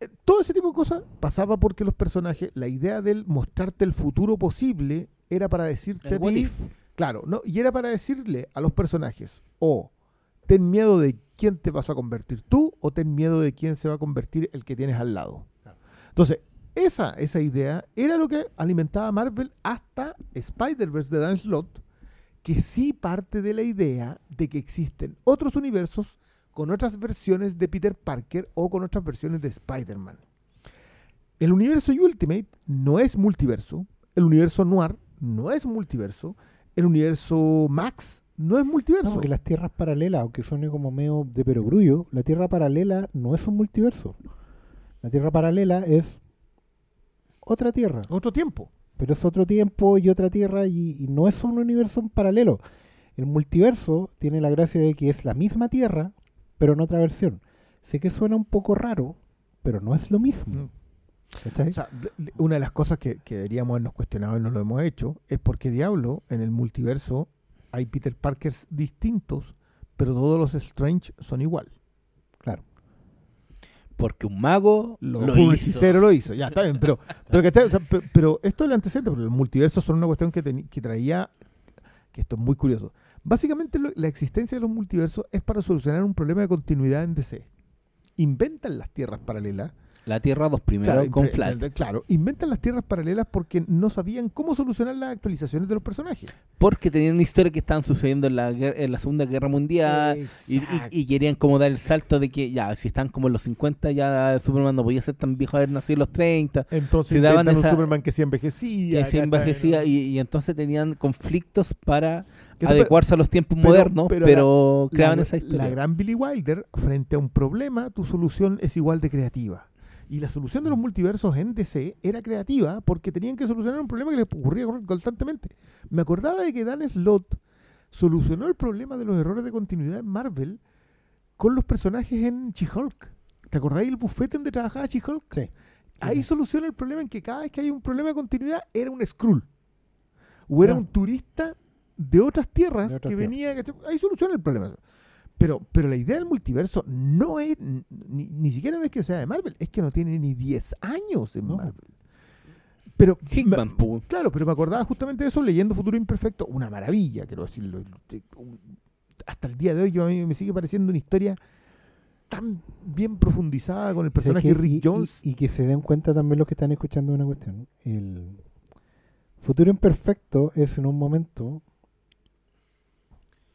Eh, Todo ese tipo de cosas pasaba porque los personajes, la idea del mostrarte el futuro posible era para decirte El a ti, if. Claro, no, y era para decirle a los personajes, o ten miedo de quién te vas a convertir tú, o ten miedo de quién se va a convertir el que tienes al lado. Entonces, esa, esa idea era lo que alimentaba Marvel hasta Spider-Verse de Dan Slott, que sí parte de la idea de que existen otros universos con otras versiones de Peter Parker o con otras versiones de Spider-Man. El universo Ultimate no es multiverso, el universo Noir no es multiverso, el universo Max no es No, multiverso. porque las tierras paralelas, aunque suene como medio de perogrullo, la tierra paralela no es un multiverso. La tierra paralela es otra tierra, Otro tiempo. pero es otro tiempo y otra tierra y, y no es un universo en paralelo. El multiverso tiene la gracia de que es la misma tierra, pero en otra versión. Sé que suena un poco raro, pero no es lo mismo. Mm. ¿Cachai? O sea, de- de- una de las cosas que, que deberíamos habernos cuestionado y no lo hemos hecho es por qué diablo en el multiverso hay Peter Parkers distintos, pero todos los Strange son igual. claro. Porque un mago Lo, lo, un hizo. hechicero lo hizo, ya está bien, pero, pero, ¿cachai? O sea, pe- pero esto del antecedente, porque los multiversos son una cuestión que, teni- que traía, que esto es muy curioso. Básicamente lo- la existencia de los multiversos es para solucionar un problema de continuidad en DC. Inventan las tierras paralelas. La Tierra 2 primero Claro, con Flash. claro, inventan las tierras paralelas porque no sabían cómo solucionar las actualizaciones de los personajes. Porque tenían una historia que estaban sucediendo en la, en la Segunda Guerra Mundial. Y, y- Exacto. y querían como dar el salto de que ya, si están como en los 50, ya Superman no podía ser tan viejo haber nacido en los 30. Entonces se daban un Superman que se envejecía. que se envejecía y, y entonces tenían conflictos para adecuarse a los tiempos pero- modernos, pero pero, la- creaban la, esa historia. La gran Billy Wilder, frente a un problema, tu solución es igual de creativa. Y la solución de los multiversos en DC era creativa porque tenían que solucionar un problema que les ocurría constantemente. Me acordaba de que Dan Slott solucionó el problema de los errores de continuidad en Marvel con los personajes en She-Hulk. ¿Te acordáis el bufete donde trabajaba She-Hulk? Sí. Ahí soluciona el problema en que cada vez que hay un problema de continuidad era un Skrull. O era un turista de otras tierras De otras que tierras. venía. Ahí soluciona el problema. Pero, pero la idea del multiverso no es, ni, ni siquiera no es que sea de Marvel, es que no tiene ni 10 años en No. Marvel. Pero, Hickman, me- claro, pero me acordaba justamente de eso leyendo Futuro Imperfecto, una maravilla, quiero decirlo. Hasta el día de hoy yo, a mí me sigue pareciendo una historia tan bien profundizada con el personaje ¿Sabes qué? Rick Y- y- Jones. Y, que se den cuenta también los que están escuchando una cuestión. El futuro imperfecto es en un momento.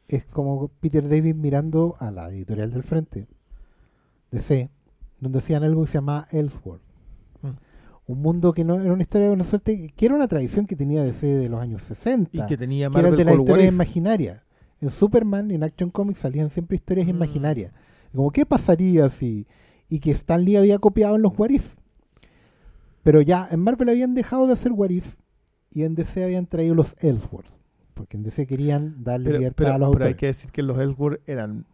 Es como Peter David mirando a la editorial del frente, DC, donde hacían algo que se llamaba Elseworld. Mm. Un mundo que no era una historia de una suerte, que era una tradición que tenía DC de los años 60 y que tenía que eran Marvel de las historias imaginarias. En Superman y en Action Comics salían siempre historias Mm. imaginarias. Como, ¿qué pasaría si...? Y que Stan Lee había copiado en los What If. Pero ya en Marvel habían dejado de hacer What If y en DC habían traído los Elseworlds. Porque en DC querían darle Pero, libertad pero- a los pero hay autores. que decir que los Elseworlds eran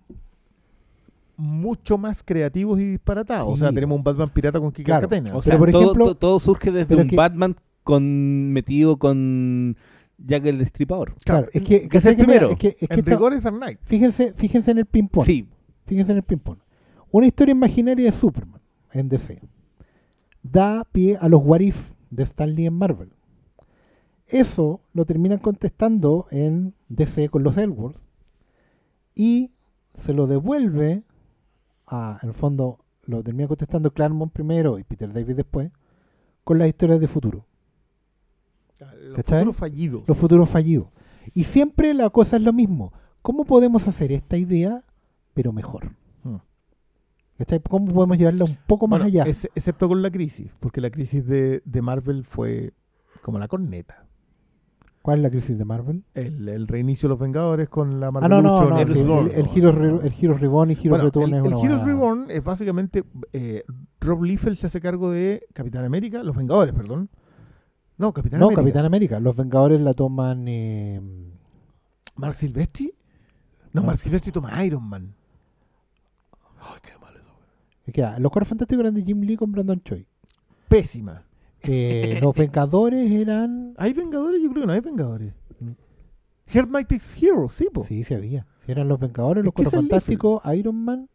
mucho más creativos y disparatados. O sea, tenemos un Batman pirata con Kika Claro. Catena. O Pero, sea, por todo, ejemplo- to- todo surge desde un que- Batman con metido con Jack el Destripador. Claro, es que, que es el ¿cachai que mira, primero. es que, es que en fíjense, fíjense en el ping-pong. Sí, Fíjense en el ping-pong. Una historia imaginaria de Superman en DC da pie a los What If de Stan Lee en Marvel. Eso lo terminan contestando en DC con los Elseworlds y se lo devuelve a, en el fondo, lo termina contestando Claremont primero y Peter David después con las historias de futuro, Los ¿Cachai? futuros fallidos. los futuros fallidos. Y siempre la cosa es lo mismo. ¿Cómo podemos hacer esta idea, pero mejor? Hmm. ¿Cómo podemos llevarla un poco más Bueno, allá? ex- excepto con la crisis, porque la crisis de, de Marvel fue como la corneta. ¿Cuál es la crisis de Marvel? El, el reinicio de los Vengadores con la Ah, Marvel no, no, no. sí, el el, el, Heroes Re- el Heroes Reborn y Heroes Bueno, Return el, es una Heroes Reborn es básicamente eh, Rob Liefeld se hace cargo de Capitán América, los Vengadores, perdón. No, Capitán No, América. Capitán América. Los Vengadores la toman. eh, Mark Silvestri. No, No. Mark Silvestri toma Iron Man. Ay, qué mal eso. es que, ah, los Cuatro Fantásticos eran de Jim Lee con Brandon Choi. Pésima. Eh, los Vengadores eran. ¿Hay Vengadores? Yo creo que no hay Vengadores. Mm. Hermite's Hero, sí, po. Sí, sí había. Sí, eran los Vengadores, Es los Cuatro Fantásticos, Iron Man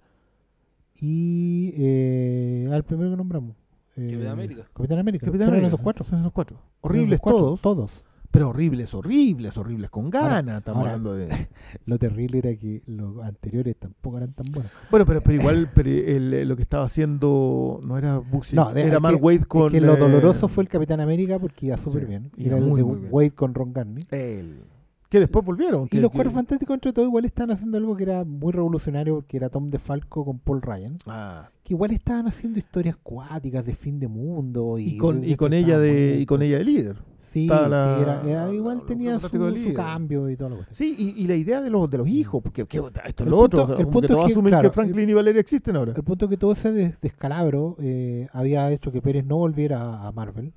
y. Eh, al primero que nombramos. Eh, Capitán América. Capitán América. Capitán Son América, esos cuatro. Son esos cuatro. Horribles cuatro, todos, Todos. Pero horribles, horribles, horribles, con ganas. Estamos ahora- hablando de... Lo terrible era que los anteriores tampoco eran tan buenos. Bueno, pero, pero igual pero el- lo que estaba haciendo no era Buxy, No, de- era Mark Wade con... es que lo eh, doloroso fue el Capitán América porque iba súper Sí, bien. Era el muy, de muy bien. Wade con Ron Garney. el- que después volvieron. Y los que- Cuatro Fantásticos, entre todo, igual estaban haciendo algo que era muy revolucionario, porque era Tom DeFalco con Paul Ryan. Ah, Que igual estaban haciendo historias cuáticas de fin de mundo. Y, y con, y esto con ella de y con ella de líder. Sí, la- sí, era, era- igual tenía su, su cambio y todo lo que Sí, y, y la idea de los de los hijos, porque que- esto es El lo punto- otro, el punto que es todos que, asumen claro, que Franklin y Valeria existen ahora. El punto es que todo ese des- descalabro eh, había hecho que Pérez no volviera a Marvel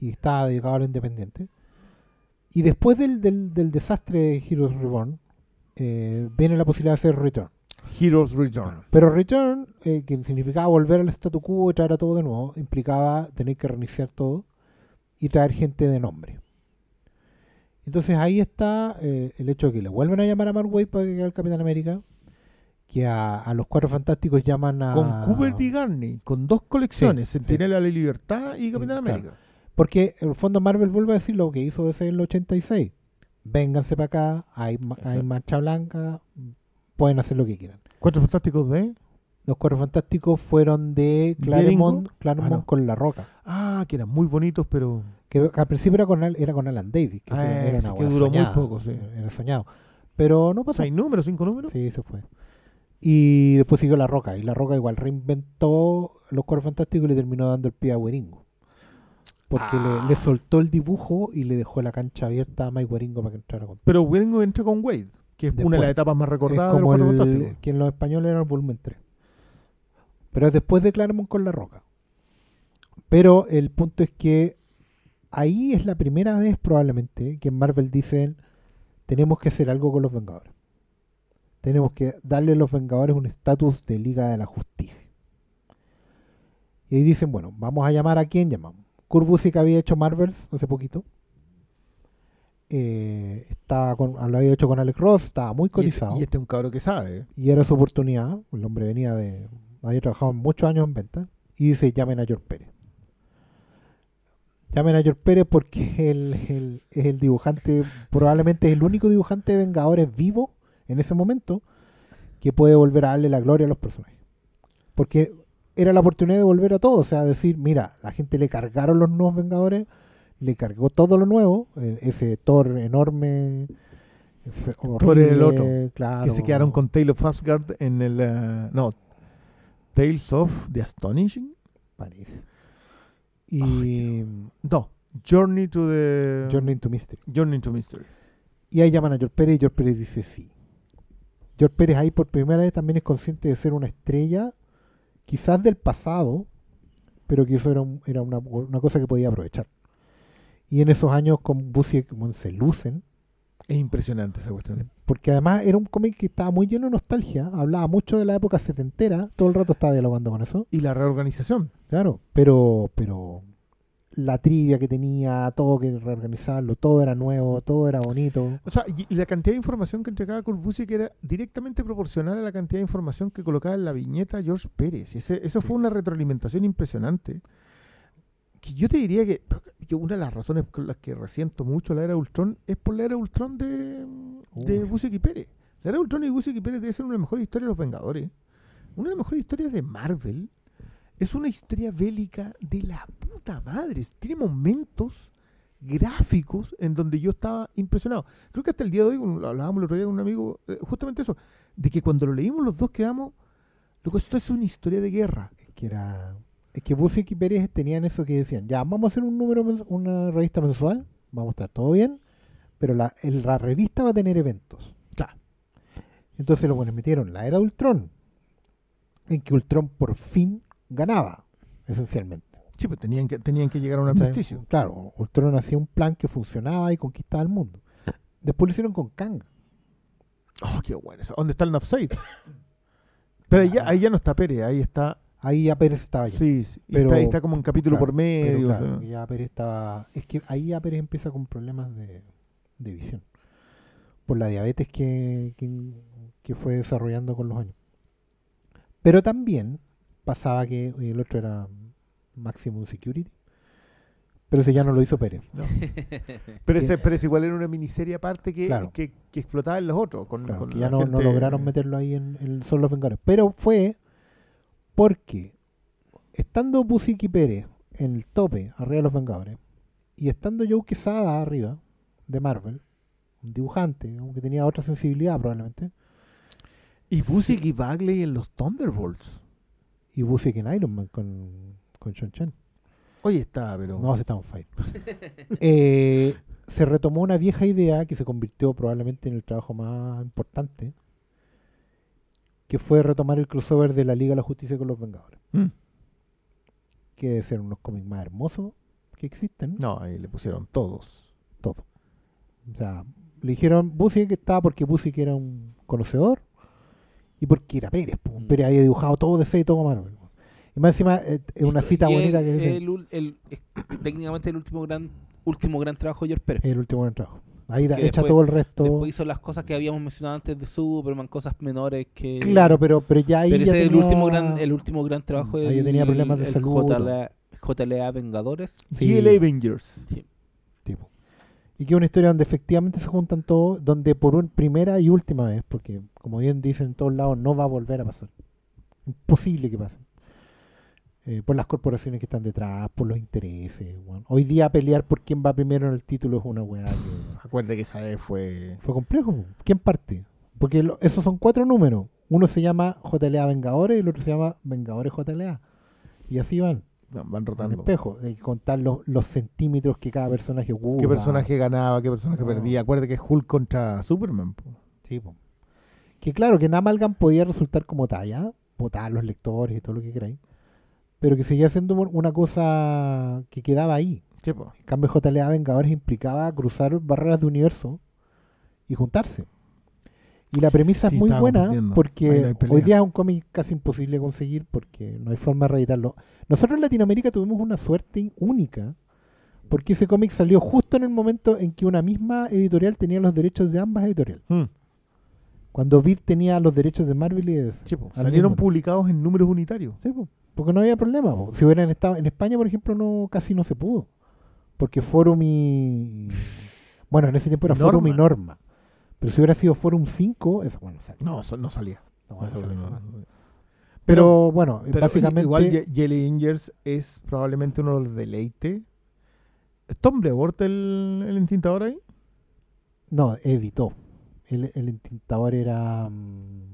y estaba dedicado a lo independiente. Y después del, del, del desastre de Heroes Reborn, eh, viene la posibilidad de hacer Return. Heroes Return. Pero Return, eh, que significaba volver al statu quo y traer a todo de nuevo, implicaba tener que reiniciar todo y traer gente de nombre. Entonces ahí está eh, el hecho de que le vuelven a llamar a Mark Waid para que haga el Capitán América, que a, a los cuatro fantásticos llaman a... Con Cooper D. Garney, con dos colecciones, Sí, Sentinela de la Libertad y Capitán. América. Porque en el fondo Marvel vuelve a decir lo que hizo ese en el 86. Vénganse para acá, hay, hay marcha blanca, pueden hacer lo que quieran. Cuatro fantásticos de. Los cuatro fantásticos fueron de Claremont. Claremont Ah, no. con La Roca. Ah, que eran muy bonitos, pero. Que al principio era con, era con Alan Davis, que Ah, era- era ese una que wea duró muy poco, sí. Era soñado. Pero no pasó. ¿Seis números, cinco números? Sí, se fue. Y después siguió La Roca. Y La Roca igual reinventó los cuatro fantásticos y le terminó dando el pie a Weringo. Porque Ah. le, le soltó el dibujo y le dejó la cancha abierta a Mike Weringo para que entrara con Pero Wieringo entra con Wade, que es una de Después. las etapas más recordadas de los como Cuatro el, Fantásticos. que en los españoles era el volumen 3. Pero es después de Claremont con La Roca. Pero el punto es que ahí es la primera vez probablemente que en Marvel dicen tenemos que hacer algo con los Vengadores. Tenemos que darle a los Vengadores un estatus de Liga de la Justicia. Y ahí dicen, bueno, vamos a llamar a quién llamamos. Kurt Busiek había hecho Marvels hace poquito. Eh, estaba con, lo había hecho con Alex Ross, estaba muy este, cotizado. y este es un cabro que sabe. Y era su oportunidad. El hombre venía de. Había trabajado muchos años en venta. Y dice: llamen a George Pérez. Llamen a George Pérez porque es el, el dibujante, probablemente es el único dibujante de Vengadores vivo en ese momento que puede volver a darle la gloria a los personajes. Porque era la oportunidad de volver a todo. O sea, decir: mira, la gente le cargaron los nuevos Vengadores, le cargó todo lo nuevo, eh, ese Thor enorme. Thor en el otro, claro. Que se quedaron con Tale of Asgard en el. eh, no. Tales of the Astonishing. Parece. Y No. Journey to the. Journey into Mystery. Journey to Mystery. Y ahí llaman a George Pérez y George Pérez dice sí. George Pérez ahí por primera vez también es consciente de ser una estrella, quizás del pasado, pero que eso era, un- era una, una cosa que podía aprovechar. Y en esos años con Busiek como se lucen, Es impresionante esa cuestión. porque además era un cómic que estaba muy lleno de nostalgia, hablaba mucho de la época setentera, todo el rato estaba dialogando con eso. Y la reorganización. Claro, pero, pero la trivia que tenía, todo que reorganizarlo, todo era nuevo, todo era bonito. O sea, y la cantidad de información que entregaba Kurt Busiek era directamente proporcional a la cantidad de información que colocaba en la viñeta George Pérez. Y ese, eso fue una retroalimentación impresionante. Que yo te diría que yo una de las razones con las que resiento mucho la era Ultron es por la era Ultron de, de. Busiek y Pérez. La era Ultron y Busiek y Pérez debe ser una de las mejores historias de los Vengadores. Una de las mejores historias de Marvel. Es una historia bélica de la puta madre. Tiene momentos gráficos en donde yo estaba impresionado. Creo que hasta el día de hoy, hablábamos el otro día con un amigo, eh, justamente eso, de que cuando lo leímos los dos quedamos, loco, esto es una historia de guerra. Es que era. Es que Busiek y Pérez tenían eso que decían, ya, vamos a hacer un número, una revista mensual, vamos a estar todo bien, pero la, el- la revista va a tener eventos. Claro. Entonces los buenos metieron la era de Ultron, en que Ultron por fin ganaba, esencialmente. Sí, pues tenían que, tenían que llegar a un armisticio. Claro, Ultron hacía un plan que funcionaba y conquistaba el mundo. Después lo hicieron con Kang. Oh, qué bueno. eso. ¿Dónde está el Nafside? Pero ahí ya, ahí ya no está Pérez, ahí está. Ahí ya Pérez estaba ya. Sí, sí. Pero- está, ahí está como un capítulo Claro, por medio. o claro, sea. ya Pérez estaba. Es que ahí ya Pérez empieza con problemas de, de visión. Por la diabetes que, que, que fue desarrollando con los años. Pero también pasaba que el otro era Maximum Security. Pero ese ya no lo hizo Pérez. No. Pero, ese, pero ese igual era una miniserie aparte que, Claro. que, que explotaba en los otros. Con, Claro, con que ya no, lograron meterlo ahí en, en Son los Vengadores. Pero fue porque estando Busiek y Pérez en el tope, arriba de los Vengadores, y estando Joe Quesada arriba de Marvel, un dibujante, aunque tenía otra sensibilidad probablemente, Y Busiek y Bagley en los Thunderbolts. y Busiek en Iron Man con, con Sean Chen. Oye, está, pero. No, se está on fire. Eh, se retomó una vieja idea que se convirtió probablemente en el trabajo más importante, que fue retomar el crossover de la Liga de la Justicia con los Vengadores. Mm. Que debe ser unos cómics más hermosos que existen. No, ahí le pusieron todos. Todo. O sea, le dijeron Busiek que estaba porque Busiek era un conocedor y porque era Pérez. Mm. Pérez había dibujado todo de y todo Marvel. Y más encima, eh, es una cita Y bonita el- que dice. el el- es técnicamente el último gran último gran trabajo de George Pérez. El último gran trabajo. Ahí da- echa después- todo el resto. Después hizo las cosas que habíamos mencionado antes de Superman, cosas menores que... Claro, pero, pero ya ahí Pero ya ese es el tenía- último gran, el último gran trabajo Ahí tenía problemas de salud. JLA, JLA Vengadores. Sí. GLA Avengers. tipo. Y que es una historia donde efectivamente se juntan todos, donde por una primera y última vez, porque como bien dicen en todos lados, no va a volver a pasar. Imposible que pase. Eh, por las corporaciones que están detrás, por los intereses. Hoy día pelear por quién va primero en el título es una weá. que- Acuérdate que esa vez fue. Fue complejo. ¿Quién parte? Porque lo- esos son cuatro números. Uno se llama JLA Vengadores y el otro se llama Vengadores JLA. Y así van, Van van en rotando. espejo. Hay que contar los, los centímetros que cada personaje ocupa. ¿Qué personaje ganaba? ¿Qué personaje No. perdía? Acuérdate que es Hulk contra Superman. po. Sí, po. Que claro, que en Amalgam podía resultar como talla, votar los lectores y todo lo que queráis. Pero que seguía siendo una cosa que quedaba ahí. Sí, po. En cambio, JLA Vengadores implicaba cruzar barreras de universo y juntarse. Y la premisa Sí, es muy buena porque hoy día es un cómic casi imposible de conseguir porque no hay forma de reeditarlo. Nosotros en Latinoamérica tuvimos una suerte única porque ese cómic salió justo en el momento en que una misma editorial tenía los derechos de ambas editoriales. Hmm. Cuando Vid tenía los derechos de Marvel y de DC. Sí, Salieron publicados en números unitarios. Sí, po, porque no había problema. po. Si hubieran estado en España, por ejemplo, no casi no se pudo. Porque Forum y. Bueno, en ese tiempo era Norma. Forum y Norma. Pero si hubiera sido Forum 5, eso, bueno. No, salía. No, No salía, no. Pero, bueno, Pero básicamente. Igual Jelly Angels es probablemente uno de los deleites. ¿Es Tom Brevoort el, el entintador ahí? No, editó. El, el entintador era. mm,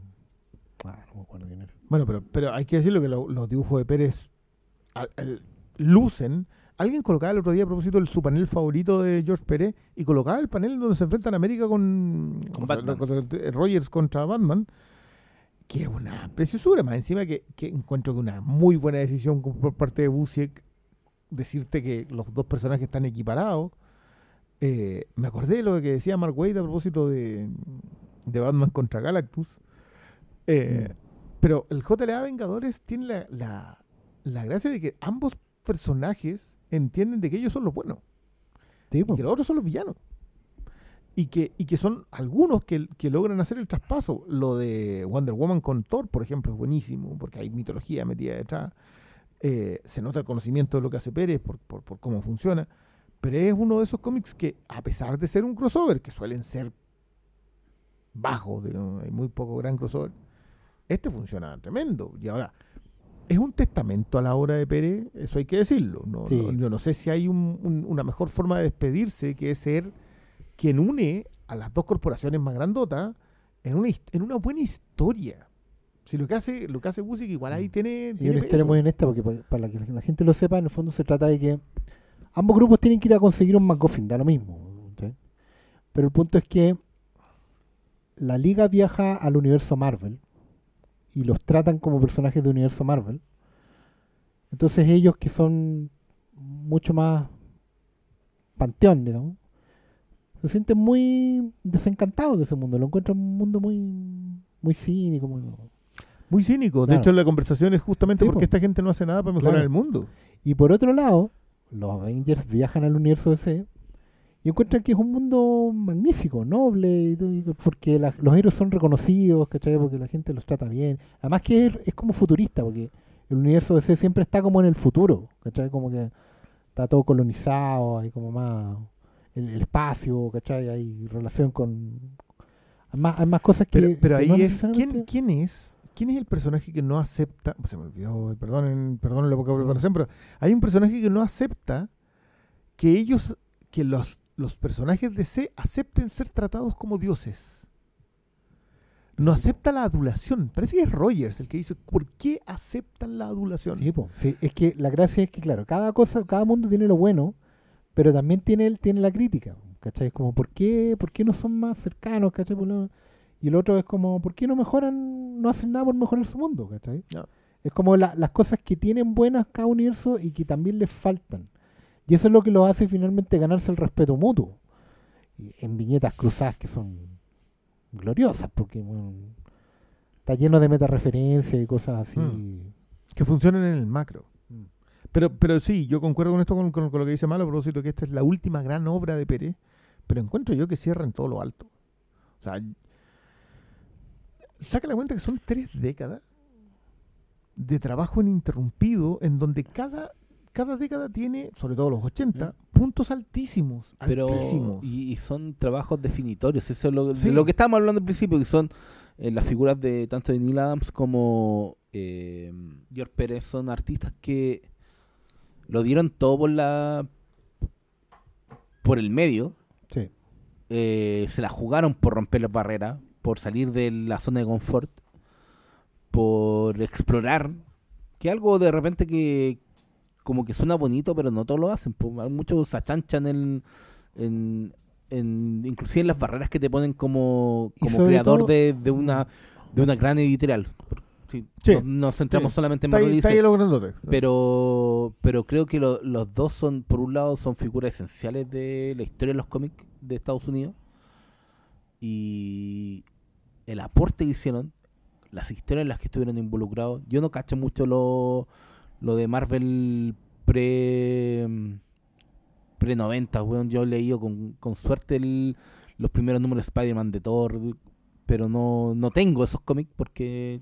Ah, no me acuerdo quién era. Bueno, pero, pero hay que decirlo que lo- los dibujos de Pérez al- al- lucen. Alguien colocaba el otro día a propósito el, su panel favorito de George Pérez y colocaba el panel donde se enfrentan América con, Con o sea, Batman. con- eh, Rogers contra Batman. Que es una preciosura, más encima que, que encuentro que una muy buena decisión por parte de Busiek decirte que los dos personajes están equiparados. Eh, me acordé de lo que decía Mark Wade a propósito de, de Batman contra Galactus. Eh, Pero el JLA Vengadores tiene la, la- la gracia de que ambos personajes entienden de que ellos son los buenos Sí, y que los otros son los villanos. Y que, y que son algunos que, que logran hacer el traspaso. Lo de Wonder Woman con Thor, por ejemplo, es buenísimo, porque hay mitología metida detrás. Eh, se nota el conocimiento de lo que hace Pérez por, por- por cómo funciona. Pero es uno de esos cómics que, a pesar de ser un crossover, que suelen ser bajos, digamos, hay muy poco gran crossover, este funciona tremendo. Y ahora, es un testamento a la obra de Pérez, eso hay que decirlo. No, Sí. no- yo no sé si hay un- un- una mejor forma de despedirse que es ser quien une a las dos corporaciones más grandotas en una, en una buena historia. Si lo que hace, lo que hace Busiek igual ahí tiene, Y tiene una peso. historia muy honesta, porque pa- para, que la gente lo sepa, en el fondo se trata de que ambos grupos tienen que ir a conseguir un MacGuffin, da lo mismo. ¿sí? Pero el punto es que la liga viaja al universo Marvel y los tratan como personajes de universo Marvel. Entonces ellos que son mucho más panteón, digamos, se sienten muy desencantados de ese mundo, lo encuentran un mundo muy muy cínico, muy, Muy cínico. De hecho, la conversación es justamente Sí, porque po. esta gente no hace nada para mejorar Claro. el mundo. Y por otro lado, los Avengers viajan al universo DC y encuentran que es un mundo magnífico, noble, porque la- los héroes son reconocidos, ¿cachai? Porque la gente los trata bien. Además que es, es como futurista, porque el universo DC siempre está como en el futuro, ¿cachai? Como que está todo colonizado, hay como más el, el espacio, ¿cachai? Hay relación con... Hay más, hay más cosas que... Pero, pero que ahí no es. ¿quién, ¿Quién es? ¿Quién es el personaje que no acepta? Se me olvidó, perdonen, perdonen la poca preparación, pero hay un personaje que no acepta que ellos, que los, los personajes de C acepten ser tratados como dioses. No acepta la adulación. Parece que es Rogers el que dice, ¿por qué aceptan la adulación? Sí, es que la gracia es que, claro, cada cosa, cada mundo tiene lo bueno, pero también tiene, tiene la crítica, ¿cachai? Es como, ¿por qué, ¿por qué no son más cercanos, ¿cachai? Lo- Y el otro es como, ¿por qué no mejoran, no hacen nada por mejorar su mundo, ¿cachai? No. Es como la- las cosas que tienen buenas cada universo y que también les faltan. Y eso es lo que lo hace finalmente ganarse el respeto mutuo. En viñetas cruzadas que son gloriosas, porque está lleno de metareferencias y cosas así. Mm. Que funcionen en el macro. Mm. Pero, pero sí, yo concuerdo con esto, con, con- con lo que dice Malo, a propósito que esta es la última gran obra de Pérez, pero encuentro yo que cierra en todo lo alto. O sea, saca la cuenta que son tres décadas de trabajo ininterrumpido en donde cada, cada década tiene, sobre todo los 80, puntos altísimos. pero altísimos. y, y son trabajos definitorios eso es lo, Sí. de lo que estábamos hablando al principio que son eh, las figuras de tanto de Neil Adams como eh, George Pérez son artistas que lo dieron todo por la por el medio Sí. eh, se la jugaron por romper las barreras por salir de la zona de confort por explorar que algo de repente que como que suena bonito pero no todos lo hacen muchos se achanchan en, en, en- inclusive en las barreras que te ponen como, como creador todo- de, de una de una gran editorial. Sí, Sí, no- nos centramos sí. solamente en Está ahí, Marvel está ahí los pero pero creo que lo- los dos son por un lado son figuras esenciales de la historia de los cómics de Estados Unidos. Y el aporte que hicieron las historias en las que estuvieron involucrados yo no cacho mucho lo, lo de Marvel pre pre 90 weón. yo he leído con, con suerte el- los primeros números de Spider-Man de Thor pero no, no tengo esos cómics porque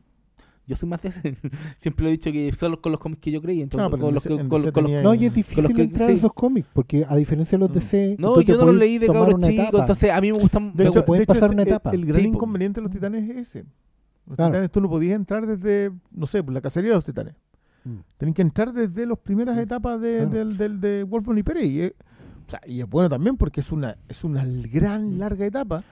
yo soy más de ese. Siempre lo he dicho que solo con los cómics que yo creí. Entonces, pero con los, DC que- en con- DC con los- tenía- No, y es con difícil los que- entrar a esos cómics, porque a diferencia de los Mm. DC, No, yo no los leí de cabros chicos. Entonces, a mí me gustan. De hecho, gu- pueden de hecho, pasar es- una el- etapa. El, gran Sí, inconveniente de los titanes es ese. Los Claro. titanes tú no podías entrar desde, no sé, por la cacería de los titanes. Mm. Tienen que entrar desde las primeras etapas de, Claro. del, del- de Wolfman y Pérez. Y es, o sea, y es bueno también porque es una, es una gran, larga etapa,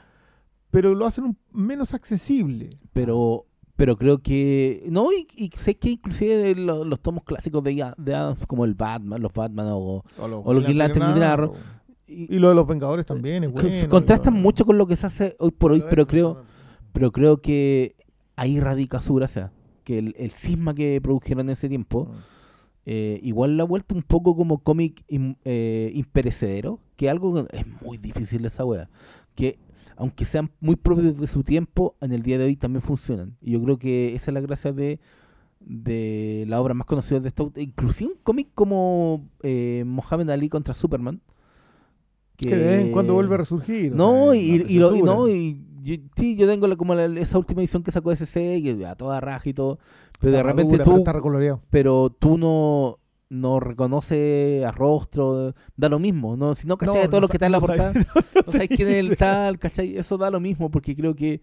pero lo hacen un- menos accesible. pero pero creo que no y, y sé que inclusive los, los tomos clásicos de, de Adams como el Batman los Batman o, O los, O los Green Lantern. Y, y lo de los Vengadores también es con- bueno. contrastan mucho con lo que se hace hoy por hoy pero eso, creo pero creo que ahí radica su gracia que el, el cisma que produjeron en ese tiempo eh, igual la ha vuelto un poco como cómic im- eh, imperecedero, que algo es muy difícil esa wea. Que aunque sean muy propios de su tiempo, en el día de hoy también funcionan. Y yo creo que esa es la gracia de, de la obra más conocida de esta. Inclusive un cómic como eh, Mohamed Ali contra Superman. Que de vez en cuando vuelve a resurgir. o No, sea, y, y lo- y no, y yo- sí, yo tengo la- como la- esa última edición que sacó SC, que a toda raja y todo, pero de repente tú, Está pero tú no, no reconoces a rostro, da lo mismo, ¿no? Si no cachai No, a todos no los que están en la no portada, no sabes quién es el tal, ¿cachai? Eso da lo mismo, porque creo que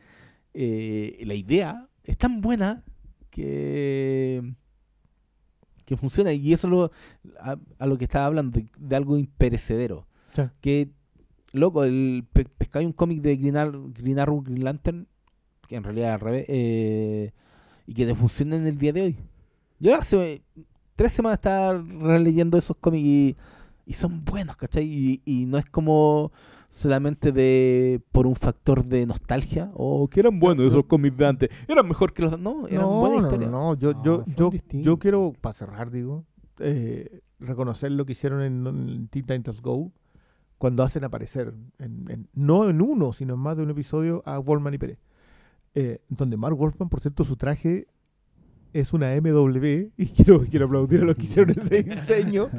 eh, la idea es tan buena que que funciona y eso es lo, a, a lo que estaba hablando de, de algo imperecedero Sí. que loco el pe pescáis un cómic de Green, Ar- Green Arrow Green Lantern que en realidad es al revés eh, y que te funciona en el día de hoy yo hace tres semanas estaba releyendo esos cómics y, y son buenos ¿cachai? Y, y no es como solamente de por un factor de nostalgia o que eran buenos esos cómics de antes eran mejor que los no eran no, buenas no, historias no, yo, No, yo, yo, distintos. yo quiero, para cerrar, digo, eh, reconocer lo que hicieron en, en Teen Titans Go cuando hacen aparecer, en- en- no en uno, sino en más de un episodio, a Wolfman y Pérez. Eh, donde Mark Wolfman, por cierto, su traje es una MW, y quiero, quiero aplaudir a los que hicieron ese diseño.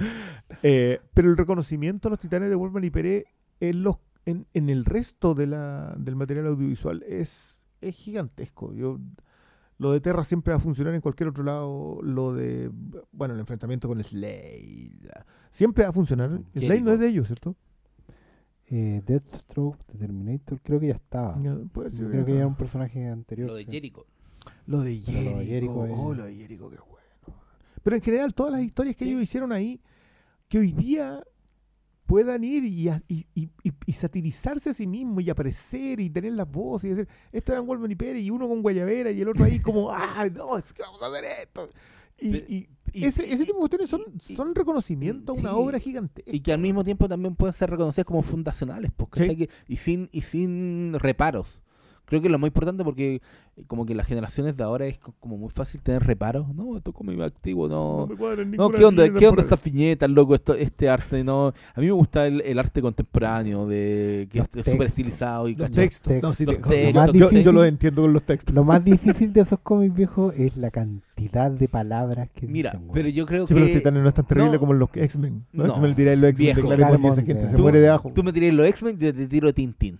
Eh, pero el reconocimiento a los titanes de Wolfman y Pérez en, los, en, en el resto de la, del material audiovisual es, es gigantesco. Yo, lo de Terra siempre va a funcionar en cualquier otro lado. Lo de, bueno, el enfrentamiento con Slade. Siempre va a funcionar. Slade no es de ellos, ¿cierto? Eh, Deathstroke, de Terminator, creo que ya estaba. Ya, puede ser, creo que ya era un personaje anterior. lo de. Jericho Lo de Pero lo de Jericho. Jericho es- Oh, lo de Jericho, qué bueno. Pero en general, todas las historias que ellos hicieron ahí, que hoy día puedan ir y, a- y, y- y- y satirizarse a sí mismo y aparecer y tener las voces y decir, esto eran Wolverine y Pérez y uno con Guayabera y el otro ahí como, ah, no, es que vamos a hacer esto. Y, y ese, ese tipo de cuestiones son, y- son reconocimiento a una sí. obra gigantesca. y que al mismo tiempo también pueden ser reconocidas como fundacionales pues, ¿cachai? Que- y sin y sin reparos Creo que es lo más importante porque eh, como que las generaciones de ahora es co- como muy fácil tener reparos. No, esto como muy activo, no. No, ninguna ¿qué onda, ¿qué onda estas viñetas, loco? Esto, este arte, no. A mí me gusta el, el arte contemporáneo, de que Los es súper textos. estilizado y Los ¿cachai? textos. No, sí, Los te- textos, yo- más yo, yo difícil- lo entiendo con los textos. Lo más difícil de esos cómics viejos es la cantidad de palabras que Mira, dicen. pero yo creo Sí, pero los que titanes no es tan terrible no. como los X-Men. ¿no? No. Tú me dirás los X-Men y esa gente se tú- muere de abajo. tú me tiré los X-Men y yo te tiro Tintín.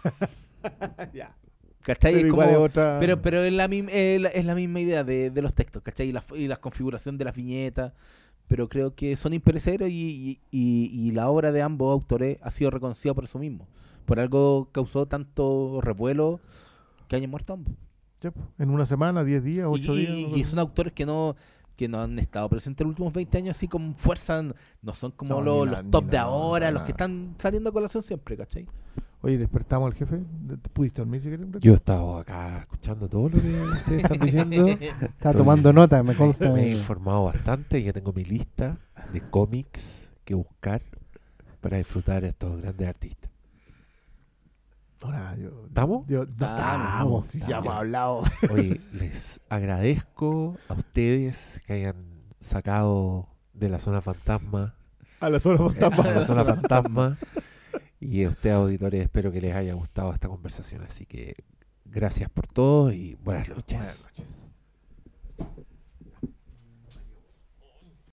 Ya. ¿Cachai? Pero Es como- otra. Pero, pero es, la, mim- es, la, es la misma idea de, de los textos, ¿cachai? Y la, y la configuración de la viñeta. Pero creo que son imperecederos y, y, y- y la obra de ambos autores ha sido reconocida por eso mismo. Por algo causó tanto revuelo que hayan muerto ambos. En una semana, 10 días, 8 y, días. y- son autores que no que no han estado presentes en los últimos 20 años así con fuerza, no son como No, los, la- los top de la- ahora, los que están saliendo a colación siempre, ¿cachai? Oye, despertamos al jefe. ¿Pudiste dormir si quieres? un rato? Yo he estado acá escuchando todo lo que ustedes están diciendo. Estaba tomando nota, me consta. Me he informado bastante y ya tengo mi lista de cómics que buscar para disfrutar a estos grandes artistas. Ahora, yo, ¿Estamos? yo, no Estamos, estamos. Sí, ya hemos hablado. Oye, les agradezco a ustedes que hayan sacado de la zona fantasma A la zona fantasma y a ustedes auditores espero que les haya gustado esta conversación así que gracias por todo y buenas noches Buenas noches.